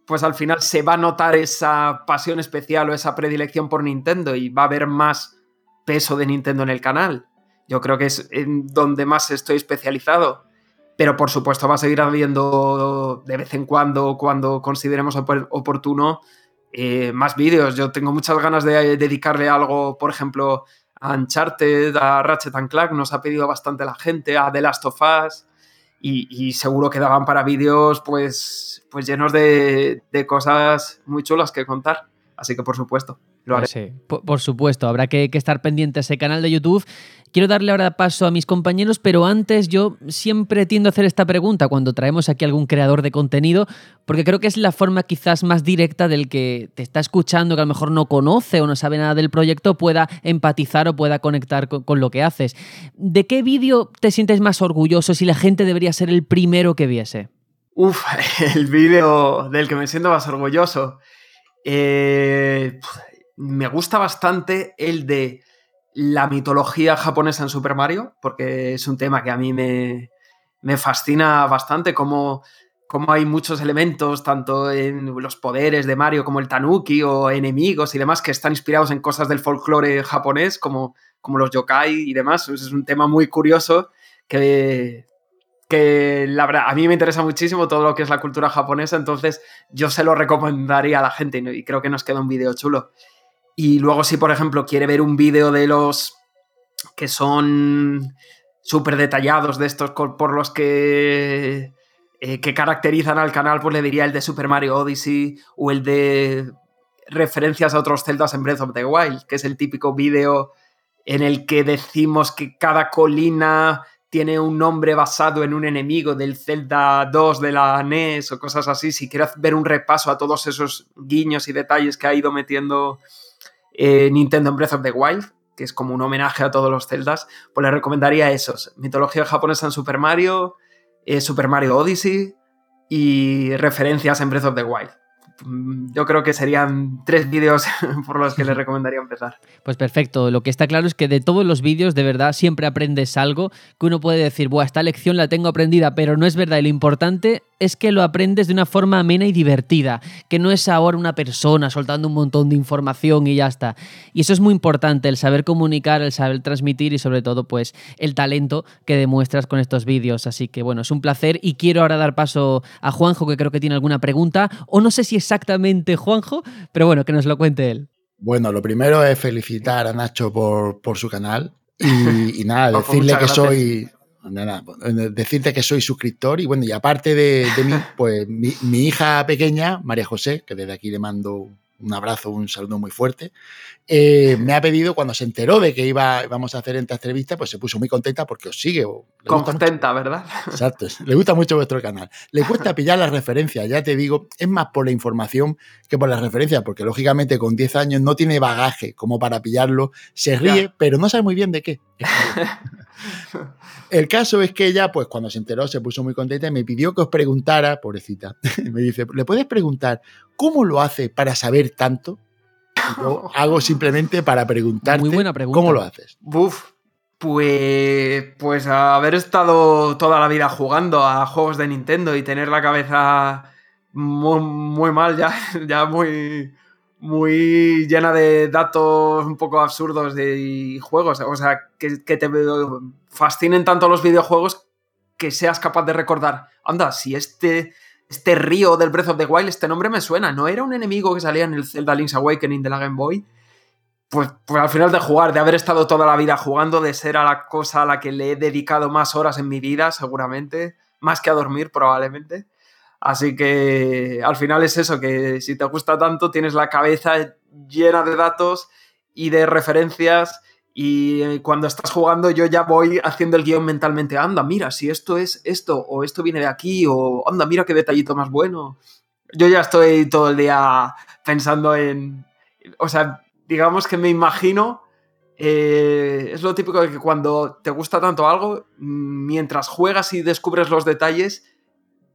pues al final se va a notar esa pasión especial o esa predilección por Nintendo y va a haber más peso de Nintendo en el canal. Yo creo que es en donde más estoy especializado. Pero por supuesto va a seguir habiendo de vez en cuando, cuando consideremos opor- oportuno, eh, más vídeos. Yo tengo muchas ganas de dedicarle algo, por ejemplo, a Uncharted, a Ratchet Clank, nos ha pedido bastante la gente, a The Last of Us, y, y seguro que daban para vídeos pues, pues llenos de, de cosas muy chulas que contar. Así que por supuesto, lo haré. Sí, por, por supuesto, habrá que, que estar pendiente a ese canal de YouTube. Quiero darle ahora paso a mis compañeros, pero antes yo siempre tiendo a hacer esta pregunta cuando traemos aquí algún creador de contenido, porque creo que es la forma quizás más directa del que te está escuchando, que a lo mejor no conoce o no sabe nada del proyecto, pueda empatizar o pueda conectar con, con lo que haces. ¿De qué vídeo te sientes más orgulloso si la gente debería ser el primero que viese? Uf, el vídeo del que me siento más orgulloso. Eh, me gusta bastante el de la mitología japonesa en Super Mario, porque es un tema que a mí me, me fascina bastante, como, como hay muchos elementos, tanto en los poderes de Mario como el Tanuki o enemigos y demás, que están inspirados en cosas del folclore japonés, como, como los yokai y demás. Es un tema muy curioso que, que la verdad, a mí me interesa muchísimo todo lo que es la cultura japonesa, entonces yo se lo recomendaría a la gente y creo que nos queda un vídeo chulo. Y luego si, por ejemplo, quiere ver un vídeo de los que son súper detallados, de estos por los que, eh, que caracterizan al canal, pues le diría el de Super Mario Odyssey o el de referencias a otros celdas en Breath of the Wild, que es el típico vídeo en el que decimos que cada colina tiene un nombre basado en un enemigo del Zelda 2 de la NES o cosas así. Si quieres ver un repaso a todos esos guiños y detalles que ha ido metiendo eh, Nintendo en Breath of the Wild, que es como un homenaje a todos los Zeldas, pues le recomendaría esos. Mitología japonesa en Super Mario, eh, Super Mario Odyssey y referencias en Breath of the Wild. Mm, Yo creo que serían tres vídeos por los que le recomendaría empezar. Pues perfecto, lo que está claro es que de todos los vídeos de verdad siempre aprendes algo que uno puede decir, Buah, esta lección la tengo aprendida, pero no es verdad y lo importante es que lo aprendes de una forma amena y divertida, que no es ahora una persona soltando un montón de información y ya está. Y eso es muy importante, el saber comunicar, el saber transmitir y sobre todo pues el talento que demuestras con estos vídeos. Así que bueno, es un placer y quiero ahora dar paso a Juanjo que creo que tiene alguna pregunta o no sé si exactamente Juanjo, pero bueno, que nos lo cuente él. Bueno, lo primero es felicitar a Nacho por, por su canal y, y nada, decirle que gracias. soy, nada, decirte que soy suscriptor y bueno, y aparte de, mí, pues mi, mi, hija pequeña, María José, que desde aquí le mando un abrazo, un saludo muy fuerte, eh, me ha pedido, cuando se enteró de que iba, íbamos a hacer esta entrevista, pues se puso muy contenta porque os sigue. Contenta, ¿verdad? Exacto, le gusta mucho vuestro canal. Le cuesta pillar las referencias, ya te digo, es más por la información que por las referencias, porque lógicamente con 10 años no tiene bagaje como para pillarlo, se ríe, pero no sabe muy bien de qué. El caso es que ella, pues cuando se enteró, se puso muy contenta y me pidió que os preguntara, pobrecita, me dice, ¿le puedes preguntar cómo lo hace para saber tanto? Yo hago simplemente para preguntarte muy buena pregunta. cómo lo haces. Buf, pues, pues haber estado toda la vida jugando a juegos de Nintendo y tener la cabeza muy, muy mal ya, ya muy, muy llena de datos un poco absurdos de juegos. O sea, que, que, te fascinen tanto los videojuegos que seas capaz de recordar, anda, si este, este río del Breath of the Wild, este nombre me suena, ¿no era un enemigo que salía en el Zelda Link's Awakening de la Game Boy? Pues, pues al final de jugar, de haber estado toda la vida jugando, de ser a la cosa a la que le he dedicado más horas en mi vida, seguramente, más que a dormir probablemente. Así que al final es eso, que si te gusta tanto, tienes la cabeza llena de datos y de referencias y cuando estás jugando yo ya voy haciendo el guion mentalmente, anda, mira, si esto es esto o esto viene de aquí o anda, mira qué detallito más bueno. Yo ya estoy todo el día pensando en, o sea, digamos que me imagino, eh, es lo típico de que cuando te gusta tanto algo, mientras juegas y descubres los detalles,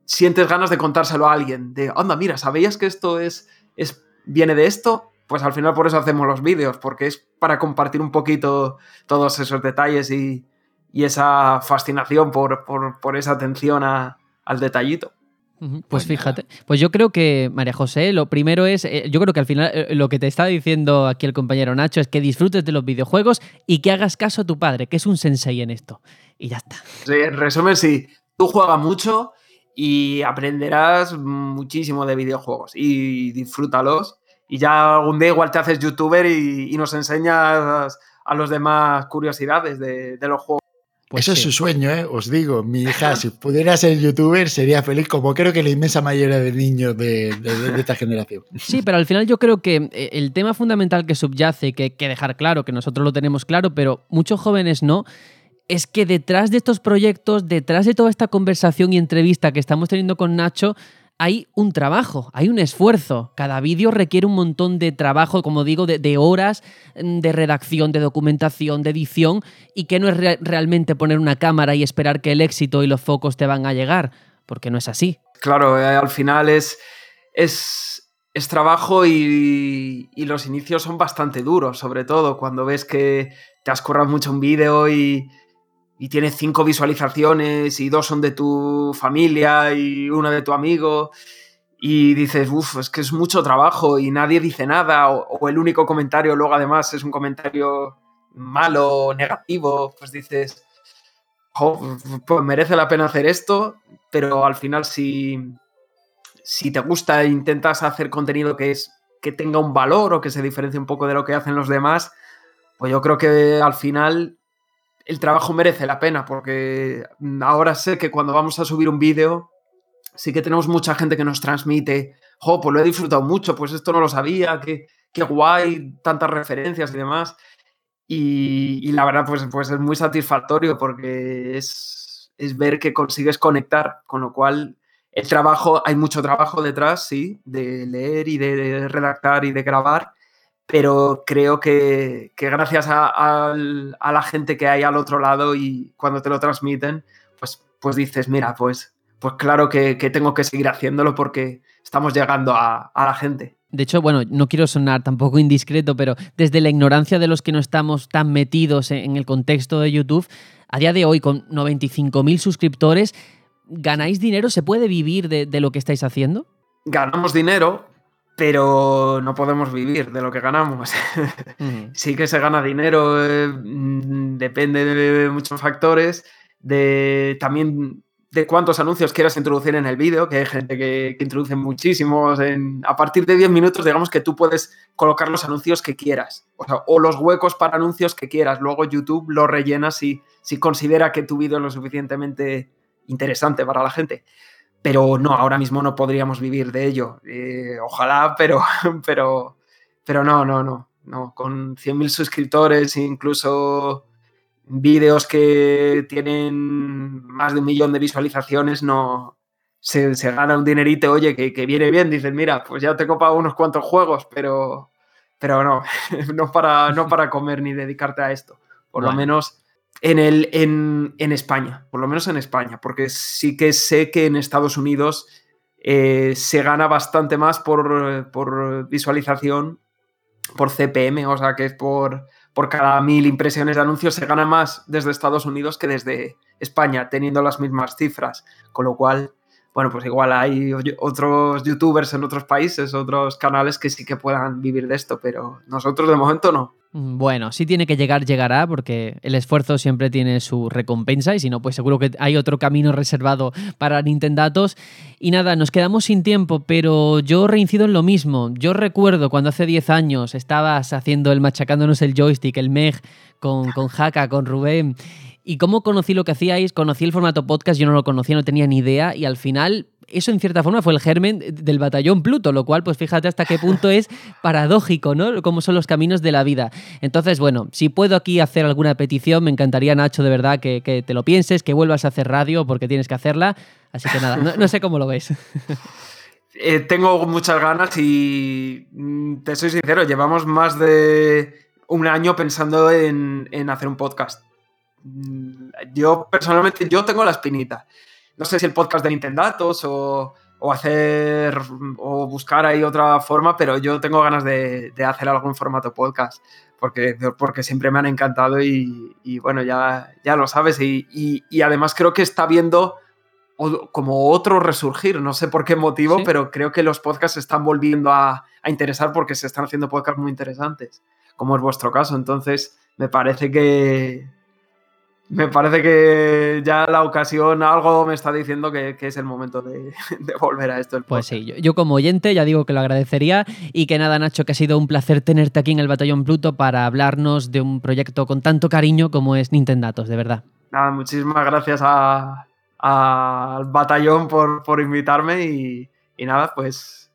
sientes ganas de contárselo a alguien, de, anda, mira, ¿sabías que esto es, es viene de esto? Pues al final por eso hacemos los vídeos, porque es para compartir un poquito todos esos detalles y, esa fascinación por, esa atención al detallito. Pues, pues fíjate, pues yo creo que, María José, lo primero es, eh, yo creo que al final eh, lo que te está diciendo aquí el compañero Nacho es que disfrutes de los videojuegos y que hagas caso a tu padre, que es un sensei en esto. Y ya está. Sí, en resumen, sí, tú juegas mucho, y aprenderás muchísimo de videojuegos y disfrútalos. Y ya algún día igual te haces youtuber y, nos enseñas a los demás curiosidades de, los juegos. Pues Eso es su sueño, ¿eh? os digo. Mi hija, si pudiera ser youtuber, sería feliz, como creo que la inmensa mayoría de niños de, esta generación. Sí, pero al final yo creo que eh, el tema fundamental que subyace, que hay que dejar claro, que nosotros lo tenemos claro, pero muchos jóvenes no, es que detrás de estos proyectos, detrás de toda esta conversación y entrevista que estamos teniendo con Nacho, hay un trabajo, hay un esfuerzo. Cada vídeo requiere un montón de trabajo, como digo, de, horas mm, de redacción, de documentación, de edición, y que no es realmente poner una cámara y esperar que el éxito y los focos te van a llegar, porque no es así. Claro, eh, al final es, es, es trabajo y, y, los inicios son bastante duros, sobre todo cuando ves que te has currado mucho un vídeo y y tienes cinco visualizaciones y dos son de tu familia y una de tu amigo y dices, uff, es que es mucho trabajo y nadie dice nada o, el único comentario luego además es un comentario malo, negativo, pues dices, pues merece la pena hacer esto, pero al final si, si te gusta e intentas hacer contenido que, es, que tenga un valor o que se diferencie un poco de lo que hacen los demás, pues yo creo que al final el trabajo merece la pena, porque ahora sé que cuando vamos a subir un vídeo, sí que tenemos mucha gente que nos transmite, jo, pues lo he disfrutado mucho, pues esto no lo sabía, qué, qué guay, tantas referencias y demás. Y, la verdad, pues, pues es muy satisfactorio porque es, es ver que consigues conectar, con lo cual el trabajo, hay mucho trabajo detrás, sí, de leer y de redactar y de grabar, pero creo que, gracias a, la gente que hay al otro lado y cuando te lo transmiten, pues, pues dices, mira, pues, pues claro que, tengo que seguir haciéndolo porque estamos llegando a, la gente. De hecho, bueno, no quiero sonar tampoco indiscreto, pero desde la ignorancia de los que no estamos tan metidos en el contexto de YouTube, a día de hoy, con 95.000 suscriptores, ¿ganáis dinero? ¿Se puede vivir de, de lo que estáis haciendo? Ganamos dinero, pero no podemos vivir de lo que ganamos. sí que se gana dinero, eh, mm, depende de muchos factores, de también de cuántos anuncios quieras introducir en el vídeo, que hay gente que, introduce muchísimos. En, a partir de 10 minutos, digamos que tú puedes colocar los anuncios que quieras, o, los huecos para anuncios que quieras. Luego YouTube lo rellena si, si considera que tu vídeo es lo suficientemente interesante para la gente. Pero no, ahora mismo no podríamos vivir de ello. Eh, ojalá, pero, pero, pero no, no, no, no. Con 100.000 suscriptores, incluso vídeos que tienen más de un millón de visualizaciones, no se, gana un dinerito, oye, que, viene bien, dices, mira, pues ya te he copado unos cuantos juegos, pero, pero no, no para, no para comer ni dedicarte a esto. Por lo menos en, el, en, España, por lo menos en España, porque sí que sé que en Estados Unidos eh, se gana bastante más por, por visualización, por CPM, o sea, que es por por cada mil impresiones de anuncios se gana más desde Estados Unidos que desde España, teniendo las mismas cifras. Con lo cual, bueno, pues igual hay otros youtubers en otros países, otros canales que sí que puedan vivir de esto, pero nosotros de momento no. Mm, bueno, si tiene que llegar, llegará, porque el esfuerzo siempre tiene su recompensa y si no, pues seguro que hay otro camino reservado para Nintendatos. Y nada, nos quedamos sin tiempo, pero yo reincido en lo mismo. Yo recuerdo cuando hace 10 años estabas haciendo el machacándonos el joystick, el MEG, con, con Haka, con Rubén. ¿Y cómo conocí lo que hacíais? Conocí el formato podcast, yo no lo conocía, no tenía ni idea y al final eso en cierta forma fue el germen del batallón Pluto, lo cual pues fíjate hasta qué punto es paradójico, ¿no? Cómo son los caminos de la vida. Entonces, bueno, si puedo aquí hacer alguna petición, me encantaría, Nacho, de verdad, que, te lo pienses, que vuelvas a hacer radio porque tienes que hacerla. Así que nada, no, sé cómo lo ves. Eh, tengo muchas ganas y mm, te soy sincero, llevamos más de un año pensando en, en hacer un podcast. Mm, yo personalmente, yo tengo la espinita. No sé si el podcast de Nintendatos o, o hacer o buscar ahí otra forma, pero yo tengo ganas de, hacer algo en formato podcast porque, porque siempre me han encantado y, bueno, ya, ya lo sabes. Y, además creo que está viendo como otro resurgir, no sé por qué motivo, pero creo que los podcasts se están volviendo a, a interesar porque se están haciendo podcasts muy interesantes, como es vuestro caso, entonces me parece que, me parece que ya la ocasión, algo me está diciendo que, es el momento de, volver a esto. Pues sí, yo, como oyente ya digo que lo agradecería y que nada, Nacho, que ha sido un placer tenerte aquí en el Batallón Pluto para hablarnos de un proyecto con tanto cariño como es Nintendatos, de verdad. Nada, muchísimas gracias al batallón por, invitarme y, y nada, pues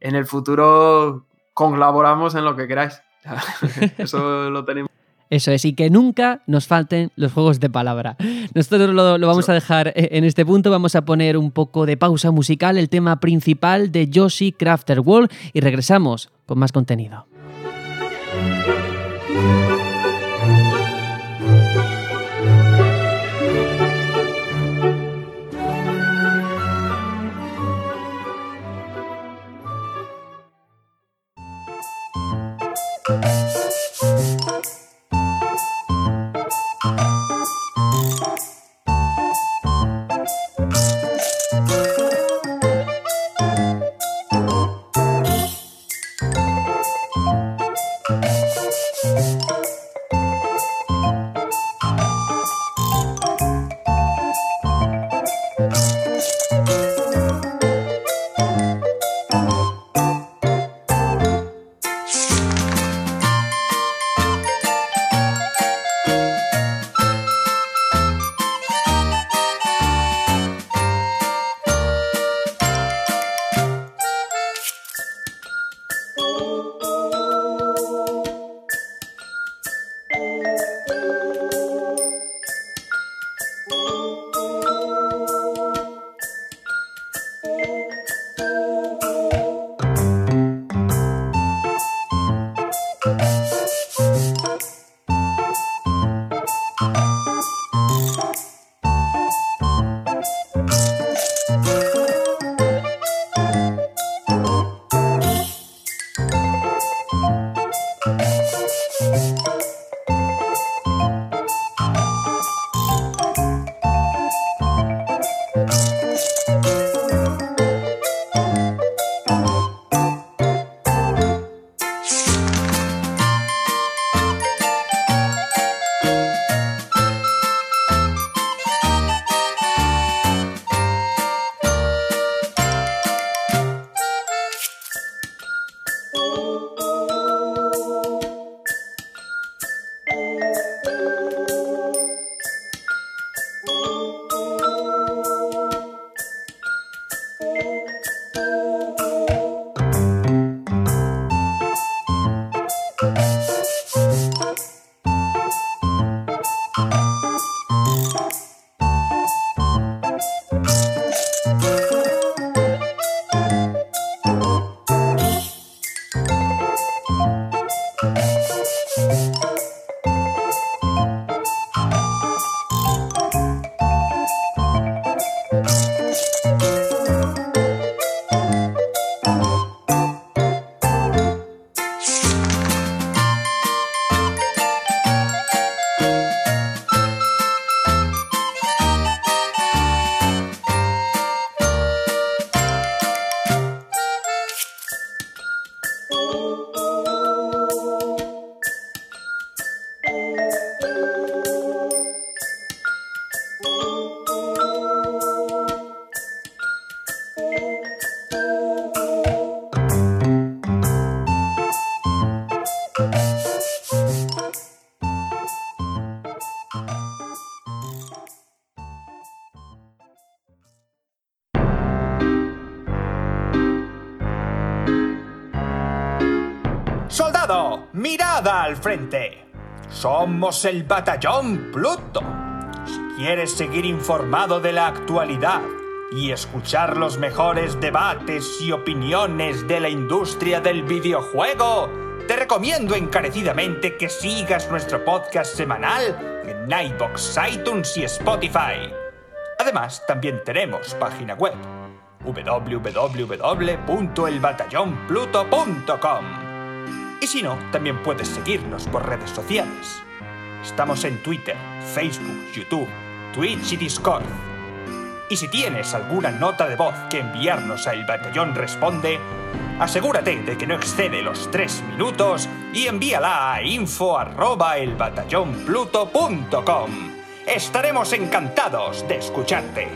en el futuro colaboramos en lo que queráis. Eso lo tenemos. Eso es, y que nunca nos falten los juegos de palabra. Nosotros lo, vamos a dejar e, en este punto, vamos a poner un poco de pausa musical, el tema principal de Yoshi Crafter World, y regresamos con más contenido. Somos el batallón Pluto. Si quieres seguir informado de la actualidad y escuchar los mejores debates y opiniones de la industria del videojuego, te recomiendo encarecidamente que sigas nuestro podcast semanal en iBox, iTunes y Spotify. Además, también tenemos página web www.elbatallonpluto.com. Y si no, también puedes seguirnos por redes sociales. Estamos en Twitter, Facebook, YouTube, Twitch y Discord. Y si tienes alguna nota de voz que enviarnos a El Batallón Responde, asegúrate de que no excede los 3 minutos y envíala a info@elbatallonpluto.com. Estaremos encantados de escucharte.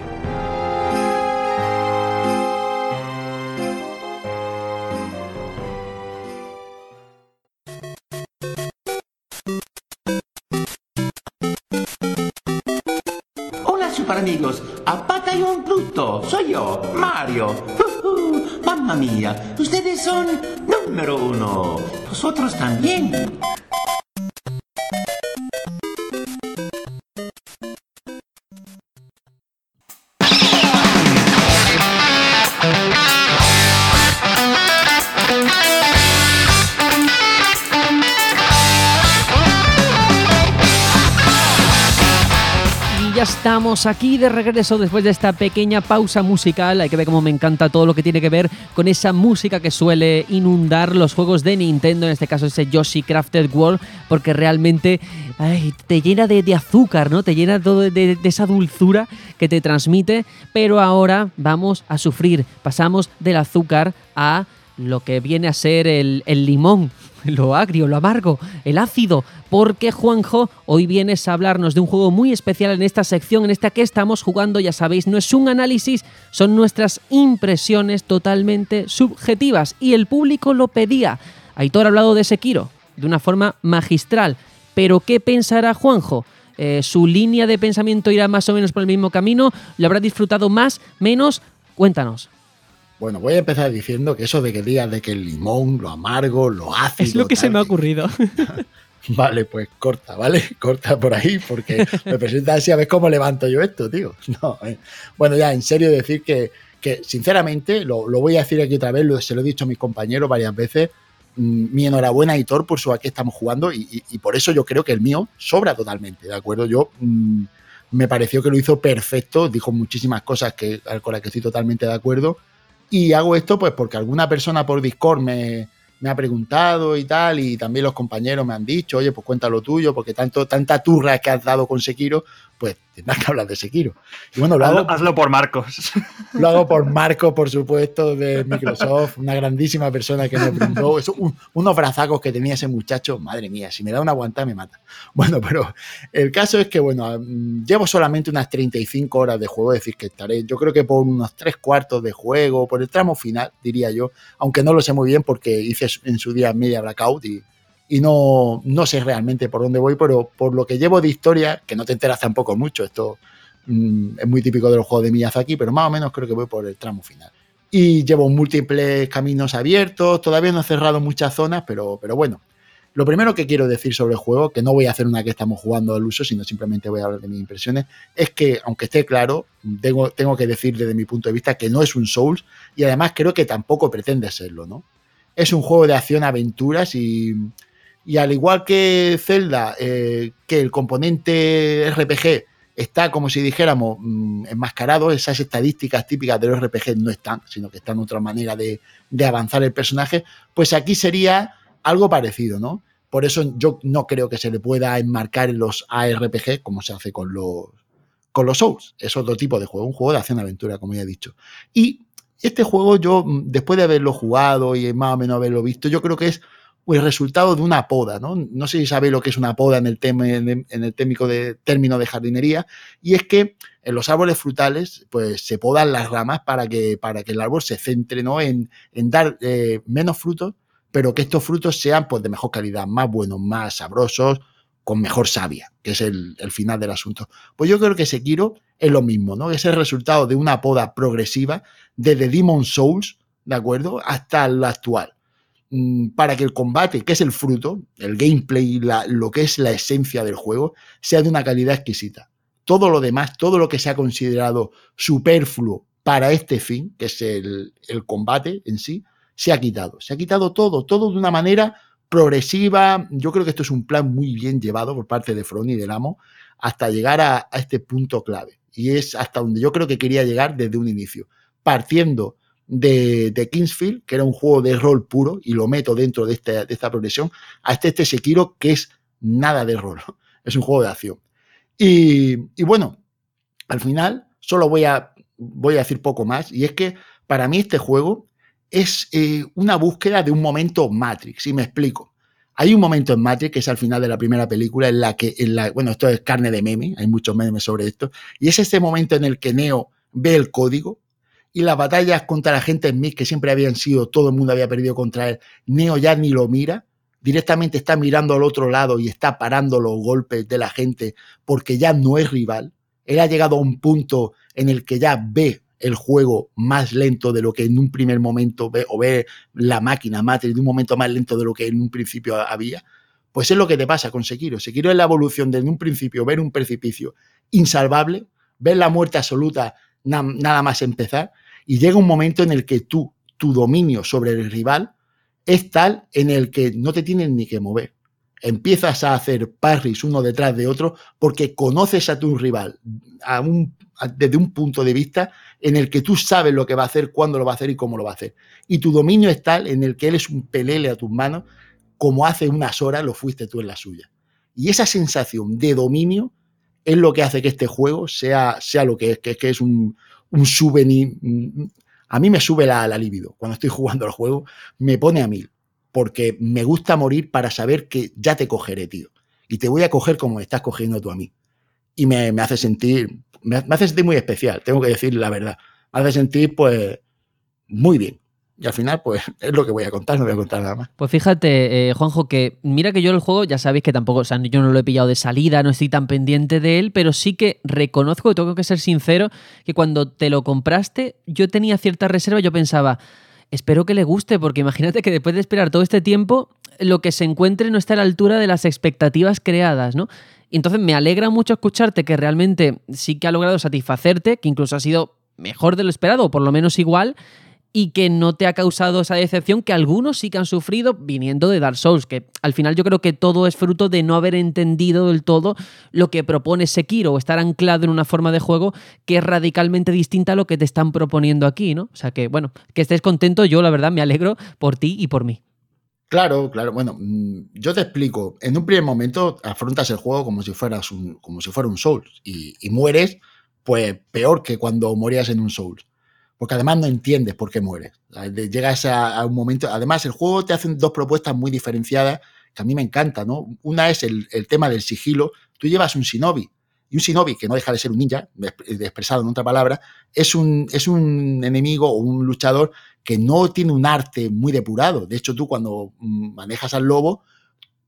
Amigos, a Batallón Pluto, soy yo, Mario. Mamma mía, ustedes son número uno. Vosotros también. Estamos aquí de regreso después de esta pequeña pausa musical. Hay que ver cómo me encanta todo lo que tiene que ver con esa música que suele inundar los juegos de Nintendo, en este caso ese Yoshi Crafted World, porque realmente te llena de, de azúcar, ¿no? Te llena todo de, de esa dulzura que te transmite. Pero ahora vamos a sufrir. Pasamos del azúcar a lo que viene a ser el, el limón, lo agrio, lo amargo, el ácido, porque Juanjo, hoy vienes a hablarnos de un juego muy especial en esta sección, en esta que estamos jugando, ya sabéis, no es un análisis, son nuestras impresiones totalmente subjetivas y el público lo pedía. Aitor ha hablado de Sekiro de una forma magistral, pero ¿qué pensará Juanjo? Eh, ¿Su línea de pensamiento irá más o menos por el mismo camino? ¿Lo habrá disfrutado más, menos? Cuéntanos. Bueno, voy a empezar diciendo que eso de que digas de que el limón, lo amargo, lo ácido. Es lo que se tal, me ha ocurrido. Vale, pues corta, ¿vale? Corta por ahí, porque me presentas así a ver cómo levanto yo esto, tío. No, eh. Bueno, ya, en serio decir que, que sinceramente, lo, lo, voy a decir aquí otra vez, lo, se lo he dicho a mis compañeros varias veces, mmm, mi enhorabuena a Hitor por su a qué estamos jugando y, y, y, por eso yo creo que el mío sobra totalmente, ¿de acuerdo? Yo mmm, me pareció que lo hizo perfecto, dijo muchísimas cosas que, con las que estoy totalmente de acuerdo y hago esto pues porque alguna persona por Discord me, ha preguntado y tal, y también los compañeros me han dicho, oye, pues cuenta lo tuyo, porque tanto, tanta turra que has dado con Sekiro, pues tendrás que hablar de Sekiro. Y bueno, lo hazlo, hago, hazlo por Marcos. Lo hago por Marcos, por supuesto, de Microsoft, una grandísima persona que me brindó eso, un, unos brazacos que tenía ese muchacho, madre mía, si me da una aguantada me mata. Bueno, pero el caso es que, bueno, llevo solamente unas 35 horas de juego, es decir, que estaré, yo creo que por unos tres cuartos de juego, por el tramo final, diría yo, aunque no lo sé muy bien porque hice en su día media blackout y y no, no sé realmente por dónde voy, pero por lo que llevo de historia, que no te enteras tampoco mucho, esto mmm, es muy típico de los juegos de Miyazaki, pero más o menos creo que voy por el tramo final. Y llevo múltiples caminos abiertos, todavía no he cerrado muchas zonas, pero, pero bueno. Lo primero que quiero decir sobre el juego, que no voy a hacer una que estamos jugando al uso, sino simplemente voy a hablar de mis impresiones, es que, aunque esté claro, tengo, tengo que decir desde mi punto de vista que no es un Souls y además creo que tampoco pretende serlo, ¿no? Es un juego de acción-aventuras y, y al igual que Zelda, eh, que el componente RPG está, como si dijéramos, mmm, enmascarado, esas estadísticas típicas de los RPG no están, sino que están otra manera de, de, avanzar el personaje, pues aquí sería algo parecido, ¿no? Por eso yo no creo que se le pueda enmarcar en los ARPG como se hace con los, con los Souls. Es otro tipo de juego, un juego de acción-aventura, como ya he dicho. Y este juego yo, después de haberlo jugado y más o menos haberlo visto, yo creo que es o el resultado de una poda, ¿no? No sé si sabéis lo que es una poda en el, tema, en el técnico de, término de jardinería, y es que en los árboles frutales, pues se podan las ramas para que, para que el árbol se centre, ¿no? En, en dar eh, menos frutos, pero que estos frutos sean, pues, de mejor calidad, más buenos, más sabrosos, con mejor savia, que es el, el, final del asunto. Pues yo creo que Sekiro es lo mismo, ¿no? Es el resultado de una poda progresiva desde Demon Souls, ¿de acuerdo? Hasta lo actual. Mm, para que el combate, que es el fruto, el gameplay, lo que es la esencia del juego, sea de una calidad exquisita. Todo lo demás, todo lo que se ha considerado superfluo para este fin, que es el, el combate en sí, se ha quitado. Se ha quitado todo, todo de una manera progresiva. Yo creo que esto es un plan muy bien llevado por parte de Front y del amo hasta llegar a, este punto clave. Y es hasta donde yo creo que quería llegar desde un inicio, partiendo de, de, Kingsfield, que era un juego de rol puro, y lo meto dentro de, este, de esta progresión, hasta este Sekiro, que es nada de rol, es un juego de acción. Y, y bueno, al final solo voy a, voy a decir poco más, y es que para mí este juego es eh, una búsqueda de un momento Matrix, y me explico. Hay un momento en Matrix, que es al final de la primera película, en la que, en la, bueno, esto es carne de meme, hay muchos memes sobre esto, y es ese momento en el que Neo ve el código, y las batallas contra la gente Smith, que siempre habían sido, todo el mundo había perdido contra él, Neo ya ni lo mira, directamente está mirando al otro lado y está parando los golpes de la gente porque ya no es rival. Él ha llegado a un punto en el que ya ve el juego más lento de lo que en un primer momento ve, o ve la máquina Matrix de un momento más lento de lo que en un principio había. Pues es lo que te pasa con Sekiro. Sekiro es la evolución de en un principio ver un precipicio insalvable, ver la muerte absoluta na nada más empezar, y llega un momento en el que tú, tu dominio sobre el rival es tal en el que no te tienes ni que mover. Empiezas a hacer parries uno detrás de otro porque conoces a tu rival a un, desde un punto de vista en el que tú sabes lo que va a hacer, cuándo lo va a hacer y cómo lo va a hacer. Y tu dominio es tal en el que él es un pelele a tus manos como hace unas horas lo fuiste tú en la suya. Y esa sensación de dominio es lo que hace que este juego sea, sea lo que es, que, es un, un souvenir. A mí me sube la, la libido. Cuando estoy jugando al juego, me pone a mil. Porque me gusta morir para saber que ya te cogeré, tío. Y te voy a coger como me estás cogiendo tú a mí. Y me, me hace sentir. Me, me hace sentir muy especial, tengo que decir la verdad. Me hace sentir, pues, muy bien. Y al final, pues es lo que voy a contar, no voy a contar nada más. Pues fíjate, eh, Juanjo, que mira que yo el juego, ya sabéis que tampoco, o sea, yo no lo he pillado de salida, no estoy tan pendiente de él, pero sí que reconozco, tengo que ser sincero, que cuando te lo compraste, yo tenía cierta reserva, yo pensaba, espero que le guste, porque imagínate que después de esperar todo este tiempo, lo que se encuentre no está a la altura de las expectativas creadas, ¿no? Y entonces me alegra mucho escucharte que realmente sí que ha logrado satisfacerte, que incluso ha sido mejor de lo esperado, o por lo menos igual, y que no te ha causado esa decepción que algunos sí que han sufrido viniendo de Dark Souls, que al final yo creo que todo es fruto de no haber entendido del todo lo que propone Sekiro o estar anclado en una forma de juego que es radicalmente distinta a lo que te están proponiendo aquí, ¿no? O sea que, bueno, que estés contento, yo la verdad me alegro por ti y por mí. Claro, claro. Bueno, mm, yo te explico. En un primer momento afrontas el juego como si fueras un, como si fuera un Souls y, y mueres, pues peor que cuando morías en un Souls porque además no entiendes por qué mueres. Llegas a, un momento, además el juego te hace dos propuestas muy diferenciadas que a mí me encanta, ¿no? Una es el, el tema del sigilo. Tú llevas un shinobi, y un shinobi, que no deja de ser un ninja, expresado en otra palabra, es un, es un enemigo o un luchador que no tiene un arte muy depurado. De hecho, tú cuando manejas al lobo,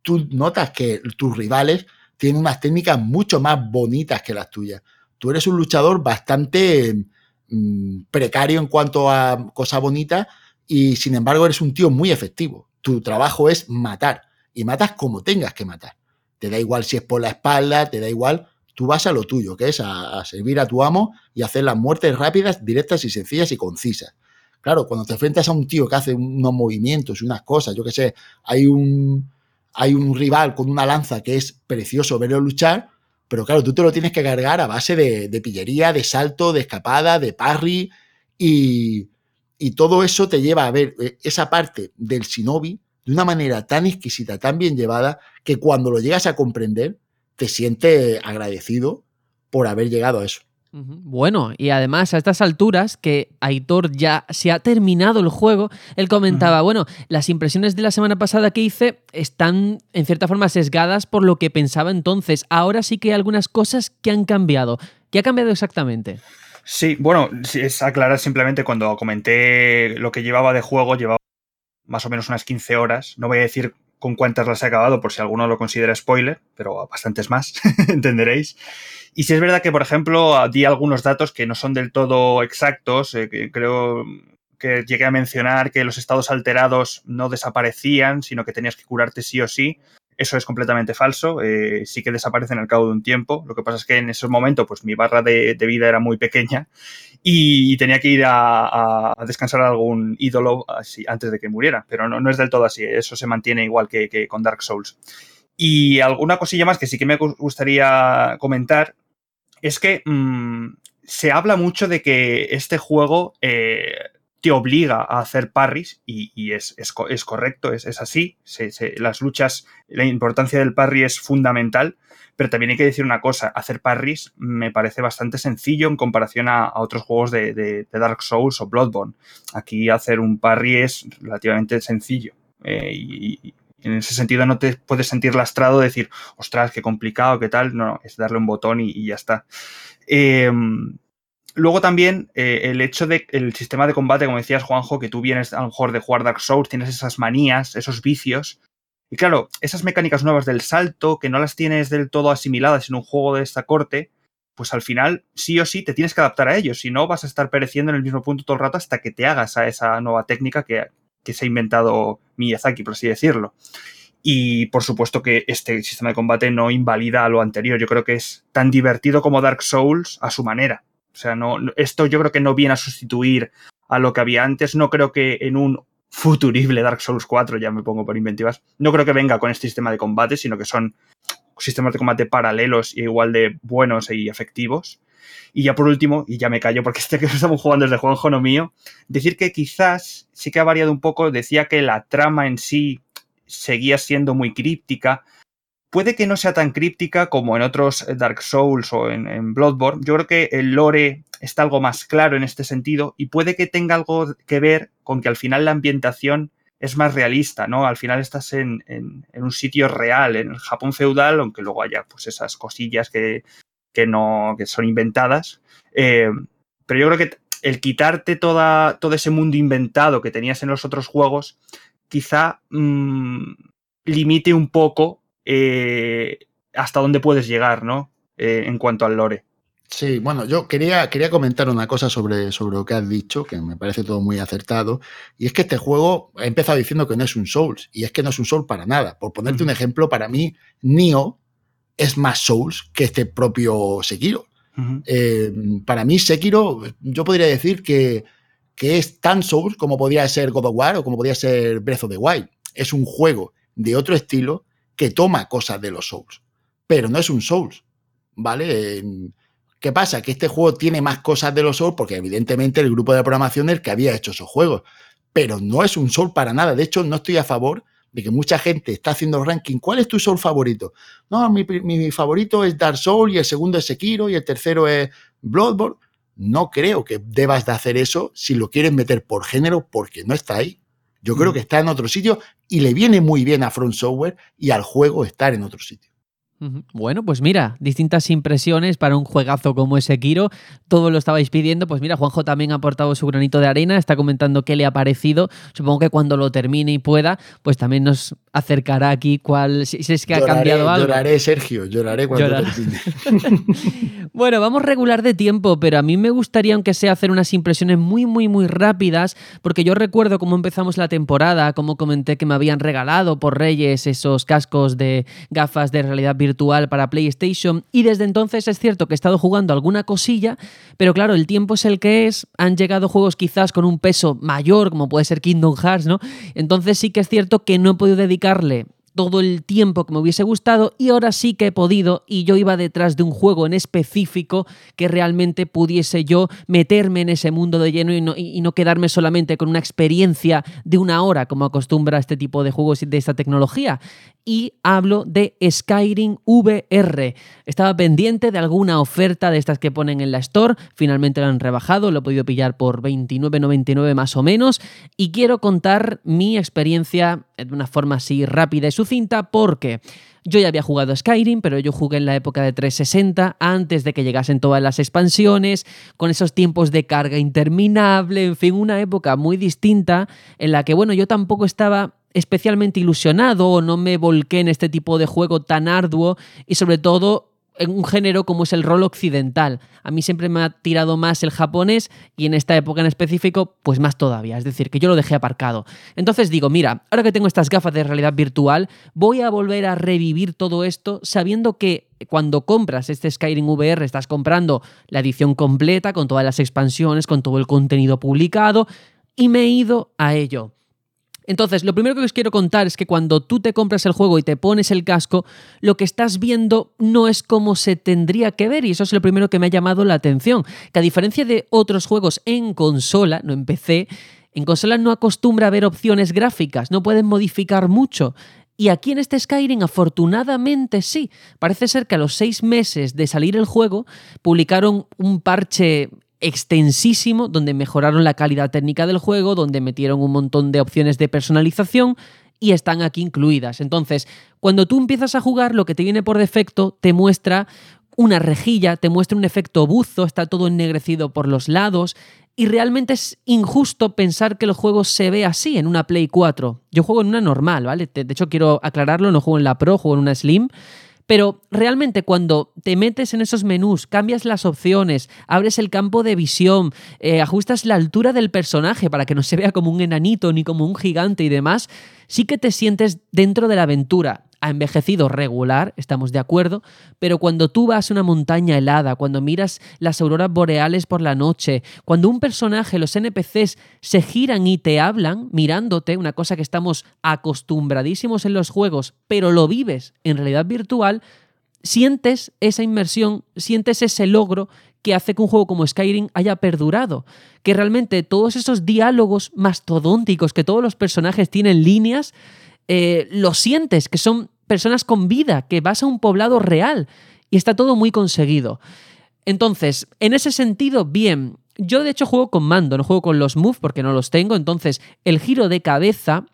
tú notas que tus rivales tienen unas técnicas mucho más bonitas que las tuyas. Tú eres un luchador bastante mmm, precario en cuanto a cosa bonita y sin embargo eres un tío muy efectivo. Tu trabajo es matar y matas como tengas que matar. Te da igual si es por la espalda, te da igual. Tú vas a lo tuyo, que es a, servir a tu amo y hacer las muertes rápidas, directas y sencillas y concisas. Claro, cuando te enfrentas a un tío que hace unos movimientos y unas cosas, yo que sé, hay un, hay un rival con una lanza que es precioso verlo luchar, pero claro, tú te lo tienes que cargar a base de, de pillería, de salto, de escapada, de parry, y, y, todo eso te lleva a ver eh, esa parte del shinobi de una manera tan exquisita, tan bien llevada, que cuando lo llegas a comprender, te sientes agradecido por haber llegado a eso. Bueno, y además a estas alturas, que Aitor ya se ha terminado el juego, él comentaba, bueno, las impresiones de la semana pasada que hice están en cierta forma sesgadas por lo que pensaba entonces. Ahora sí que hay algunas cosas que han cambiado. ¿Qué ha cambiado exactamente? Sí, bueno, es aclarar simplemente cuando comenté lo que llevaba de juego, llevaba más o menos unas 15 horas. No voy a decir con cuántas las he acabado por si alguno lo considera spoiler, pero bastantes más, entenderéis. Y si es verdad que, por ejemplo, di algunos datos que no son del todo exactos, eh, que creo que llegué a mencionar que los estados alterados no desaparecían, sino que tenías que curarte sí o sí. Eso es completamente falso. Eh, sí que desaparecen al cabo de un tiempo. Lo que pasa es que en ese momento, pues mi barra de, vida era muy pequeña y, tenía que ir a, descansar a algún ídolo antes de que muriera. Pero no, no, es del todo así. Eso se mantiene igual que, con Dark Souls. Y alguna cosilla más que sí que me gustaría comentar es que mm, se habla mucho de que este juego eh, te obliga a hacer parries y, es, correcto, es, así. las luchas, la importancia del parry es fundamental, pero también hay que decir una cosa, hacer parries me parece bastante sencillo en comparación a, otros juegos de, Dark Souls o Bloodborne. Aquí hacer un parry es relativamente sencillo. Eh, en ese sentido no te puedes sentir lastrado de decir, ostras, qué complicado, qué tal. No, es darle un botón y, ya está. Em, luego también eh, el hecho de el sistema de combate, como decías, Juanjo, que tú vienes a lo mejor de jugar Dark Souls, tienes esas manías, esos vicios. Y claro, esas mecánicas nuevas del salto, que no las tienes del todo asimiladas en un juego de esta corte, pues al final sí o sí te tienes que adaptar a ellos. Si no, vas a estar pereciendo en el mismo punto todo el rato hasta que te hagas a esa nueva técnica que, que se ha inventado Miyazaki, por así decirlo. Y por supuesto que este sistema de combate no invalida lo anterior. Yo creo que es tan divertido como Dark Souls a su manera. O sea, no, esto yo creo que no viene a sustituir a lo que había antes. No creo que en un futurible Dark Souls 4, ya me pongo por inventivas, no creo que venga con este sistema de combate, sino que son sistemas de combate paralelos y igual de buenos y efectivos. Y ya por último, y ya me callo porque este que estamos jugando desde Juanjo no mío, decir que quizás sí que ha variado un poco, decía que la trama en sí seguía siendo muy críptica. Puede que no sea tan críptica como en otros Dark Souls o en, Bloodborne. Yo creo que el lore está algo más claro en este sentido y puede que tenga algo que ver con que al final la ambientación es más realista, ¿no? Al final estás en, en, un sitio real, en el Japón feudal, aunque luego haya pues esas cosillas que, que no, que son inventadas. Eh, pero yo creo que el quitarte toda, todo ese mundo inventado que tenías en los otros juegos, quizá mm, limite un poco eh, hasta dónde puedes llegar, ¿no? Eh, en cuanto al lore. Sí, bueno, yo quería, quería comentar una cosa sobre, sobre lo que has dicho, que me parece todo muy acertado, y es que este juego he empezado diciendo que no es un Souls, y es que no es un Souls para nada. Por ponerte un ejemplo, para mí, Nio es más Souls que este propio Sekiro. Eh, para mí, Sekiro, yo podría decir que, que, es tan Souls como podría ser God of War o como podría ser Breath of the Wild. Es un juego de otro estilo que toma cosas de los Souls, pero no es un Souls, ¿vale? ¿Qué pasa? Que este juego tiene más cosas de los Souls porque evidentemente el grupo de programación es el que había hecho esos juegos, pero no es un Soul para nada. De hecho, no estoy a favor de que mucha gente está haciendo ranking. ¿Cuál es tu Soul favorito? No, mi, favorito es Dark Soul y el segundo es Sekiro y el tercero es Bloodborne. No creo que debas de hacer eso si lo quieres meter por género porque no está ahí. Yo creo mm. que está en otro sitio y le viene muy bien a Front Software y al juego estar en otro sitio. Bueno, pues mira, distintas impresiones para un juegazo como ese Kiro. Todo lo estabais pidiendo. Pues mira, Juanjo también ha aportado su granito de arena, está comentando qué le ha parecido. Supongo que cuando lo termine y pueda, pues también nos acercará aquí cuál, si, es que ha cambiado algo. Lloraré, Sergio, lloraré cuando termine. bueno, vamos regular de tiempo, pero a mí me gustaría, aunque sea, hacer unas impresiones muy, muy, muy rápidas, porque yo recuerdo cómo empezamos la temporada, cómo comenté que me habían regalado por Reyes esos cascos de gafas de realidad virtual virtual para PlayStation y desde entonces es cierto que he estado jugando alguna cosilla, pero claro, el tiempo es el que es, han llegado juegos quizás con un peso mayor, como puede ser Kingdom Hearts, ¿no? Entonces sí que es cierto que no he podido dedicarle todo el tiempo que me hubiese gustado y ahora sí que he podido y yo iba detrás de un juego en específico que realmente pudiese yo meterme en ese mundo de lleno y no, y no quedarme solamente con una experiencia de una hora como acostumbra este tipo de juegos de esta tecnología. Y hablo de Skyrim VR. Estaba pendiente de alguna oferta de estas que ponen en la Store, finalmente lo han rebajado, lo he podido pillar por 29.99 más o menos y quiero contar mi experiencia de una forma así rápida y sucinta porque yo ya había jugado Skyrim, pero yo jugué en la época de 360, antes de que llegasen todas las expansiones, con esos tiempos de carga interminable, en fin, una época muy distinta en la que, bueno, yo tampoco estaba especialmente ilusionado o no me volqué en este tipo de juego tan arduo y sobre todo en un género como es el rol occidental. A mí siempre me ha tirado más el japonés y en esta época en específico, pues más todavía. Es decir, que yo lo dejé aparcado. Entonces digo, mira, ahora que tengo estas gafas de realidad virtual, voy a volver a revivir todo esto sabiendo que cuando compras este Skyrim VR estás comprando la edición completa con todas las expansiones, con todo el contenido publicado y me he ido a ello. Entonces, lo primero que os quiero contar es que cuando tú te compras el juego y te pones el casco, lo que estás viendo no es como se tendría que ver y eso es lo primero que me ha llamado la atención, que a diferencia de otros juegos en consola, no en PC, en consola no acostumbra a ver opciones gráficas, no pueden modificar mucho. Y aquí en este Skyrim, afortunadamente sí. Parece ser que a los seis meses de salir el juego, publicaron un parche extensísimo donde mejoraron la calidad técnica del juego, donde metieron un montón de opciones de personalización y están aquí incluidas. Entonces, cuando tú empiezas a jugar, lo que te viene por defecto te muestra una rejilla, te muestra un efecto buzo, está todo ennegrecido por los lados y realmente es injusto pensar que el juego se ve así en una Play 4. Yo juego en una normal, ¿vale? De hecho, quiero aclararlo, no juego en la Pro, juego en una Slim. Pero realmente cuando te metes en esos menús, cambias las opciones, abres el campo de visión, eh, ajustas la altura del personaje para que no se vea como un enanito ni como un gigante y demás, sí que te sientes dentro de la aventura ha envejecido regular, estamos de acuerdo, pero cuando tú vas a una montaña helada, cuando miras las auroras boreales por la noche, cuando un personaje, los NPCs, se giran y te hablan mirándote, una cosa que estamos acostumbradísimos en los juegos, pero lo vives en realidad virtual, sientes esa inmersión, sientes ese logro que hace que un juego como Skyrim haya perdurado. Que realmente todos esos diálogos mastodónticos que todos los personajes tienen líneas, eh, lo sientes, que son personas con vida, que vas a un poblado real y está todo muy conseguido. Entonces, en ese sentido, bien. Yo de hecho juego con mando, no juego con los moves porque no los tengo, entonces el giro de cabeza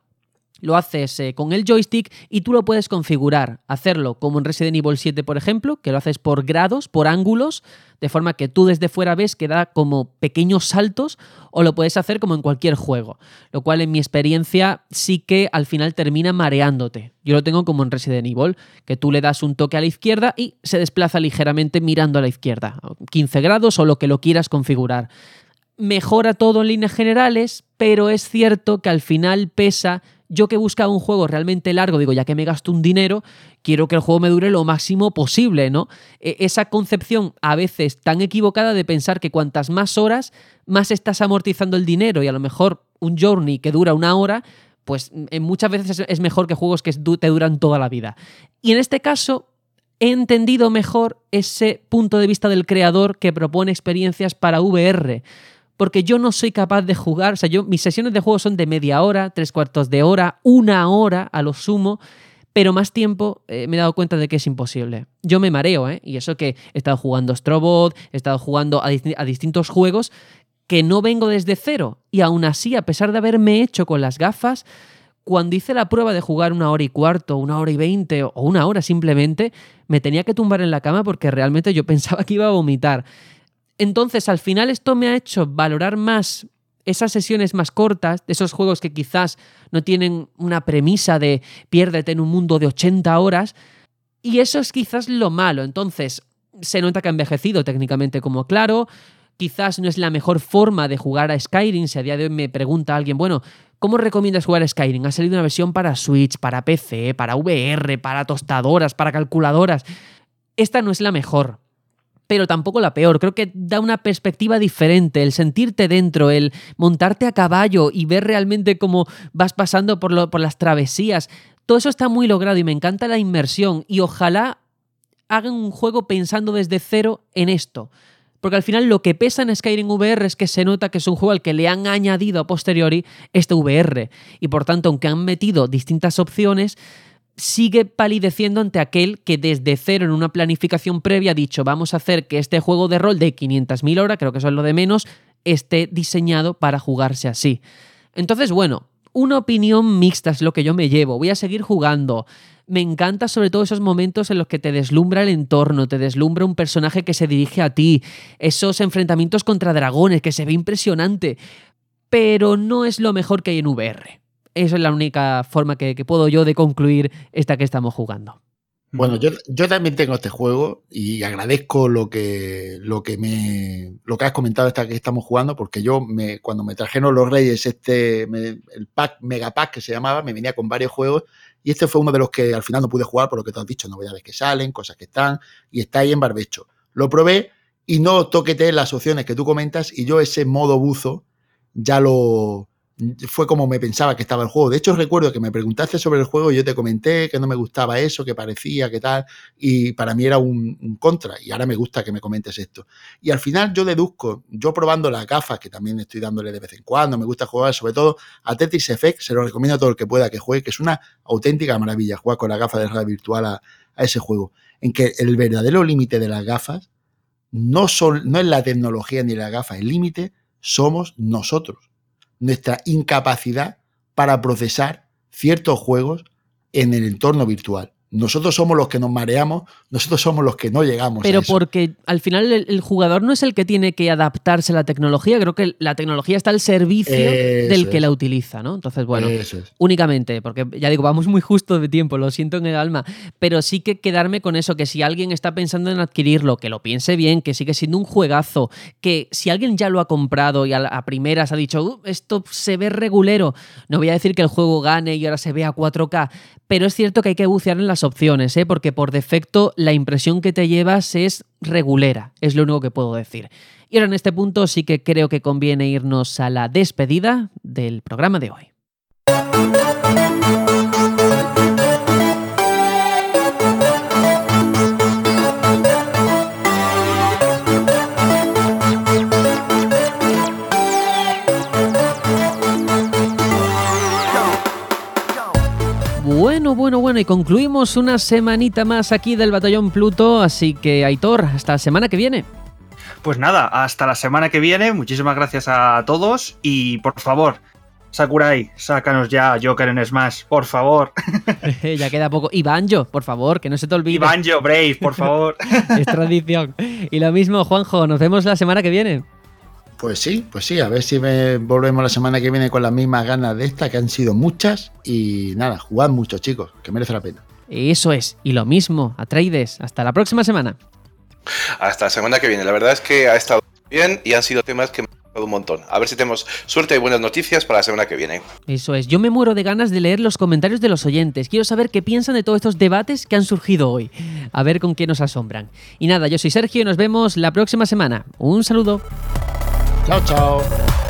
lo haces eh, con el joystick y tú lo puedes configurar, hacerlo como en Resident Evil 7, por ejemplo, que lo haces por grados, por ángulos, de forma que tú desde fuera ves que da como pequeños saltos, o lo puedes hacer como en cualquier juego, lo cual en mi experiencia sí que al final termina mareándote. Yo lo tengo como en Resident Evil, que tú le das un toque a la izquierda y se desplaza ligeramente mirando a la izquierda, 15 grados o lo que lo quieras configurar. Mejora todo en líneas generales, pero es cierto que al final pesa yo que buscaba un juego realmente largo, digo, ya que me gasto un dinero, quiero que el juego me dure lo máximo posible, ¿no? E, esa concepción a veces tan equivocada de pensar que cuantas más horas, más estás amortizando el dinero y a lo mejor un journey que dura una hora, pues en muchas veces es mejor que juegos que te duran toda la vida. Y en este caso, he entendido mejor ese punto de vista del creador que propone experiencias para VR porque yo no soy capaz de jugar, o sea, yo, mis sesiones de juego son de media hora, tres cuartos de hora, una hora a lo sumo, pero más tiempo eh, me he dado cuenta de que es imposible. Yo me mareo, ¿eh? Y eso que he estado jugando Strobot, he estado jugando a, a distintos juegos que no vengo desde cero. Y aún así, a pesar de haberme hecho con las gafas, cuando hice la prueba de jugar una hora y cuarto, una hora y veinte o una hora simplemente, me tenía que tumbar en la cama porque realmente yo pensaba que iba a vomitar. Entonces, al final esto me ha hecho valorar más esas sesiones más cortas, de esos juegos que quizás no tienen una premisa de piérdete en un mundo de 80 horas, y eso es quizás lo malo. Entonces, se nota que ha envejecido técnicamente como claro, quizás no es la mejor forma de jugar a Skyrim, si a día de hoy me pregunta alguien, bueno, ¿cómo recomiendas jugar a Skyrim? Ha salido una versión para Switch, para PC, para VR, para tostadoras, para calculadoras. Esta no es la mejor pero tampoco la peor. Creo que da una perspectiva diferente, el sentirte dentro, el montarte a caballo y ver realmente cómo vas pasando por, las travesías. Todo eso está muy logrado y me encanta la inmersión y ojalá hagan un juego pensando desde cero en esto. Porque al final lo que pesa en Skyrim VR es que se nota que es un juego al que le han añadido a posteriori este VR. Y por tanto, aunque han metido distintas opciones, sigue palideciendo ante aquel que desde cero en una planificación previa ha dicho vamos a hacer que este juego de rol de 500.000 horas, creo que eso es lo de menos, esté diseñado para jugarse así. Entonces, bueno, una opinión mixta es lo que yo me llevo. Voy a seguir jugando. Me encanta sobre todo esos momentos en los que te deslumbra el entorno, te deslumbra un personaje que se dirige a ti, esos enfrentamientos contra dragones que se ve impresionante, pero no es lo mejor que hay en VR. Esa es la única forma que, puedo yo de concluir esta que estamos jugando. Bueno, yo, también tengo este juego y agradezco lo que, lo que me lo que has comentado esta que estamos jugando, porque yo me, cuando me trajeron los Reyes este el pack Megapack que se llamaba, me venía con varios juegos y este fue uno de los que al final no pude jugar por lo que te has dicho, novedades que salen, cosas que están y está ahí en barbecho. Lo probé y no toquete las opciones que tú comentas y yo ese modo buzo ya lo fue como me pensaba que estaba el juego. De hecho, recuerdo que me preguntaste sobre el juego y yo te comenté que no me gustaba eso, que parecía, que tal, y para mí era un, contra, y ahora me gusta que me comentes esto. Y al final yo deduzco, yo probando las gafas, que también estoy dándole de vez en cuando, me gusta jugar sobre todo a Tetris Effect, se lo recomiendo a todo el que pueda que juegue, que es una auténtica maravilla jugar con la gafa de realidad virtual a, ese juego, en que el verdadero límite de las gafas no, son, no es la tecnología ni la gafa, el límite somos nosotros nuestra incapacidad para procesar ciertos juegos en el entorno virtual. Nosotros somos los que nos mareamos, nosotros somos los que no llegamos. Pero a eso. porque al final el, jugador no es el que tiene que adaptarse a la tecnología, creo que la tecnología está al servicio del que la utiliza, ¿no? Entonces, bueno, únicamente, porque ya digo, vamos muy justo de tiempo, lo siento en el alma, pero sí que quedarme con eso, que si alguien está pensando en adquirirlo, que lo piense bien, que sigue siendo un juegazo, que si alguien ya lo ha comprado y a, primeras ha dicho, uh, esto se ve regulero, no voy a decir que el juego gane y ahora se ve a 4K, pero es cierto que hay que bucear en las opciones, ¿eh? porque por defecto la impresión que te llevas es regulera, es lo único que puedo decir. Y ahora en este punto sí que creo que conviene irnos a la despedida del programa de hoy. Bueno, bueno, bueno, y concluimos una semanita más aquí del Batallón Pluto, así que Aitor, hasta la semana que viene. Pues nada, hasta la semana que viene, muchísimas gracias a todos y por favor, Sakurai, sácanos ya Joker en Smash, por favor. ya queda poco. Y Banjo, por favor, que no se te olvide. Y Banjo, Brave, por favor. es tradición. Y lo mismo, Juanjo, nos vemos la semana que viene. Pues sí, pues sí, a ver si me volvemos la semana que viene con las mismas ganas de esta, que han sido muchas. Y nada, jugad mucho, chicos, que merece la pena. Eso es, y lo mismo, Atreides, hasta la próxima semana. Hasta la semana que viene. La verdad es que ha estado bien y han sido temas que me han gustado un montón. A ver si tenemos suerte y buenas noticias para la semana que viene. Eso es, yo me muero de ganas de leer los comentarios de los oyentes. Quiero saber qué piensan de todos estos debates que han surgido hoy. A ver con qué nos asombran. Y nada, yo soy Sergio y nos vemos la próxima semana. Un saludo. Tchau, tchau.